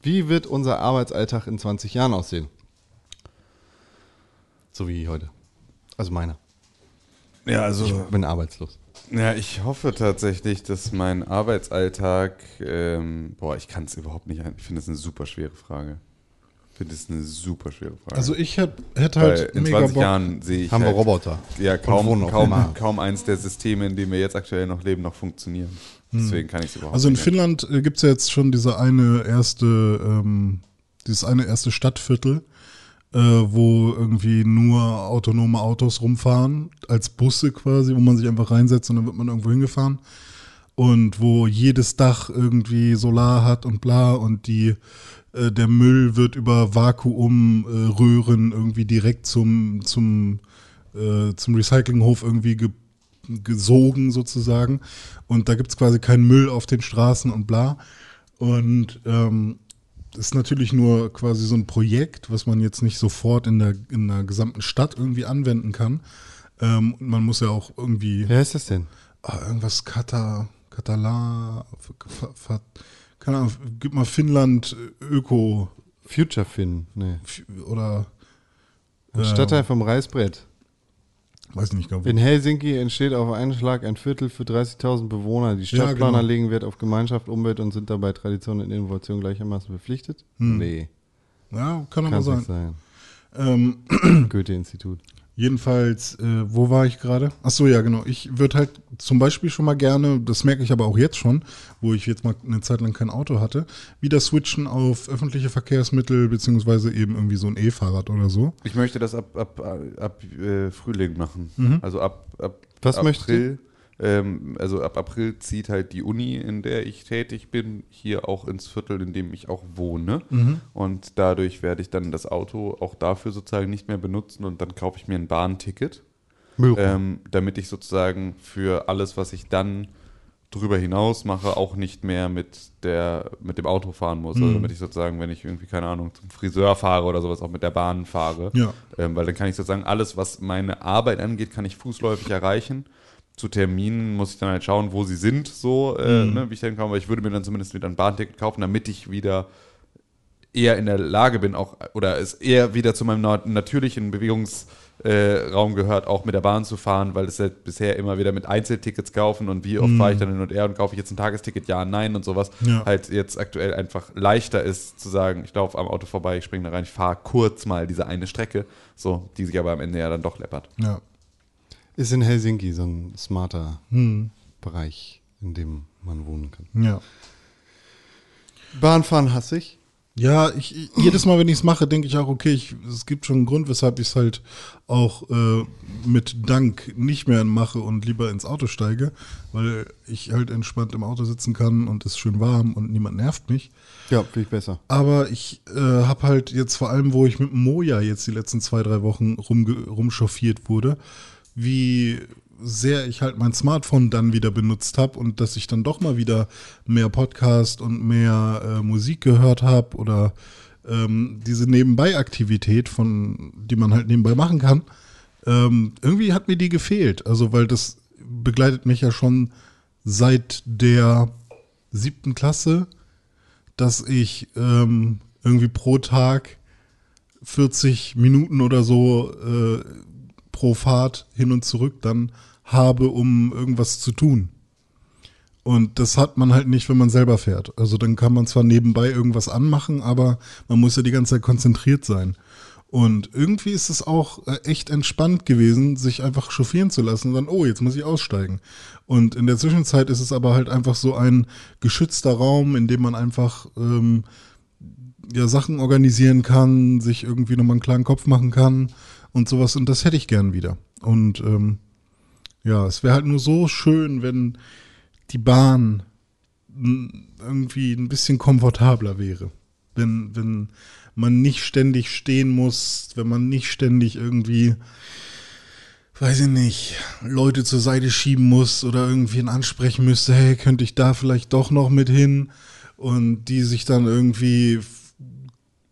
Wie wird unser Arbeitsalltag in 20 Jahren aussehen? So wie heute. Also meiner. Ja, also. Ich bin arbeitslos. Ja, ich hoffe tatsächlich, dass mein Arbeitsalltag, ähm, boah, ich kann es überhaupt nicht, ein- ich finde das eine super schwere Frage. Ich finde das eine super schwere Frage. Also ich hätt, hätte Weil halt in mega 20 Bock. Jahren sehe ich Haben wir halt, Roboter. ja kaum, kaum, kaum eins der Systeme, in denen wir jetzt aktuell noch leben, noch funktionieren. Deswegen kann ich es überhaupt Also in nicht. Finnland äh, gibt's ja jetzt schon diese eine erste, ähm, dieses eine erste Stadtviertel, äh, wo irgendwie nur autonome Autos rumfahren, als Busse quasi, wo man sich einfach reinsetzt und dann wird man irgendwo hingefahren. und wo jedes Dach irgendwie Solar hat und bla und die äh, der Müll wird über Vakuumröhren äh, irgendwie direkt zum zum äh, zum Recyclinghof irgendwie ge gesogen sozusagen und da gibt es quasi keinen Müll auf den Straßen und bla und ähm, ist natürlich nur quasi so ein Projekt, was man jetzt nicht sofort in der, in der gesamten Stadt irgendwie anwenden kann. Ähm, und man muss ja auch irgendwie Wer ist das denn? ah, irgendwas Kata, Katala, F- F- keine Ahnung, gib mal Finnland äh, Öko Future Finn. Nee. f- oder Stadtteil vom Reißbrett. Weiß nicht genau. In Helsinki entsteht auf einen Schlag ein Viertel für 30.000 Bewohner. Die Ja, Stadtplaner genau. legen Wert auf Gemeinschaft, Umwelt und sind dabei Tradition und Innovation gleichermaßen verpflichtet? Nee, Ja, kann aber kann sein. sein. Ähm, Goethe-Institut. Jedenfalls, äh, wo war ich gerade? Ach so, ja, genau. Ich würde halt zum Beispiel schon mal gerne, das merke ich aber auch jetzt schon, wo ich jetzt mal eine Zeit lang kein Auto hatte, wieder switchen auf öffentliche Verkehrsmittel beziehungsweise eben irgendwie so ein E-Fahrrad oder so. Ich möchte das ab, ab, ab äh, Frühling machen. Also ab, ab Was April. möchtest Ähm, also ab April zieht halt die Uni, in der ich tätig bin, hier auch ins Viertel, in dem ich auch wohne. Und dadurch werde ich dann das Auto auch dafür sozusagen nicht mehr benutzen und dann kaufe ich mir ein Bahnticket. ähm, damit ich sozusagen für alles, was ich dann drüber hinaus mache, auch nicht mehr mit der mit dem Auto fahren muss. Also damit ich sozusagen, wenn ich irgendwie, keine Ahnung, zum Friseur fahre oder sowas, auch mit der Bahn fahre. Ja. Ähm, weil dann kann ich sozusagen alles, was meine Arbeit angeht, kann ich fußläufig erreichen. Zu Terminen muss ich dann halt schauen, wo sie sind, so, äh, ne, wie ich dann komme. Aber ich würde mir dann zumindest wieder ein Bahnticket kaufen, damit ich wieder eher in der Lage bin, auch, oder es eher wieder zu meinem na- natürlichen Bewegungsraum äh, gehört, auch mit der Bahn zu fahren, weil es halt bisher immer wieder mit Einzeltickets kaufen und wie oft fahre ich dann hin und her und kaufe ich jetzt ein Tagesticket, ja, nein und sowas, Ja. halt jetzt aktuell einfach leichter ist zu sagen, ich laufe am Auto vorbei, ich springe da rein, ich fahre kurz mal diese eine Strecke, so, die sich aber am Ende ja dann doch läppert. Ja. Ist in Helsinki so ein smarter Hm. Bereich, in dem man wohnen kann. Ja. Bahnfahren hasse ich. Ja, ich, ich- jedes Mal, wenn ich es mache, denke ich auch, okay, ich, es gibt schon einen Grund, weshalb ich es halt auch äh, mit Dank nicht mehr mache und lieber ins Auto steige, weil ich halt entspannt im Auto sitzen kann und es ist schön warm und niemand nervt mich. Ja, finde ich besser. Aber ich äh, habe halt jetzt vor allem, wo ich mit Moja jetzt die letzten zwei, drei Wochen rumge rumchauffiert wurde, wie sehr ich halt mein Smartphone dann wieder benutzt habe und dass ich dann doch mal wieder mehr Podcast und mehr äh, Musik gehört habe oder ähm, diese Nebenbei-Aktivität, von die man halt nebenbei machen kann, ähm, irgendwie hat mir die gefehlt. Also weil das begleitet mich ja schon seit der siebten Klasse dass ich ähm, irgendwie pro Tag 40 Minuten oder so äh, pro Fahrt hin und zurück dann habe, um irgendwas zu tun. Und das hat man halt nicht, wenn man selber fährt. Also dann kann man zwar nebenbei irgendwas anmachen, aber man muss ja die ganze Zeit konzentriert sein. Und irgendwie ist es auch äh, echt entspannt gewesen, sich einfach chauffieren zu lassen und dann, oh, jetzt muss ich aussteigen. Und in der Zwischenzeit ist es aber halt einfach so ein geschützter Raum, in dem man einfach ähm, ja, Sachen organisieren kann, sich irgendwie nochmal einen klaren Kopf machen kann und sowas. Und das hätte ich gern wieder. Und ähm, ja, es wäre halt nur so schön, wenn die Bahn irgendwie ein bisschen komfortabler wäre. Wenn, wenn man nicht ständig stehen muss, wenn man nicht ständig irgendwie, weiß ich nicht, Leute zur Seite schieben muss oder irgendwen ansprechen müsste, hey, könnte ich da vielleicht doch noch mit hin? Und die sich dann irgendwie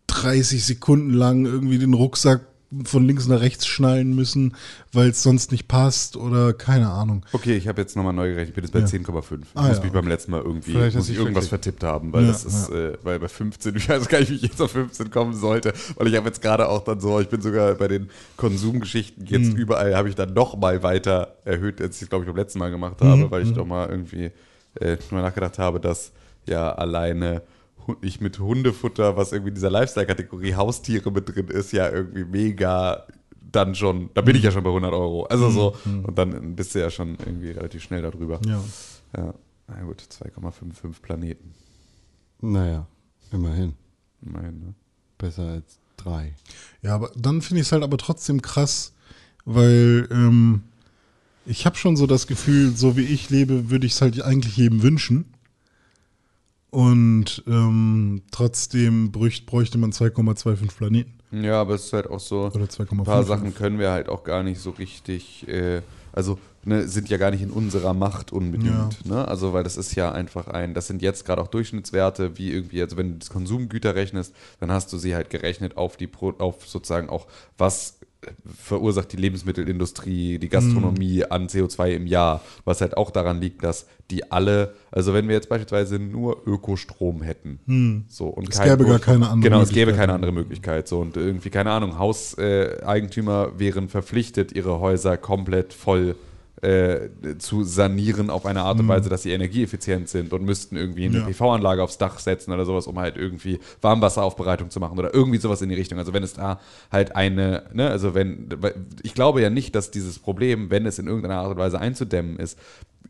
30 Sekunden lang irgendwie den Rucksack von links nach rechts schnallen müssen, weil es sonst nicht passt oder keine Ahnung. Okay, ich habe jetzt nochmal neu gerechnet. Ich bin jetzt bei Ja. 10,5. Ich Ah, muss ja, mich beim letzten Mal irgendwie muss ich irgendwas verklickt. vertippt haben, weil Ja, das ist, äh, weil bei 15, <laughs> ich weiß gar nicht, wie ich jetzt auf 15 kommen sollte, weil ich habe jetzt gerade auch dann so, ich bin sogar bei den Konsumgeschichten jetzt Hm. überall, habe ich dann noch mal weiter erhöht, als ich es glaube ich beim letzten Mal gemacht habe, Hm, weil ich doch mal irgendwie äh, mal nachgedacht habe, dass ja alleine ich mit Hundefutter, was irgendwie in dieser Lifestyle-Kategorie Haustiere mit drin ist, ja irgendwie mega dann schon, da bin ich ja schon bei 100 Euro. Also so, und dann bist du ja schon irgendwie relativ schnell darüber. Ja. Ja, na gut, 2,55 Planeten. Naja, immerhin. Immerhin, ne? Besser als drei. Ja, aber dann finde ich es halt aber trotzdem krass, weil ähm, ich habe schon so das Gefühl, so wie ich lebe, würde ich es halt eigentlich jedem wünschen. Und ähm, trotzdem bräucht, bräuchte man 2,25 Planeten. Ja, aber es ist halt auch so, Oder 2,5. ein paar Sachen können wir halt auch gar nicht so richtig, äh, also ne, sind ja gar nicht in unserer Macht unbedingt. Ne? Also, weil das ist ja einfach ein, das sind jetzt gerade auch Durchschnittswerte, wie irgendwie, also wenn du das Konsumgüter rechnest, dann hast du sie halt gerechnet auf die, Pro, auf sozusagen auch, was verursacht die Lebensmittelindustrie, die Gastronomie Mhm. an CO2 im Jahr, was halt auch daran liegt, dass die alle, also wenn wir jetzt beispielsweise nur Ökostrom hätten, so und. Es gäbe gar keine andere Genau, es gäbe keine andere Möglichkeit. So und irgendwie, keine Ahnung, Hauseigentümer Eigentümer wären verpflichtet, ihre Häuser komplett voll äh, zu sanieren auf eine Art und Weise, dass sie energieeffizient sind und müssten irgendwie eine Mhm. Ja. PV-Anlage aufs Dach setzen oder sowas, um halt irgendwie Warmwasseraufbereitung zu machen oder irgendwie sowas in die Richtung. Also wenn es da halt eine, ne, also wenn, ich glaube ja nicht, dass dieses Problem, wenn es in irgendeiner Art und Weise einzudämmen ist,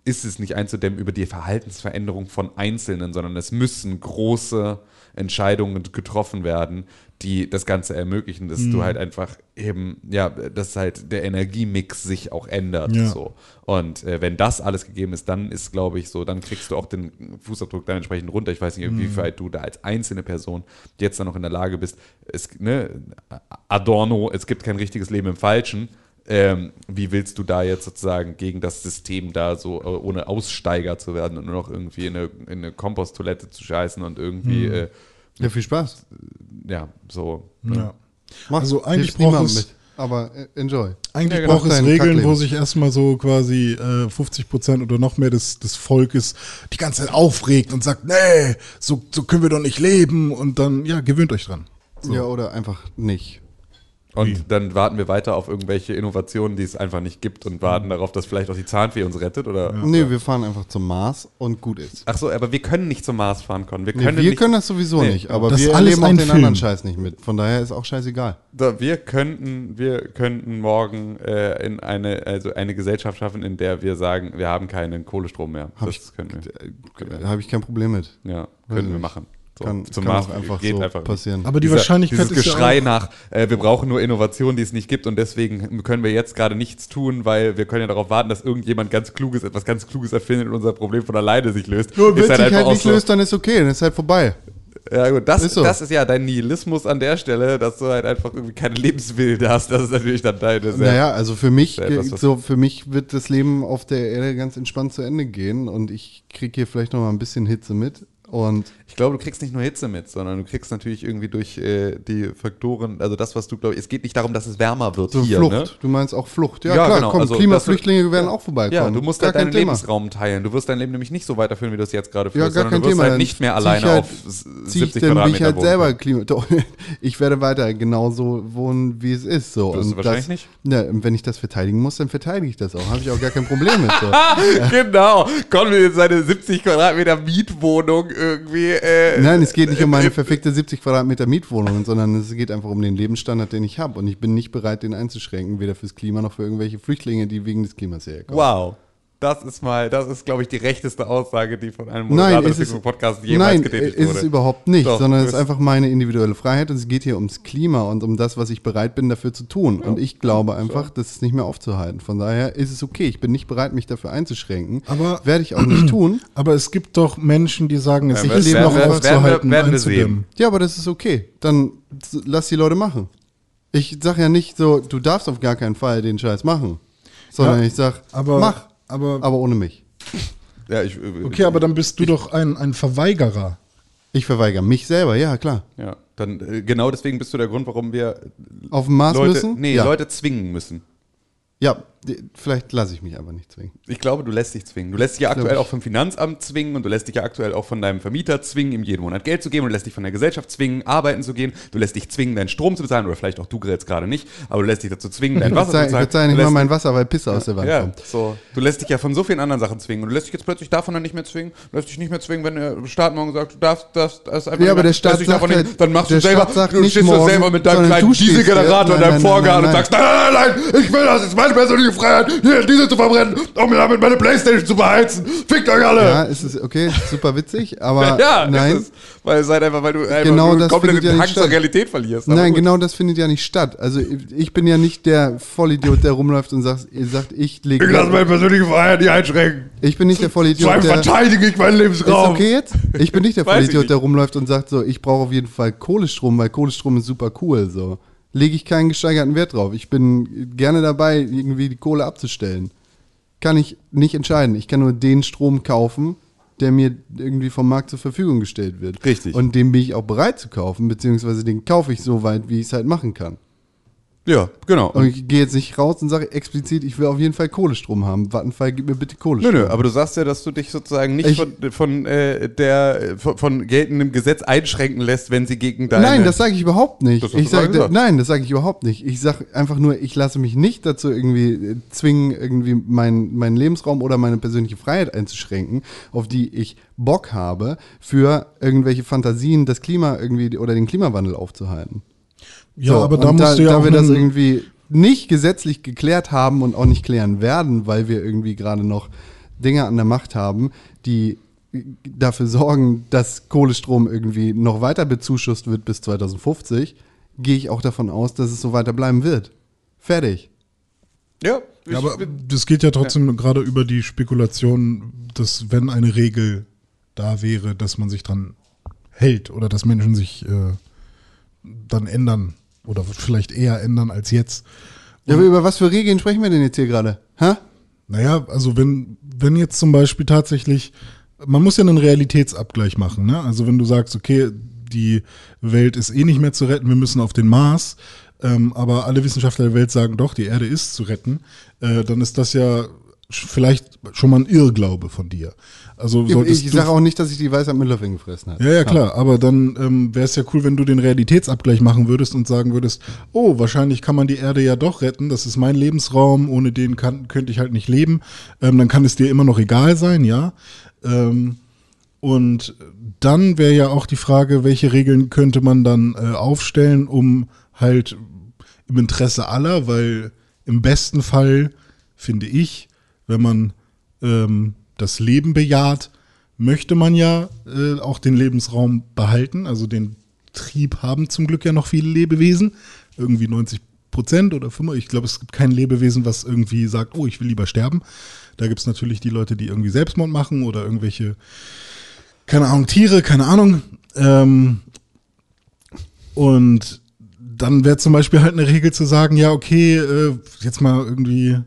ist es nicht einzudämmen über die Verhaltensveränderung von Einzelnen, sondern es müssen große Entscheidungen getroffen werden, die das Ganze ermöglichen, dass Mhm. du halt einfach eben, ja, dass halt der Energiemix sich auch ändert. Ja. So. Und äh, wenn das alles gegeben ist, dann ist, glaube ich, so, dann kriegst du auch den Fußabdruck dann entsprechend runter. Ich weiß nicht, Mhm. wie weit du da als einzelne Person jetzt dann noch in der Lage bist. Es, ne, Adorno, es gibt kein richtiges Leben im Falschen. Ähm, wie willst du da jetzt sozusagen gegen das System da so, äh, ohne Aussteiger zu werden und nur noch irgendwie in eine, in eine Komposttoilette zu scheißen und irgendwie, Mhm. äh, Ja, viel Spaß. ja, so. ne? Ja. Mach, Also eigentlich braucht es- mit. Aber äh, enjoy. Eigentlich Ja, genau. braucht es Regeln, Kackleben. wo sich erstmal so quasi äh, 50 Prozent oder noch mehr des, des Volkes die ganze Zeit aufregt und sagt, nee, so, so können wir doch nicht leben. Und dann, ja, gewöhnt euch dran. Ja, oder einfach nicht. Und Wie? dann warten wir weiter auf irgendwelche Innovationen, die es einfach nicht gibt und warten darauf, dass vielleicht auch die Zahnfee uns rettet, oder? Nee, wir fahren einfach zum Mars und gut ist. Ach so, aber wir können nicht zum Mars fahren, Con. Wir Nee, können, wir nicht, können das sowieso Nee. nicht, aber Das wir erleben auch den Film. anderen Scheiß nicht mit. Von daher ist auch scheißegal. Da, wir könnten, wir könnten morgen äh, in eine, also eine Gesellschaft schaffen, in der wir sagen, wir haben keinen Kohlestrom mehr. Hab das ich- können wir. Äh, Habe ich kein Problem mit. Ja, Weiß können wir nicht. machen. So, Kann, zum kann auch einfach geht so einfach nicht. passieren. Aber die Dieser- Wahrscheinlichkeit dieses ist Geschrei ja nach, äh, wir brauchen nur Innovationen, die es nicht gibt und deswegen können wir jetzt gerade nichts tun, weil wir können ja darauf warten, dass irgendjemand ganz Kluges, etwas ganz Kluges erfindet und unser Problem von alleine sich löst. Nur wenn Ist sich halt nicht so- löst, dann ist okay, dann ist halt vorbei. Ja gut, das Ist so. das ist ja dein Nihilismus an der Stelle, dass du halt einfach irgendwie keine Lebenswilde hast. Das ist natürlich dann deine sehr- Naja, also für mich, etwas, was- so für mich wird das Leben auf der Erde ganz entspannt zu Ende gehen und ich kriege hier vielleicht noch mal ein bisschen Hitze mit. Und glaube, du kriegst nicht nur Hitze mit, sondern du kriegst natürlich irgendwie durch äh, die Faktoren, also das, was du glaubst, es geht nicht darum, dass es wärmer wird so hier, Flucht, ne? du meinst auch Flucht. Ja, Ja, klar, genau, komm, also, Klimaflüchtlinge werden auch vorbeikommen. Ja, du musst Gar halt deinen Thema. Lebensraum teilen. Du wirst dein Leben nämlich nicht so weiterführen, wie du es jetzt gerade Ja, führst, gar sondern kein du wirst Thema. halt nicht mehr alleine halt, auf s- zieh ich, 70 dann bin ich Quadratmeter halt selber. Klima. <laughs> Ich werde weiter genauso wohnen, wie es ist. So. Wirst du wahrscheinlich das, nicht. Ja, und wenn ich das verteidigen muss, dann verteidige ich das auch. Habe ich auch gar kein Problem mit. So. <laughs> <laughs> genau. Con will jetzt seine 70 Quadratmeter Mietwohnung irgendwie. Äh, Nein, es geht nicht um meine verfickte 70 Quadratmeter Mietwohnung, sondern es geht einfach um den Lebensstandard, den ich habe. Und ich bin nicht bereit, den einzuschränken, weder fürs Klima noch für irgendwelche Flüchtlinge, die wegen des Klimas hierher kommen. Wow. Das ist mal, das ist, glaube ich, die rechteste Aussage, die von einem Nein, Moderator ist des es, Podcasts jemals nein getätigt ist wurde. es überhaupt nicht, Doch, sondern es ist einfach meine individuelle Freiheit und es geht hier ums Klima und um das, was ich bereit bin, dafür zu tun. und ich glaube einfach, das ist nicht mehr aufzuhalten. Von daher ist es okay. Ich bin nicht bereit, mich dafür einzuschränken. Aber- Werde ich auch nicht <clears throat> tun. aber es gibt doch Menschen, die sagen, es Ja, ist werden noch werden wir- aufzuhalten, werden wir einzudämmen. Ja, aber das ist okay. Dann lass die Leute machen. Ich sag ja nicht so, du darfst auf gar keinen Fall den Scheiß machen. Sondern Ja, ich sag, aber- mach, aber- aber ohne mich. <laughs> ja, ich, äh, Okay, aber dann bist du doch ein, ein Verweigerer. Ich verweigere mich selber, ja, klar. Ja, dann äh, genau deswegen bist du der Grund, warum wir Auf den Mars Leute, müssen? nee, ja. Leute zwingen müssen. Ja, vielleicht lasse ich mich aber nicht zwingen. Ich glaube, du lässt dich zwingen. Du lässt dich ja aktuell auch vom Finanzamt zwingen und du lässt dich ja aktuell auch von deinem Vermieter zwingen, ihm jeden Monat Geld zu geben. Und du lässt dich von der Gesellschaft zwingen, arbeiten zu gehen. Du lässt dich zwingen, deinen Strom zu bezahlen oder vielleicht auch du jetzt gerade nicht, aber du lässt dich dazu zwingen, dein Wasser zu bezahlen. verzeih Du nicht mal mein Wasser, weil Pisse aus der Wand Ja, kommt. so. Du lässt dich ja von so vielen anderen Sachen zwingen. Und du lässt dich jetzt plötzlich davon dann nicht mehr zwingen. Du lässt dich nicht mehr zwingen, wenn der Staat morgen sagt, du darfst das, das einfach Ja, aber der Staat sagt davon halt- nicht- Dann machst du selber, du stehst morgen, selber mit deinem kleinen Dieselgenerator in deinem Vorgarten und sagst, nein, nein, nein, nein, ich will das, ist meine persönliche persönliche Freiheit, hier diese zu verbrennen, um mir damit meine Playstation zu beheizen. Fickt euch alle! Ja, es ist okay, super witzig, aber <laughs> Ja, nein. ist es. Weil es halt einfach, weil du einfach Genau das komplett findet ja den nicht Hang zur statt. Realität verlierst. Nein, gut. genau das findet ja nicht statt. Also ich bin ja nicht der Vollidiot, der rumläuft und sagt, sagt ich lege. Ich lasse meine persönliche Freiheit nicht einschränken. Ich bin nicht der Vor Vollidiot, allem der. verteidige ich meinen Ist Lebensraum. okay jetzt? Ich bin nicht der <laughs> Vollidiot, der rumläuft und sagt so, ich brauche auf jeden Fall Kohlestrom, weil Kohlestrom ist super cool. So lege ich keinen gesteigerten Wert drauf. Ich bin gerne dabei, irgendwie die Kohle abzustellen. Kann ich nicht entscheiden. Ich kann nur den Strom kaufen, der mir irgendwie vom Markt zur Verfügung gestellt wird. Richtig. Und den bin ich auch bereit zu kaufen, beziehungsweise den kaufe ich so weit, wie ich es halt machen kann. Ja, genau. Und ich gehe jetzt nicht raus und sage explizit, ich will auf jeden Fall Kohlestrom haben. Vattenfall, gib mir bitte Nö, Kohlestrom. nö, aber du sagst ja, dass du dich sozusagen nicht Ich- von, von, äh, der, von, von geltendem Gesetz einschränken lässt, wenn sie gegen deine... Nein, das sage ich überhaupt nicht. Das Ich sag, gesagt. nein, das sage ich überhaupt nicht. Ich sage einfach nur, ich lasse mich nicht dazu irgendwie äh, zwingen, irgendwie meinen meinen Lebensraum oder meine persönliche Freiheit einzuschränken, auf die ich Bock habe, für irgendwelche Fantasien, das Klima irgendwie oder den Klimawandel aufzuhalten. Ja, So, aber da musst du ja da auch wir das irgendwie nicht gesetzlich geklärt haben und auch nicht klären werden, weil wir irgendwie gerade noch Dinge an der Macht haben, die dafür sorgen, dass Kohlestrom irgendwie noch weiter bezuschusst wird bis 2050, gehe ich auch davon aus, dass es so weiter bleiben wird. Fertig. Ja, ich, Ja, aber das geht ja trotzdem gerade über die Spekulation, dass wenn eine Regel da wäre, dass man sich dran hält oder dass Menschen sich äh, dann ändern oder vielleicht eher ändern als jetzt. Ja, aber über was für Regeln sprechen wir denn jetzt hier gerade? Hä? Naja, also wenn, wenn jetzt zum Beispiel tatsächlich, man muss ja einen Realitätsabgleich machen, ne? Also wenn du sagst, okay, die Welt ist eh nicht mehr zu retten, wir müssen auf den Mars, ähm, aber alle Wissenschaftler der Welt sagen doch, die Erde ist zu retten, äh, dann ist das ja vielleicht schon mal ein Irrglaube von dir. Also Ich du- sage auch nicht, dass ich die Weisheit mit Löffeln gefressen habe. ja, ja, klar. Aber dann ähm, wäre es ja cool, wenn du den Realitätsabgleich machen würdest und sagen würdest, oh, wahrscheinlich kann man die Erde ja doch retten. Das ist mein Lebensraum. Ohne den kann, könnte ich halt nicht leben. Ähm, dann kann es dir immer noch egal sein, ja. Ähm, und dann wäre ja auch die Frage, welche Regeln könnte man dann äh, aufstellen, um halt im Interesse aller, weil im besten Fall finde ich, wenn man ähm, das Leben bejaht, möchte man ja äh, auch den Lebensraum behalten. Also den Trieb haben zum Glück ja noch viele Lebewesen. Irgendwie 90 Prozent oder 5. Ich glaube, es gibt kein Lebewesen, was irgendwie sagt, oh, ich will lieber sterben. Da gibt es natürlich die Leute, die irgendwie Selbstmord machen oder irgendwelche, keine Ahnung, Tiere, keine Ahnung. Ähm, und dann wäre zum Beispiel halt eine Regel zu sagen, ja, okay, äh, jetzt mal irgendwie,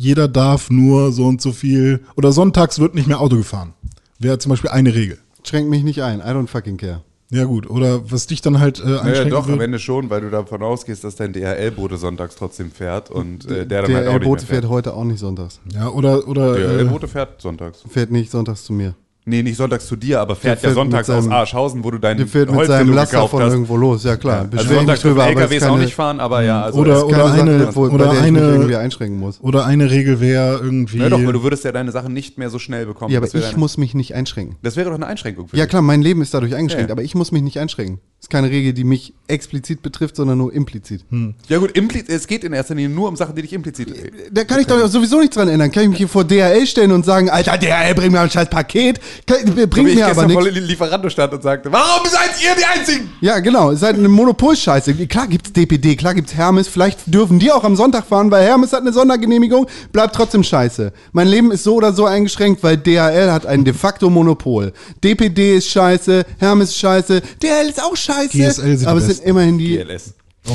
jeder darf nur so und so viel, oder sonntags wird nicht mehr Auto gefahren. Wäre zum Beispiel eine Regel. Schränk mich nicht ein. I don't fucking care. Ja gut, oder was dich dann halt äh, Naja, einschränken doch, am würde. Ende schon, weil du davon ausgehst, dass dein DHL-Bote sonntags trotzdem fährt und äh, der dann Der halt auch nicht Bote mehr fährt fährt. heute auch nicht sonntags. Ja, oder, oder Der äh, DHL-Bote fährt sonntags. Fährt nicht sonntags zu mir. Nee, nicht sonntags zu dir, aber fährt Der ja sonntags aus seinem- Arschhausen, wo du deinen Der fährt mit seinem Laster von hast. irgendwo los. Ja klar. Also ich mich sonntags drüber, LKWs ist auch keine- nicht fahren, aber ja, also Oder- keine oder Sache, eine- wo, oder eine- irgendwie einschränken muss. oder eine Regel wäre irgendwie. Ja, doch, weil du würdest ja deine Sachen nicht mehr so schnell bekommen. Ja, aber ich muss mich nicht einschränken. Das wäre doch eine Einschränkung für Ja klar, mein Leben ist dadurch eingeschränkt, Ja. aber ich muss mich nicht einschränken. Das ist keine Regel, die mich explizit betrifft, sondern nur implizit. Ja gut, impli- es geht in erster Linie nur um Sachen, die dich implizit... Da kann ich doch sowieso nichts dran ändern. Kann ich mich hier vor DHL stellen und sagen, Alter, DHL, bring mir ein scheiß Paket. Bringt mir aber gestern nichts. voll in Lieferando stand und sagte, warum seid ihr die Einzigen? Ja, genau. Halt eine Monopolscheiße. Klar gibt's DPD, klar gibt's Hermes. Vielleicht dürfen die auch am Sonntag fahren, weil Hermes hat eine Sondergenehmigung. Bleibt trotzdem scheiße. Mein Leben ist so oder so eingeschränkt, weil DHL hat ein de facto Monopol. DPD ist scheiße, Hermes ist scheiße, DHL ist auch scheiße. GSL sind aber es sind immerhin die GLS.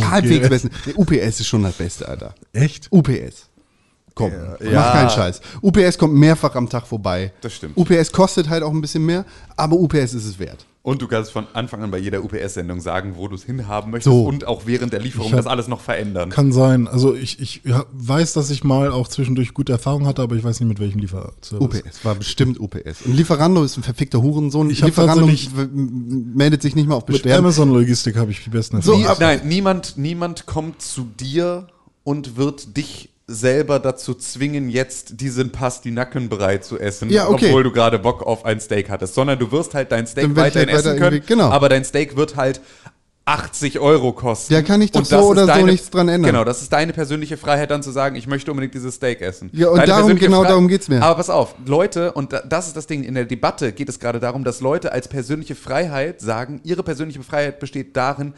halbwegs GLS. besten. Nee, UPS ist schon das Beste, Alter. Echt? UPS. Komm, Ja. mach keinen Scheiß. UPS kommt mehrfach am Tag vorbei. Das stimmt. UPS kostet halt auch ein bisschen mehr, aber UPS ist es wert. Und du kannst von Anfang an bei jeder UPS-Sendung sagen, wo du es hinhaben möchtest So. und auch während der Lieferung hab- das alles noch verändern. Kann sein. Also ich, ich weiß, dass ich mal auch zwischendurch gute Erfahrungen hatte, aber ich weiß nicht mit welchem Lieferservice. UPS, war bestimmt UPS. Und Lieferando ist ein verfickter Hurensohn. Ich Lieferando meldet sich nicht mal auf Mit Beschwerden. Amazon Logistik habe ich die besten So, Erfahrungen. ab- Nein, niemand, niemand kommt zu dir und wird dich selber dazu zwingen, jetzt diesen Pastinackenbrei zu essen, Ja, okay. obwohl du gerade Bock auf ein Steak hattest, sondern du wirst halt dein Steak weiterhin halt weiter essen können, genau. aber dein Steak wird halt 80 Euro kosten. Ja, kann ich doch so oder so nichts dran ändern. Genau, das ist deine persönliche Freiheit, dann zu sagen, ich möchte unbedingt dieses Steak essen. Ja, und Deine darum- genau Frei- darum geht's mir. Aber pass auf, Leute, und da- das ist das Ding, in der Debatte geht es gerade darum, dass Leute als persönliche Freiheit sagen, ihre persönliche Freiheit besteht darin,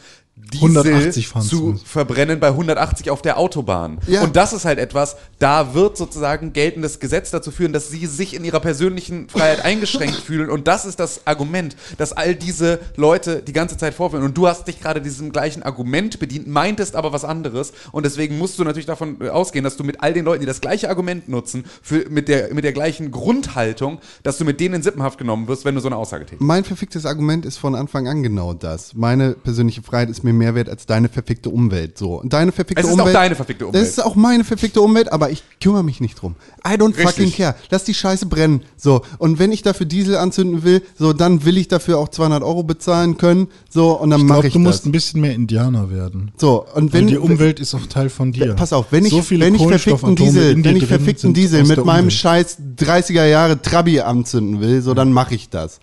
Diesel 180 fahren zu müssen. verbrennen bei 180 auf der Autobahn. Ja. Und das ist halt etwas, da wird sozusagen geltendes Gesetz dazu führen, dass sie sich in ihrer persönlichen Freiheit <laughs> eingeschränkt fühlen. Und das ist das Argument, dass all diese Leute die ganze Zeit vorführen. Und du hast dich gerade diesem gleichen Argument bedient, meintest aber was anderes. Und deswegen musst du natürlich davon äh, ausgehen, dass du mit all den Leuten, die das gleiche Argument nutzen, für, mit, der, mit der gleichen Grundhaltung, dass du mit denen in Sippenhaft genommen wirst, wenn du so eine Aussage tätigst. Mein verficktes Argument ist von Anfang an genau das. Meine persönliche Freiheit ist mir mehr wert als deine verfickte Umwelt. So. Und deine verfickte Es ist auch Umwelt. deine verfickte Umwelt. Das ist auch meine verfickte Umwelt, aber ich kümmere mich nicht drum. I don't Richtig. fucking care. Lass die Scheiße brennen. So. Und wenn ich dafür Diesel anzünden will, so, dann will ich dafür auch 200 Euro bezahlen können. So, und dann Ich mache ich du musst das. ein bisschen mehr Indianer werden. So, und Weil wenn die Umwelt ist auch Teil von dir. Pass auf, wenn ich, so viele wenn ich verfickten Diesel, wenn ich verfickten Diesel mit meinem Umwelt. scheiß 30er Jahre Trabi anzünden will, so dann mache ich das.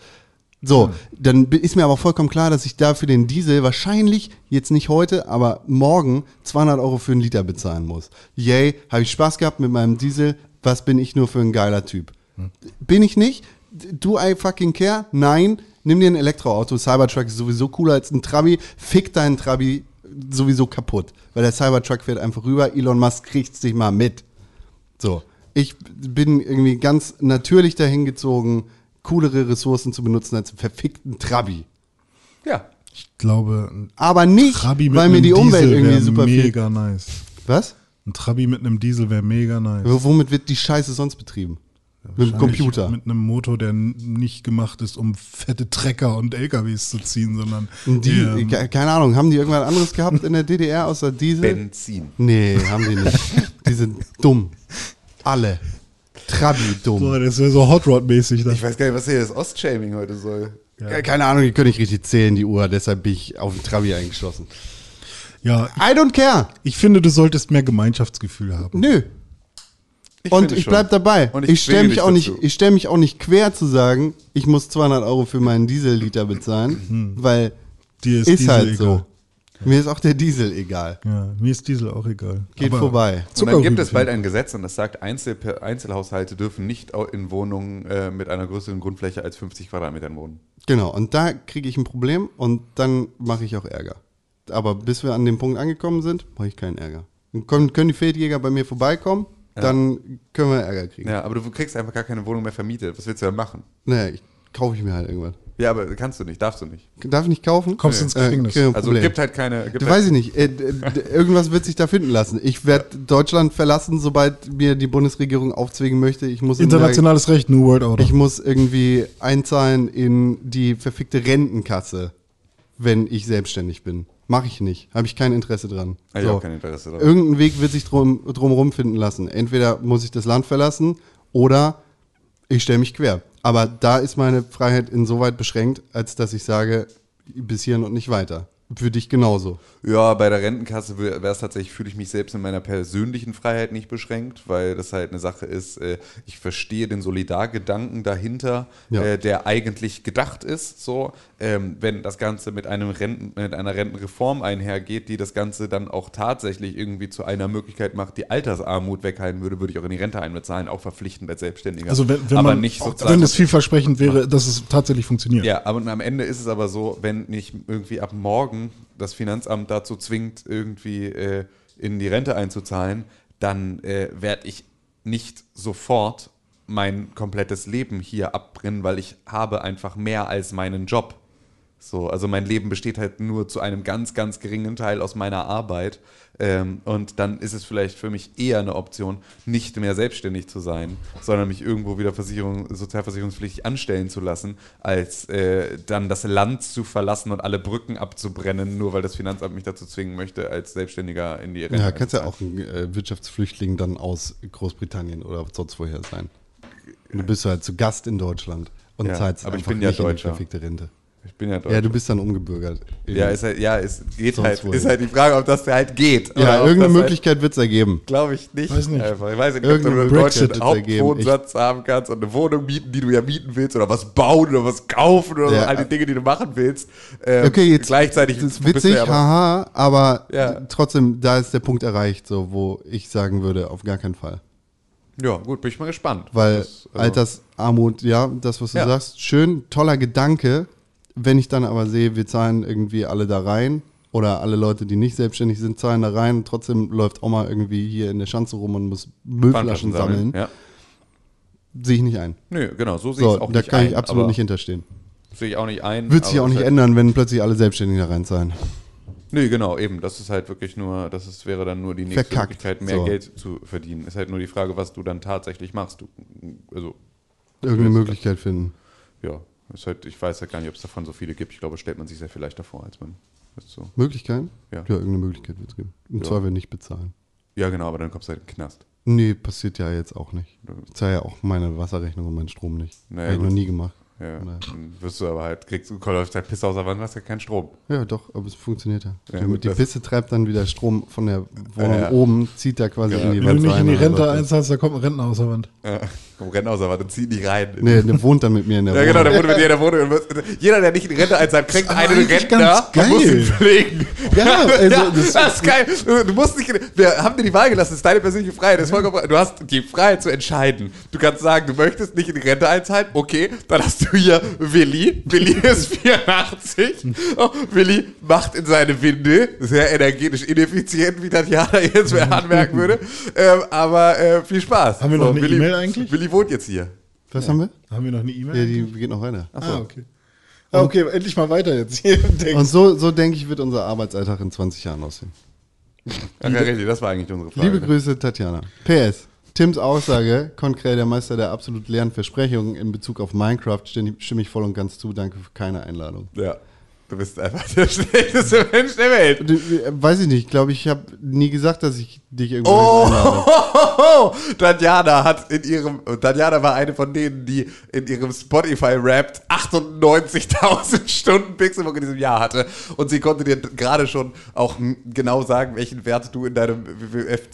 So, dann ist mir aber vollkommen klar, dass ich da für den Diesel wahrscheinlich, jetzt nicht heute, aber morgen 200 Euro für einen Liter bezahlen muss. Yay, habe ich Spaß gehabt mit meinem Diesel, was bin ich nur für ein geiler Typ? Bin ich nicht? Do I fucking care? Nein. Nimm dir ein Elektroauto. Cybertruck ist sowieso cooler als ein Trabi. Fick deinen Trabi sowieso kaputt. Weil der Cybertruck fährt einfach rüber. Elon Musk kriegt sich mal mit. So. Ich bin irgendwie ganz natürlich dahin gezogen, coolere Ressourcen zu benutzen als einen verfickten Trabi. Ja. Ich glaube, ein Aber nicht, Trabi mit weil mir einem die Umwelt Diesel irgendwie wär super viel. mega nice. Was? Ein Trabi mit einem Diesel wäre mega nice. W- Womit wird die Scheiße sonst betrieben? Mit dem Wahrscheinlich Computer. Mit einem Motor, der nicht gemacht ist, um fette Trecker und LKWs zu ziehen, sondern die, ke- keine Ahnung, haben die irgendwas anderes gehabt in der DDR außer Diesel? Benzin. Nee, haben die nicht. die sind dumm. Alle. Trabi dumm. Boah, das wäre so Hot Rod-mäßig. Ich weiß gar nicht, was hier das Ostshaming heute soll. Ke- Keine Ahnung, die können nicht richtig zählen, die Uhr, deshalb bin ich auf den Trabi eingeschlossen. Ja, I don't care. ich finde, du solltest mehr Gemeinschaftsgefühl haben. Nö. und finde ich schon. bleib dabei. Und ich ich stelle mich auch nicht, ich stelle mich auch nicht quer zu sagen, ich muss 200 Euro für meinen Dieselliter bezahlen, weil Dir ist, ist, Diesel halt egal. so. Mir ist auch der Diesel egal. Ja, mir ist Diesel auch egal. Geht Aber vorbei. Und dann gibt es bald ein Gesetz und das sagt, Einzel Einzelhaushalte dürfen nicht in Wohnungen äh, mit einer größeren Grundfläche als 50 Quadratmetern wohnen. Genau, und da kriege ich ein Problem und dann mache ich auch Ärger. Aber bis wir an dem Punkt angekommen sind, mache ich keinen Ärger. Können, können die Feldjäger bei mir vorbeikommen, dann können wir Ärger kriegen. Ja, aber du kriegst einfach gar keine Wohnung mehr vermietet. Was willst du dann machen? Naja, ich, kaufe ich mir halt irgendwas. Ja, aber kannst du nicht, darfst du nicht. Darf ich nicht kaufen? Kommst ins Gefängnis. krieg ein Also gibt halt keine. Gibt Du halt, weiß ich nicht. Äh, irgendwas wird sich da finden lassen. Ich werde Deutschland verlassen, sobald mir die Bundesregierung aufzwingen möchte. Ich muss, in der- Internationales Recht, New World Order. ich muss irgendwie einzahlen in die verfickte Rentenkasse, wenn ich selbstständig bin. Mache ich nicht. Habe ich kein Interesse dran. Ich auch kein Interesse daran. Irgendein Weg wird sich drum, drumherum finden lassen. Entweder muss ich das Land verlassen oder ich stelle mich quer. Aber da ist meine Freiheit insoweit beschränkt, als dass ich sage, bis hierhin und nicht weiter. Für dich genauso. Ja, bei der Rentenkasse wäre es tatsächlich, fühle ich mich selbst in meiner persönlichen Freiheit nicht beschränkt, weil das halt eine Sache ist, äh, ich verstehe den Solidargedanken dahinter, Ja. äh, der eigentlich gedacht ist, so, ähm, wenn das Ganze mit, einem Renten, mit einer Rentenreform einhergeht, die das Ganze dann auch tatsächlich irgendwie zu einer Möglichkeit macht, die Altersarmut weghalten würde, würde ich auch in die Rente einbezahlen, auch verpflichtend als Selbstständiger. also wenn, wenn aber man, nicht sozusagen. wenn es vielversprechend wäre, dass es tatsächlich funktioniert. Ja, aber am Ende ist es aber so, wenn mich irgendwie ab morgen das Finanzamt dazu zwingt, irgendwie äh, in die Rente einzuzahlen, dann äh, werde ich nicht sofort mein komplettes Leben hier abbrennen, weil ich habe einfach mehr als meinen Job. So, also mein Leben besteht halt nur zu einem ganz, ganz geringen Teil aus meiner Arbeit. Ähm, und dann ist es vielleicht für mich eher eine Option, nicht mehr selbstständig zu sein, sondern mich irgendwo wieder Versicherung, sozialversicherungspflichtig anstellen zu lassen, als äh, dann das Land zu verlassen und alle Brücken abzubrennen, nur weil das Finanzamt mich dazu zwingen möchte, als Selbstständiger in die Rente Ja, kannst ja auch ein äh, Wirtschaftsflüchtling dann aus Großbritannien oder sonst woher sein. Du bist halt zu Gast in Deutschland und Ja, zahlst aber ich bin ja nicht in die Deutscher. verfickte Rente. Ich bin ja deutsch. Ja, du bist dann umgebürgert. ja, ist halt, ja, es geht Sonst halt. wohl. Ist halt die Frage, ob das halt geht. Ja, irgendeine das Möglichkeit wird es ergeben. Halt, Glaube ich nicht. Weiß nicht. Einfach. Ich weiß nicht, ob du wird's ergeben. Hauptwohnsatz haben kannst und eine Wohnung mieten, die du ja mieten willst oder was bauen oder was kaufen oder so, Ja. all die Dinge, die du machen willst. Ähm, Okay, jetzt gleichzeitig das ist witzig, aber- haha, aber Ja. trotzdem, da ist der Punkt erreicht, so wo ich sagen würde, auf gar keinen Fall. Ja, gut, bin ich mal gespannt. Weil Das, also- Altersarmut, ja, das, was du Ja. sagst, schön, toller Gedanke. Wenn ich dann aber sehe, wir zahlen irgendwie alle da rein oder alle Leute, die nicht selbstständig sind, zahlen da rein und trotzdem läuft Oma irgendwie hier in der Schanze rum und muss Müllflaschen sammeln, Ja. sehe ich nicht ein. Nö, genau, so sehe ich So, es auch da nicht kann ein. ich absolut nicht hinterstehen. Sehe ich auch nicht ein. Wird sich auch nicht ändern, wenn plötzlich alle Selbstständigen da reinzahlen. Nö, genau, eben. Das ist halt wirklich nur, das ist, wäre dann nur die nächste Verkackt, Möglichkeit, mehr so. Geld zu verdienen. Ist halt nur die Frage, was du dann tatsächlich machst. Du, also, Irgendeine Möglichkeit finden. ja, halt, ich weiß halt gar nicht, ob es davon so viele gibt. Ich glaube, stellt man sich sehr viel leichter vor, als man ist so. Möglichkeiten? Ja. Ja, irgendeine Möglichkeit wird es geben. Im Ja. Zweifel nicht bezahlen. Ja, genau, aber dann kommst du halt in den Knast. Nee, passiert ja jetzt auch nicht. Ich zahle ja auch meine Wasserrechnung und meinen Strom nicht. Naja, Habe ich noch nie gemacht. Ja, dann wirst du aber halt, kriegst du, läuft halt Piss aus der Wand, hast ja keinen Strom. Ja, doch, aber es funktioniert ja. Ja, die gut, die Pisse treibt dann wieder Strom von der Wohnung Ja, ja. oben, zieht da quasi Genau. in die Wenn Wand du nicht in die rein Rente was. einzahlst, da kommt ein Rentner aus der Wand. Ja, komm, renn aus der Wand und zieh nicht rein. Nee, der wohnt dann mit mir in der Ja, Wohnung. genau, der wohnt mit dir in der Wohnung. Jeder, der nicht in die Rente einzahlt, kriegt aber einen Rentner und muss ihn pflegen. Ja, <laughs> also ja, das- das, ist geil. Du, musst nicht, wir haben dir die Wahl gelassen, das ist deine persönliche Freiheit. Das ist vollkommen, frei. du hast die Freiheit zu entscheiden. Du kannst sagen, du möchtest nicht in die Rente einzahlen, okay, dann hast du hier Willi. Willi <laughs> ist 84. Oh, Willi macht in seine Windel, sehr energetisch ineffizient, wie Tatjana jetzt mehr anmerken würde. Ähm, aber äh, viel Spaß. Haben wir noch eine Willi, E-Mail eigentlich? Willi wohnt jetzt hier. Was haben wir? Haben wir noch eine E-Mail? Ja, die geht noch weiter. ah, okay. Ah, okay, endlich mal weiter jetzt hier. Und so, so denke ich, wird unser Arbeitsalltag in 20 Jahren aussehen. Ach, ja, richtig, das war eigentlich unsere Frage. Liebe Grüße, Tatjana. PS. Tims Aussage, Konkret der Meister der absolut leeren Versprechungen in Bezug auf Minecraft, stimme ich voll und ganz zu. Danke für keine Einladung. Ja. Du bist einfach der <laughs> schlechteste Mensch der Welt. Du, äh, weiß ich nicht, glaube ich, habe nie gesagt, dass ich dich irgendwo Oh. <laughs> Tatjana hat in ihrem, Tatjana war eine von denen, die in ihrem Spotify-Rap 98.000 <laughs> Stunden Pixelbook in diesem Jahr hatte. Und sie konnte dir gerade schon auch genau sagen, welchen Wert du in deinem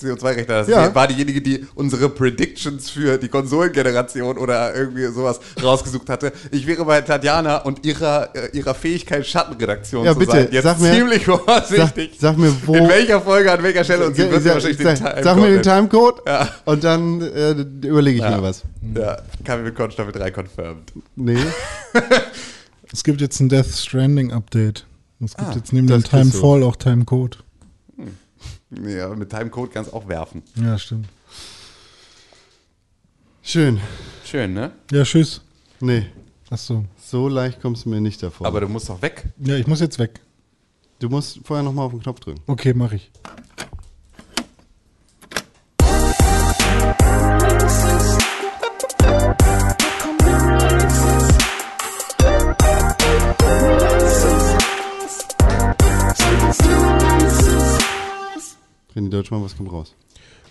CO2-Rechner hast. Ja. Sie war diejenige, die unsere Predictions für die Konsolengeneration oder irgendwie sowas rausgesucht hatte. Ich wäre bei Tatjana und ihrer, äh, ihrer Fähigkeit, Schattenredaktion Ja, zu bitte, sein, jetzt sag mir- ziemlich vorsichtig. sag mir, wo- In welcher Folge, an welcher Stelle und sie sag, wahrscheinlich den sag, Time sag mir den. Timecode Ja. und dann äh, überlege ich Ja. mir was. Ja, KW Con Staffel 3 confirmed. Nee. <laughs> Es gibt jetzt ein Death Stranding Update. Es gibt Ah, jetzt neben dem. Timefall auch Timecode. Ja, mit Timecode kannst du auch werfen. Ja, stimmt. Schön. Schön, ne? Ja, tschüss. Nee, Ach so. so leicht kommst du mir nicht davor. Aber du musst doch weg. Ja, ich muss jetzt weg. du musst vorher nochmal auf den Knopf drücken. Okay, mach ich. René Deutschmann, was kommt raus?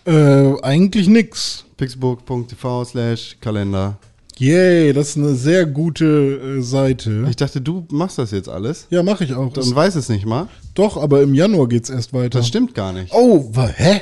Äh, eigentlich nix. pixelburg.tv slash Kalender. Yay, das ist eine sehr gute äh, Seite. Ich dachte, du machst das jetzt alles Ja, mache ich auch. und Das, weiß es nicht mal. doch, aber im Januar geht's erst weiter. Das stimmt gar nicht. Oh, wa, hä?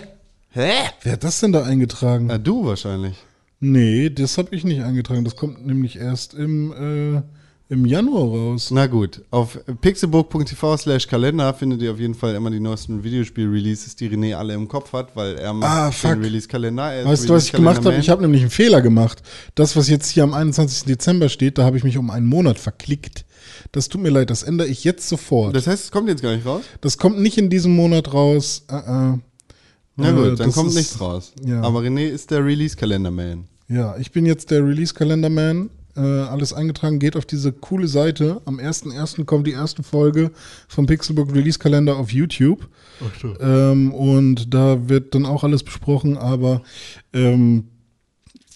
Hä? Wer hat das denn da eingetragen? Na, du wahrscheinlich. Nee, das habe ich nicht eingetragen. Das kommt nämlich erst im, äh, im Januar raus. Na gut, auf pixelburg.tv slash Kalender findet ihr auf jeden Fall immer die neuesten Videospiel-Releases, die René alle im Kopf hat, weil er macht Ah, den Release-Kalender. Er Weißt du, was ich gemacht habe? Ich habe nämlich einen Fehler gemacht. Das, was jetzt hier am 21. Dezember steht, da habe ich mich um einen Monat verklickt. Das tut mir leid, das ändere ich jetzt sofort. Das, Das heißt, es kommt jetzt gar nicht raus? kommt nicht in diesem Monat raus. Äh, äh. Na Äh, gut, dann das kommt ist- nichts raus. ja. Aber René ist der Release-Kalender-Man. Ja, ich bin jetzt der Release-Kalender-Man. Äh, alles eingetragen, geht auf diese coole Seite. Am 1.1. kommt die erste Folge vom Pixelbook Release-Kalender auf YouTube. Ähm, und da wird dann auch alles besprochen, aber ähm,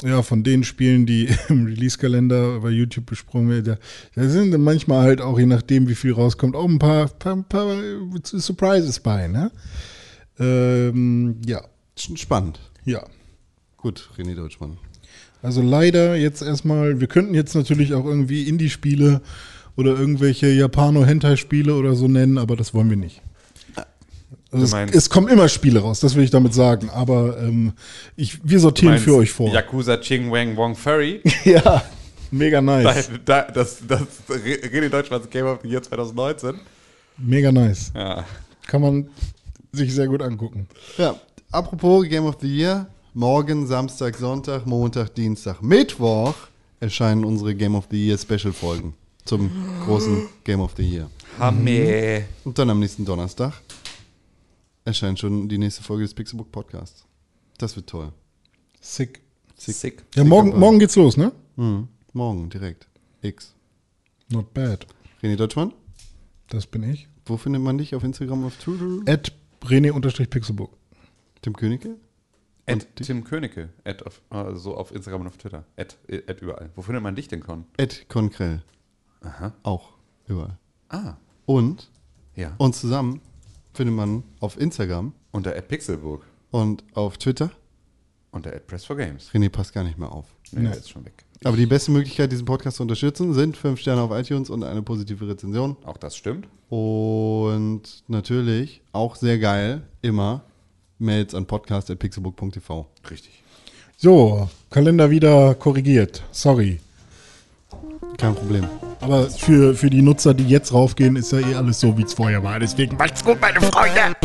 ja, von den Spielen, die <laughs> im Release-Kalender bei YouTube besprochen werden, da, sind dann manchmal halt auch, je nachdem, wie viel rauskommt, auch ein paar, paar, paar Surprises bei, ne? Ähm, ja, Spannend. ja. Gut, René Deutschmann. Also leider jetzt erstmal, wir könnten jetzt natürlich auch irgendwie Indie-Spiele oder irgendwelche Japano-Hentai-Spiele oder so nennen, aber das wollen wir nicht. Also es, es kommen immer Spiele raus, das will ich damit sagen, aber ähm, ich, wir sortieren für euch vor. Yakuza Ching Wang Wong Furry. <laughs> Ja, mega nice. da, das, das René Deutschlands Game of the Year 2019. Mega nice. Ja. Kann man sich sehr gut angucken. Ja, apropos Game of the Year. Morgen, Samstag, Sonntag, Montag, Dienstag, Mittwoch erscheinen unsere Game of the Year Special Folgen zum großen Game of the Year. Hamme. Und dann am nächsten Donnerstag erscheint schon die nächste Folge des Pixelbook Podcasts. Das wird toll. Sick. Sick. Ja, morgen, morgen geht's los, ne? Mhm. Morgen direkt. X. Not bad. René Deutschmann, Das bin ich. wo findet man dich auf Instagram, auf Twitter? At René-Pixelbook. Tim Königke? At Tim Königke. At auf, also auf Instagram und auf Twitter. At, at überall. Wo findet man dich denn, Con? Ed Konkrell. Aha. Auch. Überall. Ah. Und Ja. uns zusammen findet man auf Instagram Unter at Pixelburg. und auf Twitter. Unter at Press for Games. René passt gar nicht mehr auf. Nee, Nee. der ist schon weg. Aber die beste Möglichkeit, diesen Podcast zu unterstützen, sind 5 Sterne auf iTunes und eine positive Rezension. Auch das stimmt. Und natürlich, auch sehr geil, immer Mails an podcast.pixelbook.tv. Richtig. So, Kalender wieder korrigiert. Sorry. Kein Problem. Aber für, für die Nutzer, die jetzt raufgehen, ist ja eh alles so, wie es vorher war. Deswegen macht's gut, meine Freunde.